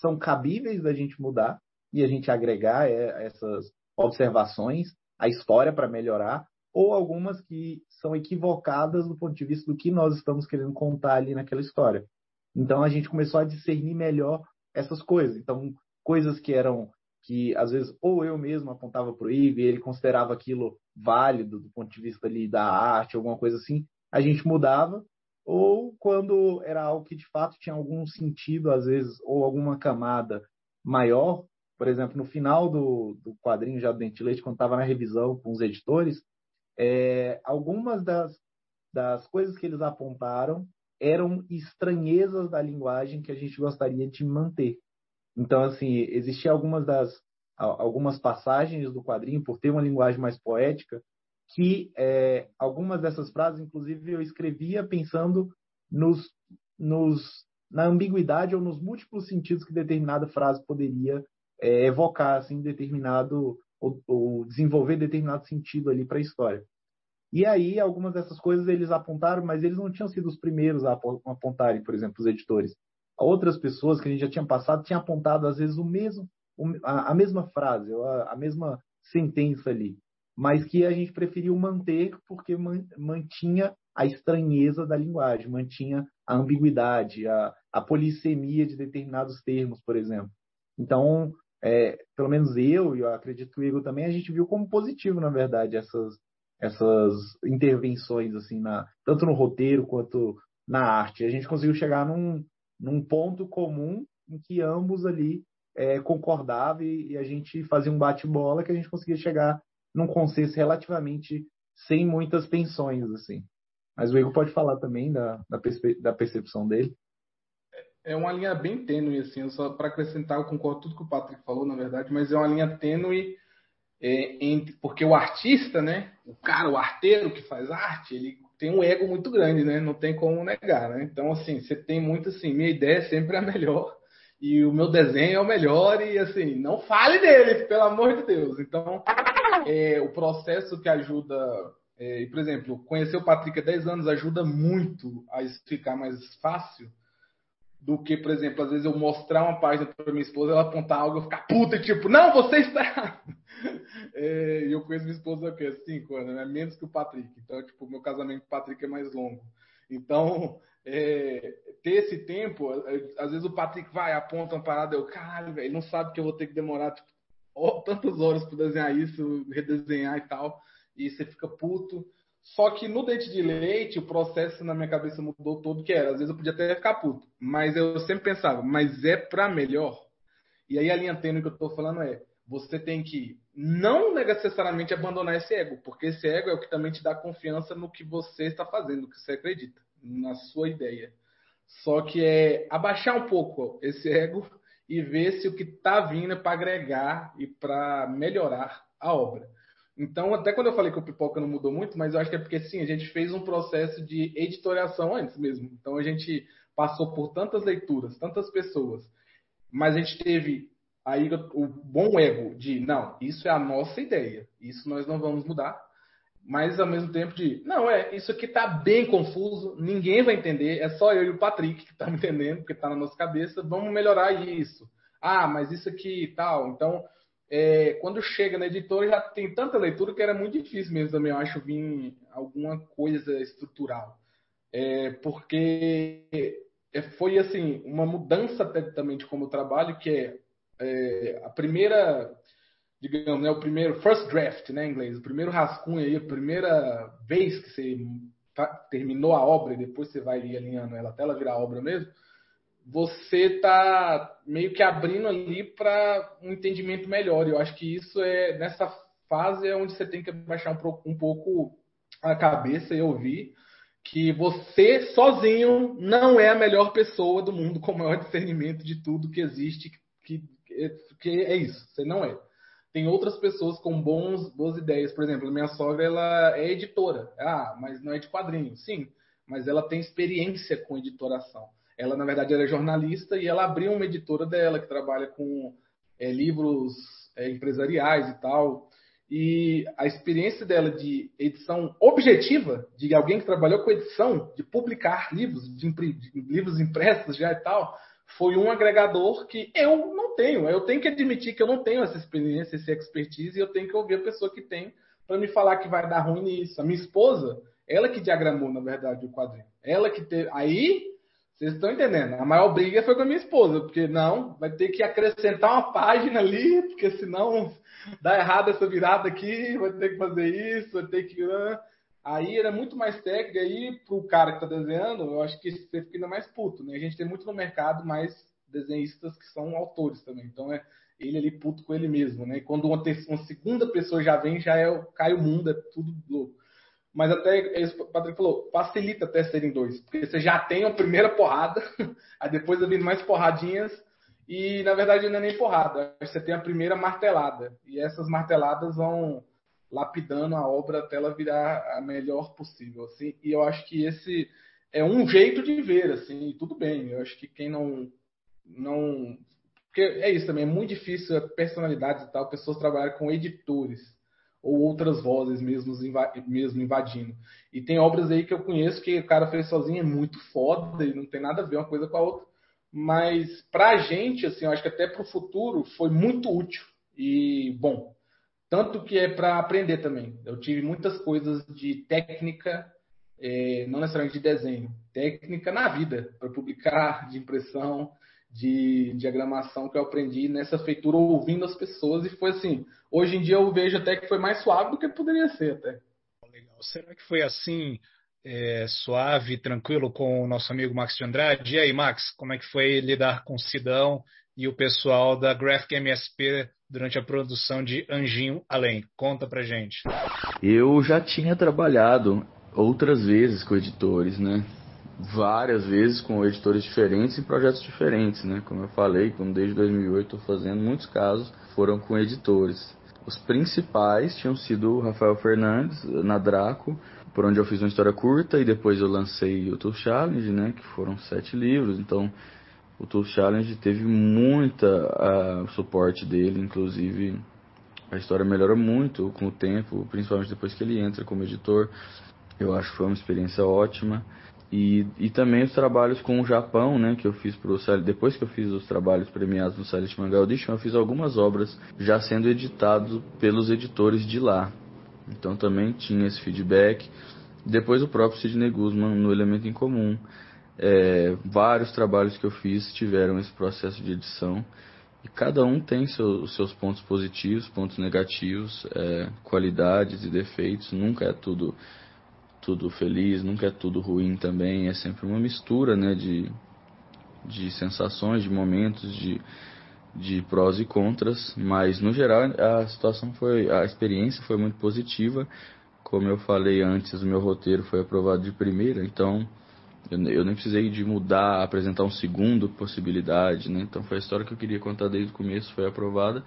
são cabíveis da gente mudar e a gente agregar é, essas observações à história para melhorar, ou algumas que são equivocadas do ponto de vista do que nós estamos querendo contar ali naquela história. Então a gente começou a discernir melhor essas coisas. Então, coisas que eram que às vezes ou eu mesmo apontava para o Igor e ele considerava aquilo válido do ponto de vista ali da arte, alguma coisa assim, a gente mudava ou quando era algo que de fato tinha algum sentido, às vezes, ou alguma camada maior. Por exemplo, no final do, do quadrinho já do Dente Leite, quando estava na revisão com os editores, é, algumas das, das coisas que eles apontaram eram estranhezas da linguagem que a gente gostaria de manter. Então, assim, existiam algumas das algumas passagens do quadrinho, por ter uma linguagem mais poética, que é, algumas dessas frases, inclusive, eu escrevia pensando nos, nos, na ambiguidade ou nos múltiplos sentidos que determinada frase poderia é, evocar, assim, determinado ou, ou, desenvolver determinado sentido ali para a história. E aí, algumas dessas coisas eles apontaram, mas eles não tinham sido os primeiros a apontarem, por exemplo, os editores. Outras pessoas que a gente já tinha passado tinham apontado, às vezes, o mesmo, a, mesma frase, a, a mesma sentença ali mas que a gente preferiu manter porque mantinha a estranheza da linguagem, mantinha a ambiguidade, a, a polissemia de determinados termos, por exemplo. Então, é, pelo menos eu, e eu acredito que o Igor também, a gente viu como positivo, na verdade, essas, essas intervenções, assim, na, tanto no roteiro quanto na arte. A gente conseguiu chegar num, num ponto comum em que ambos ali é, concordavam e, e a gente fazia um bate-bola que a gente conseguia chegar num consenso relativamente sem muitas tensões, assim. Mas o Igor pode falar também da, da, da percepção dele. É uma linha bem tênue, assim, só para acrescentar, eu concordo tudo que o Patrick falou, na verdade, mas é uma linha tênue é, entre, porque o artista, né, o cara, o arteiro que faz arte, ele tem um ego muito grande, né, não tem como negar, né, então, assim, você tem muito, assim, minha ideia é sempre a melhor, e o meu desenho é o melhor, e, assim, não fale dele, pelo amor de Deus, então, é, o processo que ajuda, é, por exemplo, conhecer o Patrick há 10 anos ajuda muito a isso ficar mais fácil do que, por exemplo, às vezes eu mostrar uma página para minha esposa, ela apontar algo eu ficar puta, tipo, não, você está. [laughs] é, eu conheço minha esposa há quê? cinco anos, né? menos que o Patrick. Então, tipo, meu casamento com o Patrick é mais longo. Então, é, ter esse tempo, às vezes o Patrick vai, aponta uma parada, eu, caralho, velho, não sabe que eu vou ter que demorar tipo, tantas horas para desenhar isso, redesenhar e tal, e você fica puto. Só que no dente de leite, o processo na minha cabeça mudou todo que era. Às vezes eu podia até ficar puto, mas eu sempre pensava, mas é para melhor. E aí a linha tênue que eu estou falando é, você tem que não necessariamente abandonar esse ego, porque esse ego é o que também te dá confiança no que você está fazendo, no que você acredita, na sua ideia. Só que é abaixar um pouco esse ego e ver se o que está vindo é para agregar e para melhorar a obra. Então, até quando eu falei que o Pipoca não mudou muito, mas eu acho que é porque sim, a gente fez um processo de editoriação antes mesmo. Então, a gente passou por tantas leituras, tantas pessoas, mas a gente teve aí o bom ego de não, isso é a nossa ideia, isso nós não vamos mudar, mas ao mesmo tempo de não é, isso aqui está bem confuso, ninguém vai entender, é só eu e o Patrick que tá me [laughs] entendendo, porque está na nossa cabeça, vamos melhorar isso. Ah, mas isso aqui e tal. Então, é, quando chega na editora já tem tanta leitura que era muito difícil mesmo também, eu acho, vir alguma coisa estrutural. É, porque é, foi assim uma mudança também de como eu trabalho, que é, é a primeira digamos, né, o primeiro first draft, né, em inglês, o primeiro rascunho aí, a primeira vez que você terminou a obra e depois você vai alinhando ela até ela virar obra mesmo, você tá meio que abrindo ali para um entendimento melhor. Eu acho que isso é nessa fase é onde você tem que baixar um, pouco a cabeça e ouvir que você sozinho não é a melhor pessoa do mundo com o maior discernimento de tudo que existe, que, que, é isso, você não é tem outras pessoas com bons, boas ideias. Por exemplo, minha sogra ela é editora. Ah, mas não é de quadrinhos. Sim, mas ela tem experiência com editoração. Ela, na verdade, era é jornalista e ela abriu uma editora dela que trabalha com é, livros é, empresariais e tal. E a experiência dela de edição objetiva, de alguém que trabalhou com edição, de publicar livros, de, de livros impressos já e tal, foi um agregador que eu não tenho. Eu tenho que admitir que eu não tenho essa experiência, essa expertise, e eu tenho que ouvir a pessoa que tem para me falar que vai dar ruim nisso. A minha esposa, ela que diagramou, na verdade, o quadrinho. Ela que teve. Aí, vocês estão entendendo. A maior briga foi com a minha esposa, porque não, vai ter que acrescentar uma página ali, porque senão dá errado essa virada aqui, vai ter que fazer isso, vai ter que. Aí era muito mais técnica, aí pro cara que tá desenhando, eu acho que você fica ainda mais puto, né? A gente tem muito no mercado mais desenhistas que são autores também. Então é ele ali puto com ele mesmo, né? Quando uma, uma segunda pessoa já vem, já é cai o mundo, é tudo louco. Mas até, o Patrick falou, facilita até serem dois, porque você já tem a primeira porrada, [laughs] aí depois vindo mais porradinhas, e na verdade não é nem porrada, você tem a primeira martelada, e essas marteladas vão lapidando a obra até ela virar a melhor possível, assim, e eu acho que esse é um jeito de ver, assim, tudo bem, eu acho que quem não não porque é isso também, é muito difícil a personalidade e tal, pessoas trabalharem com editores ou outras vozes mesmo, mesmo invadindo. E tem obras aí que eu conheço que o cara fez sozinho, é muito foda e não tem nada a ver uma coisa com a outra. Mas pra gente, assim, eu acho que até pro futuro foi muito útil e bom. Tanto que é para aprender também. Eu tive muitas coisas de técnica, é, não necessariamente de desenho, técnica na vida, para publicar, de impressão, de diagramação que eu aprendi nessa feitura ouvindo as pessoas e foi assim. Hoje em dia eu vejo até que foi mais suave do que poderia ser até. Legal. Será que foi assim é, suave, tranquilo com o nosso amigo Max de Andrade? E aí, Max, como é que foi lidar com o Sidão e o pessoal da Graphic MSP durante a produção de Anjinho Além? Conta pra gente. Eu já tinha trabalhado outras vezes com editores, né? Várias vezes com editores diferentes e projetos diferentes, né? Como eu falei, como desde 2008 estou fazendo, muitos casos foram com editores. Os principais tinham sido o Rafael Fernandes, na Draco, por onde eu fiz uma história curta e depois eu lancei o Tool Challenge, né? Que foram sete livros, então o Tool Challenge teve muita uh, suporte dele, inclusive a história melhora muito com o tempo, principalmente depois que ele entra como editor. Eu acho que foi uma experiência ótima. E, e também os trabalhos com o Japão, né, que eu fiz pro depois que eu fiz os trabalhos premiados no Silent Manga Audition, eu fiz algumas obras já sendo editado pelos editores de lá. Então também tinha esse feedback. Depois o próprio Sidney Guzman no Elemento em Comum. É, vários trabalhos que eu fiz tiveram esse processo de edição. E cada um tem seu, seus pontos positivos, pontos negativos, é, qualidades e defeitos. Nunca é tudo tudo feliz, nunca é tudo ruim também, é sempre uma mistura, né, de, de sensações, de momentos, de, de prós e contras, mas no geral a situação foi, a experiência foi muito positiva, como eu falei antes, o meu roteiro foi aprovado de primeira, então eu, eu nem precisei de mudar, apresentar um segundo possibilidade, né, então foi a história que eu queria contar desde o começo, foi aprovada,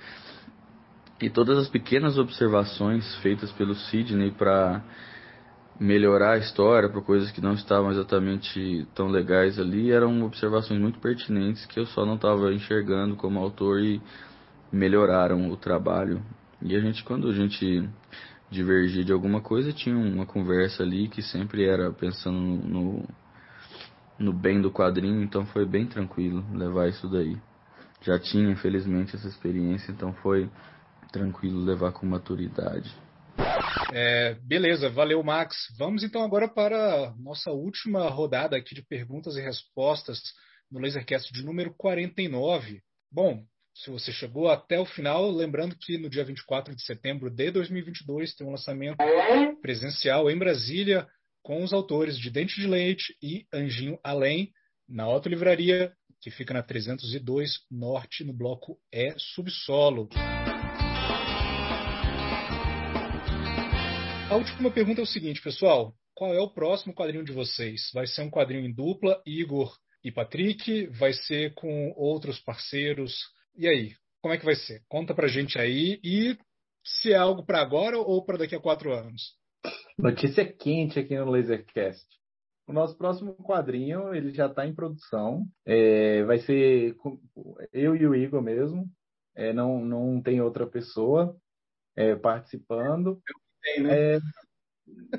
e todas as pequenas observações feitas pelo Sidney para melhorar a história para coisas que não estavam exatamente tão legais ali eram observações muito pertinentes que eu só não estava enxergando como autor e melhoraram o trabalho. E a gente, quando a gente divergia de alguma coisa, tinha uma conversa ali que sempre era pensando no, no bem do quadrinho, então foi bem tranquilo levar isso daí. Já tinha, infelizmente, essa experiência, então foi tranquilo levar com maturidade. É, beleza, valeu, Max. Vamos então agora para a nossa última rodada aqui de perguntas e respostas no Lasercast de número 49. Bom, se você chegou até o final, lembrando que no dia 24 de setembro de 2022 tem um lançamento presencial em Brasília com os autores de Dente de Leite e Anjinho Além, na Livraria, que fica na 302 Norte, no bloco E Subsolo. A última pergunta é o seguinte, pessoal. Qual é o próximo quadrinho de vocês? Vai ser um quadrinho em dupla, Igor e Patrick? Vai ser com outros parceiros? E aí, como é que vai ser? Conta pra gente aí e se é algo para agora ou para daqui a quatro anos. Notícia quente aqui no Lasercast. O nosso próximo quadrinho ele já está em produção. É, vai ser eu e o Igor mesmo. É, não, não tem outra pessoa é, participando. Tem, né? É,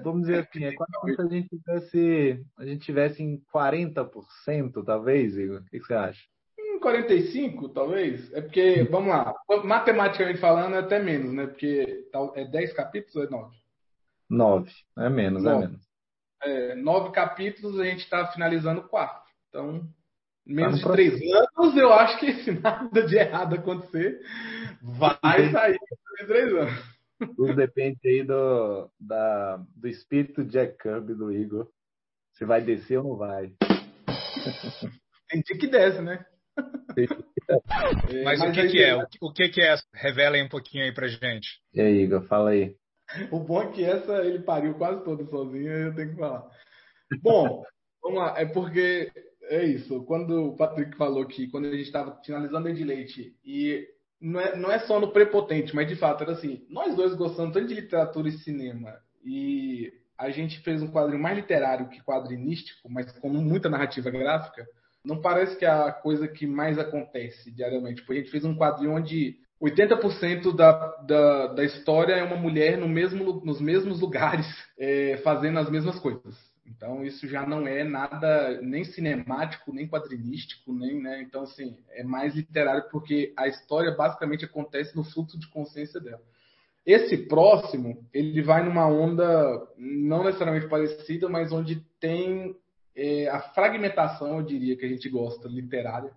vamos dizer assim, é quase como se a gente tivesse, a gente tivesse em 40%, talvez, Igor. O que você acha? Em 45, talvez. É porque, vamos lá, matematicamente falando, é até menos, né? Porque é 10 capítulos ou é 9? 9, é menos, 9. é menos. É, 9 capítulos, a gente está finalizando 4. Então, menos tá de 3 anos, eu acho que se nada de errado acontecer, vai sair em 3 anos. Tudo depende aí do, da, do espírito Jack Kirby do Igor. Se vai descer ou não vai. [laughs] Tem dia que desce, né? Mas, mas o que, que é? O que, que é? Revela aí um pouquinho aí pra gente. E aí, Igor, fala aí. O bom é que essa ele pariu quase todo sozinho, eu tenho que falar. Bom, [laughs] vamos lá. É porque é isso. Quando o Patrick falou que quando a gente estava finalizando de leite e não é, não é só no prepotente, mas de fato era assim. Nós dois gostamos tanto de literatura e cinema e a gente fez um quadrinho mais literário que quadrinístico, mas com muita narrativa gráfica. Não parece que é a coisa que mais acontece diariamente. Tipo, a gente fez um quadrinho onde 80% da, da, da história é uma mulher no mesmo, nos mesmos lugares, [laughs] é, fazendo as mesmas coisas. Então isso já não é nada nem cinemático, nem quadrinístico, nem, né? Então assim, é mais literário porque a história basicamente acontece no fluxo de consciência dela. Esse próximo, ele vai numa onda não necessariamente parecida, mas onde tem é, a fragmentação, eu diria, que a gente gosta, literária,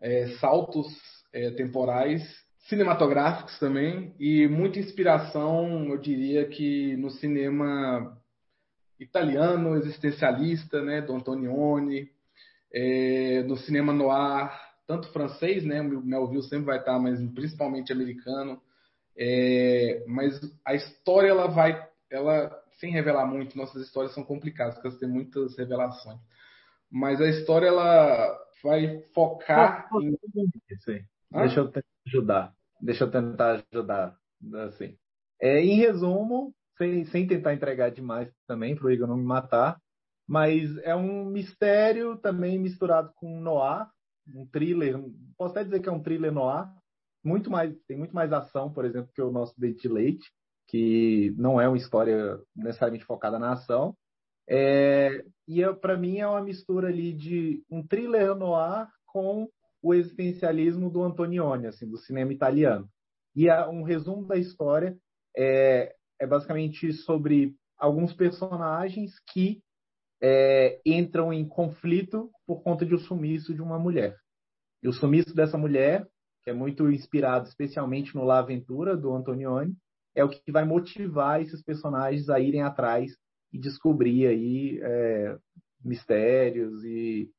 é, saltos é, temporais, cinematográficos também, e muita inspiração, eu diria que no cinema italiano, existencialista, né, do Antonioni, é, no cinema noir, tanto francês, né, o Melville sempre vai estar, mas principalmente americano, é, mas a história ela vai, ela sem revelar muito, nossas histórias são complicadas, porque elas têm muitas revelações, mas a história ela vai focar em... Deixa eu tentar ajudar, deixa eu tentar ajudar, assim. É, em resumo, sem, sem tentar entregar demais também, para o Igor não me matar. Mas é um mistério também misturado com noir, um thriller. Posso até dizer que é um thriller noir. Muito mais, tem muito mais ação, por exemplo, que o nosso Date Leite, que não é uma história necessariamente focada na ação. É, e é, para mim é uma mistura ali de um thriller noir com o existencialismo do Antonioni, assim, do cinema italiano. E é um resumo da história é, é basicamente sobre alguns personagens que é, entram em conflito por conta de um sumiço de uma mulher. E o sumiço dessa mulher, que é muito inspirado especialmente no La Aventura, do Antonioni, é o que vai motivar esses personagens a irem atrás e descobrir aí é, mistérios e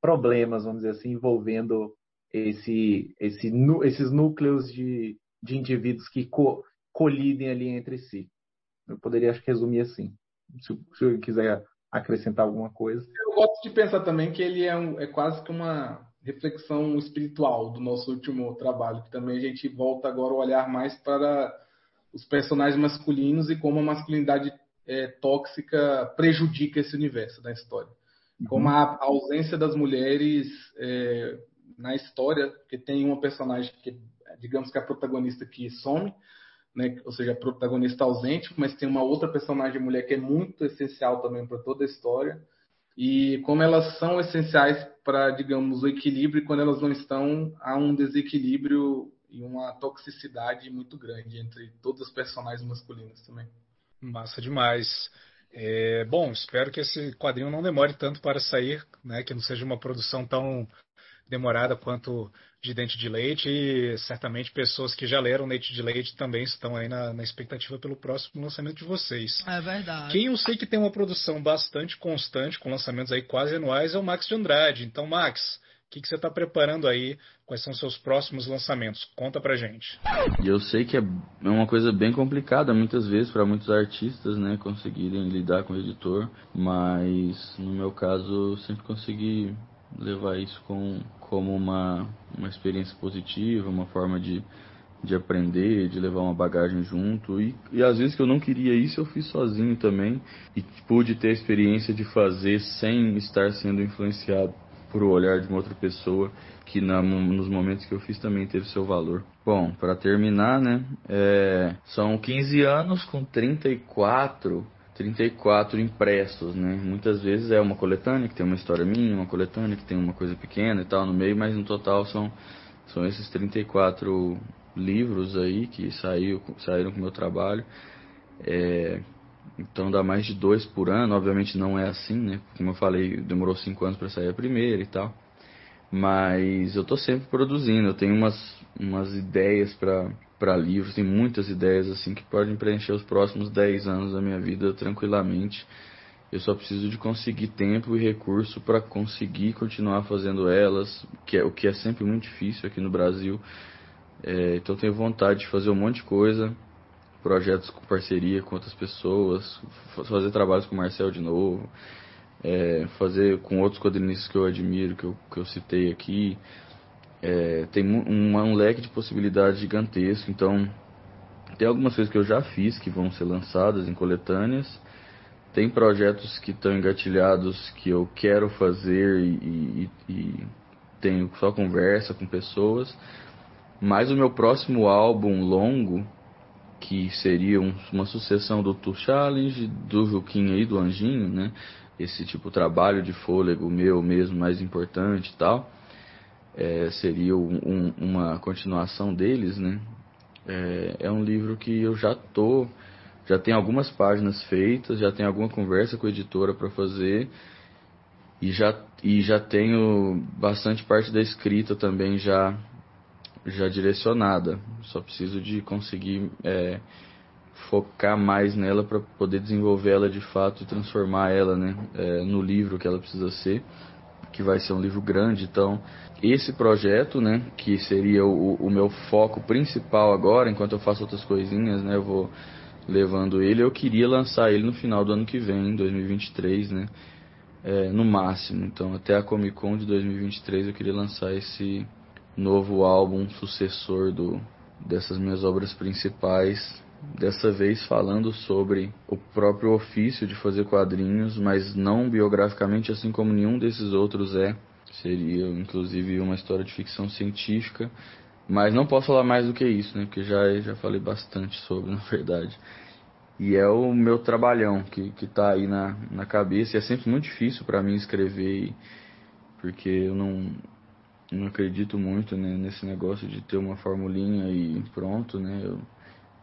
problemas, vamos dizer assim, envolvendo esse, esse, esses núcleos de, de indivíduos que co, colidem ali entre si. Eu poderia, acho que, resumir assim. Se, se eu quiser acrescentar alguma coisa. Eu gosto de pensar também que ele é, um, é quase que uma reflexão espiritual do nosso último trabalho, que também a gente volta agora a olhar mais para os personagens masculinos e como a masculinidade é, tóxica prejudica esse universo da história. Uhum. Como a ausência das mulheres é, na história, que tem uma personagem que, digamos que é a protagonista que some, né, ou seja, a protagonista ausente, mas tem uma outra personagem mulher que é muito essencial também para toda a história. E como elas são essenciais para, digamos, o equilíbrio, quando elas não estão, há um desequilíbrio e uma toxicidade muito grande entre todos os personagens masculinos também. Massa demais. É, bom, espero que esse quadrinho não demore tanto para sair, né, que não seja uma produção tão demorada quanto de Dente de Leite e certamente pessoas que já leram Dente de Leite também estão aí na, na, expectativa pelo próximo lançamento de vocês. É verdade. Quem eu sei que tem uma produção bastante constante, com lançamentos aí quase anuais, é o Max de Andrade. Então, Max, o que, que você está preparando aí? Quais são os seus próximos lançamentos? Conta pra gente. E eu sei que é uma coisa bem complicada muitas vezes para muitos artistas, né, conseguirem lidar com o editor, mas no meu caso eu sempre consegui levar isso com, como uma, uma experiência positiva, uma forma de, de aprender, de levar uma bagagem junto. E, e às vezes que eu não queria isso, eu fiz sozinho também. E pude ter a experiência de fazer sem estar sendo influenciado por o olhar de uma outra pessoa, que na, nos momentos que eu fiz também teve seu valor. Bom, para terminar, né, é, são 15 anos com 34 34 impressos, né? Muitas vezes é uma coletânea que tem uma história minha, uma coletânea que tem uma coisa pequena e tal no meio, mas no total são, são esses 34 livros aí que saiu, saíram com o meu trabalho. É, então dá mais de dois por ano, obviamente não é assim, né? Como eu falei, demorou cinco anos para sair a primeira e tal. Mas eu tô sempre produzindo, eu tenho umas, umas ideias para para livros, tem muitas ideias assim que podem preencher os próximos 10 anos da minha vida tranquilamente. Eu só preciso de conseguir tempo e recurso para conseguir continuar fazendo elas, que é o que é sempre muito difícil aqui no Brasil. É, então tenho vontade de fazer um monte de coisa, projetos com parceria com outras pessoas, fazer trabalhos com o Marcel de novo, é, fazer com outros quadrinistas que eu admiro, que eu, que eu citei aqui. É, tem um, um leque de possibilidades gigantesco, então tem algumas coisas que eu já fiz que vão ser lançadas em coletâneas. Tem projetos que estão engatilhados que eu quero fazer e, e, e tenho só conversa com pessoas. Mas o meu próximo álbum longo, que seria um, uma sucessão do Tour Challenge, do Juquinha e do Anjinho, né? Esse tipo de trabalho de fôlego meu mesmo, mais importante e tal. É, seria um, uma continuação deles, né? É, é, um livro que eu já tô, já tem algumas páginas feitas, já tem alguma conversa com a editora para fazer e já e já tenho bastante parte da escrita também já já direcionada. Só preciso de conseguir é, focar mais nela para poder desenvolver ela de fato e transformar ela né, é, no livro que ela precisa ser, que vai ser um livro grande. Então, esse projeto, né, que seria o, o meu foco principal agora, enquanto eu faço outras coisinhas, né, eu vou levando ele. Eu queria lançar ele no final do ano que vem, 2023, né, é, no máximo. Então, até a Comic Con de 2023 eu queria lançar esse novo álbum sucessor do, dessas minhas obras principais. Dessa vez falando sobre o próprio ofício de fazer quadrinhos, mas não biograficamente, assim como nenhum desses outros é. Seria inclusive uma história de ficção científica, mas não posso falar mais do que isso, né? Porque já, já falei bastante sobre, [laughs] na verdade. E é o meu trabalhão que, que tá aí na, na cabeça. E é sempre muito difícil para mim escrever, porque eu não, não acredito muito né, nesse negócio de ter uma formulinha e pronto, né? Eu,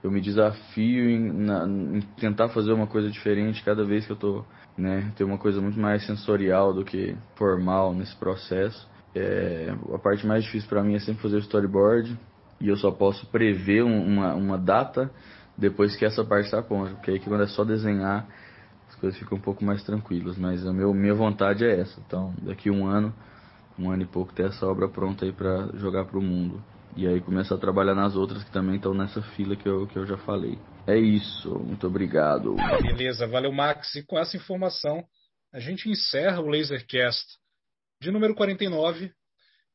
eu me desafio em, na, em, tentar fazer uma coisa diferente cada vez que eu tô, né? Ter uma coisa muito mais sensorial do que formal nesse processo. É, a parte mais difícil para mim é sempre fazer o storyboard e eu só posso prever um, uma, uma data depois que essa parte está pronta, porque aí que quando é só desenhar as coisas ficam um pouco mais tranquilas. Mas a meu, minha vontade é essa. Então, daqui um ano um ano e pouco ter essa obra pronta aí para jogar para o mundo. E aí começar a trabalhar nas outras que também estão nessa fila que eu, que eu já falei. É isso, muito obrigado. Beleza, valeu Max. E com essa informação a gente encerra o Lasercast de número 49.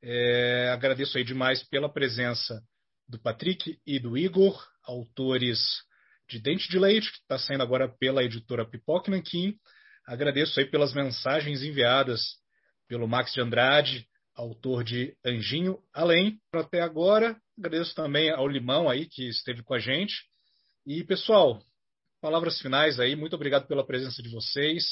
É, agradeço aí demais pela presença do Patrick e do Igor, autores de Dente de Leite, que está saindo agora pela editora Pipoque Nanquim. Agradeço aí pelas mensagens enviadas pelo Max de Andrade, autor de Anjinho Além. Até agora, agradeço também ao Limão aí que esteve com a gente. E pessoal, palavras finais aí, muito obrigado pela presença de vocês.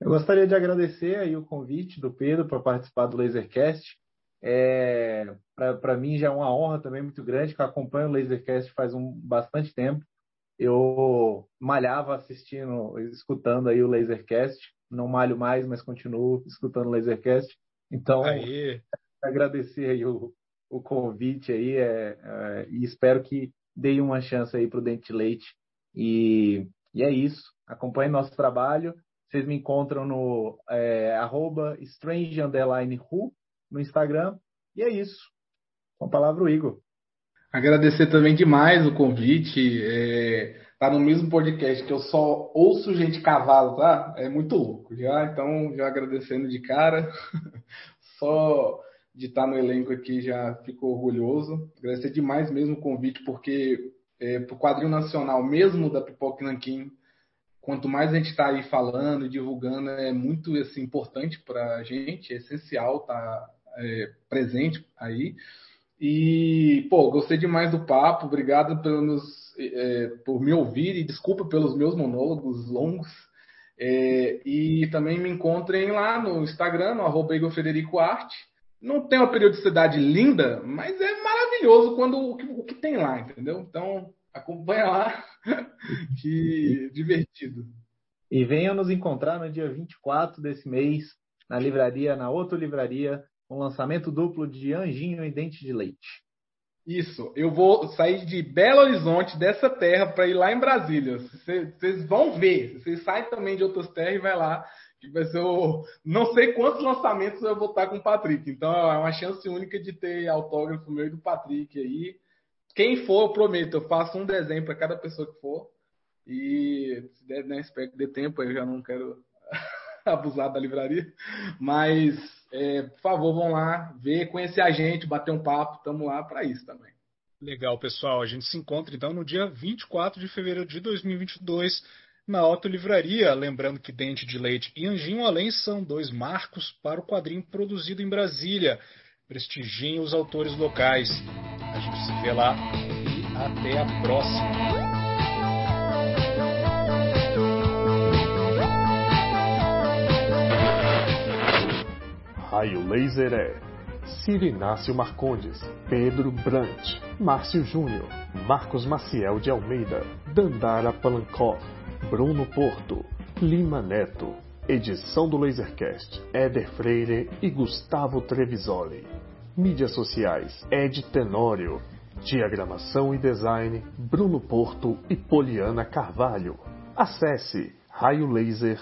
Eu gostaria de agradecer aí o convite do Pedro para participar do Lasercast. É, para mim já é uma honra também muito grande, que eu acompanho o Lasercast faz um bastante tempo. Eu malhava assistindo, escutando aí o Lasercast não malho mais, mas continuo escutando o Lasercast. Então, agradecer aí o, o convite aí é, é, e espero que dê uma chance aí para o Dente Leite. E, e é isso. Acompanhe nosso trabalho. Vocês me encontram no é, arroba strange no Instagram. E é isso. Com a palavra o Igor. Agradecer também demais o convite. É tá no mesmo podcast que eu só ouço gente cavalo, tá? É muito louco. Já, então, já agradecendo de cara. [laughs] só de estar no elenco aqui já fico orgulhoso. Agradecer demais mesmo o convite, porque é, para o quadrinho nacional, mesmo da Pipoca Nanquim, quanto mais a gente está aí falando e divulgando, é muito assim, importante para a gente, é essencial estar tá, é, presente aí. E, pô, gostei demais do papo, obrigado pelos é, por me ouvir e desculpa pelos meus monólogos longos. É, e também me encontrem lá no Instagram, no arroba Federico Arte. Não tem uma periodicidade linda, mas é maravilhoso quando o que, o que tem lá, entendeu? Então, acompanha lá, [laughs] que divertido. E venham nos encontrar no dia 24 desse mês, na livraria, na outra livraria, um lançamento duplo de Anjinho e Dente de Leite. Isso, eu vou sair de Belo Horizonte, dessa terra, para ir lá em Brasília. Vocês vão ver. Vocês saem também de outras terras e vai lá. Que vai ser o... Não sei quantos lançamentos eu vou estar com o Patrick. Então é uma chance única de ter autógrafo meu e do Patrick aí. Quem for, eu prometo, eu faço um desenho para cada pessoa que for. E se der, né, espero que dê tempo, eu já não quero [laughs] abusar da livraria. Mas, é, por favor, vão lá ver, conhecer a gente, bater um papo. Estamos lá para isso também. Legal, pessoal. A gente se encontra então no dia 24 de fevereiro de 2022 na Auto Livraria. Lembrando que Dente de Leite e Anjinho Além são dois marcos para o quadrinho produzido em Brasília. Prestigiem os autores locais. A gente se vê lá e até a próxima. Raio Laser é Ciro Inácio Marcondes, Pedro Brant, Márcio Júnior, Marcos Maciel de Almeida, Dandara Palankov, Bruno Porto, Lima Neto. Edição do Lasercast, Éder Freire e Gustavo Trevisoli. Mídias sociais, Ed Tenório. Diagramação e design, Bruno Porto e Poliana Carvalho. Acesse raiolaser.net.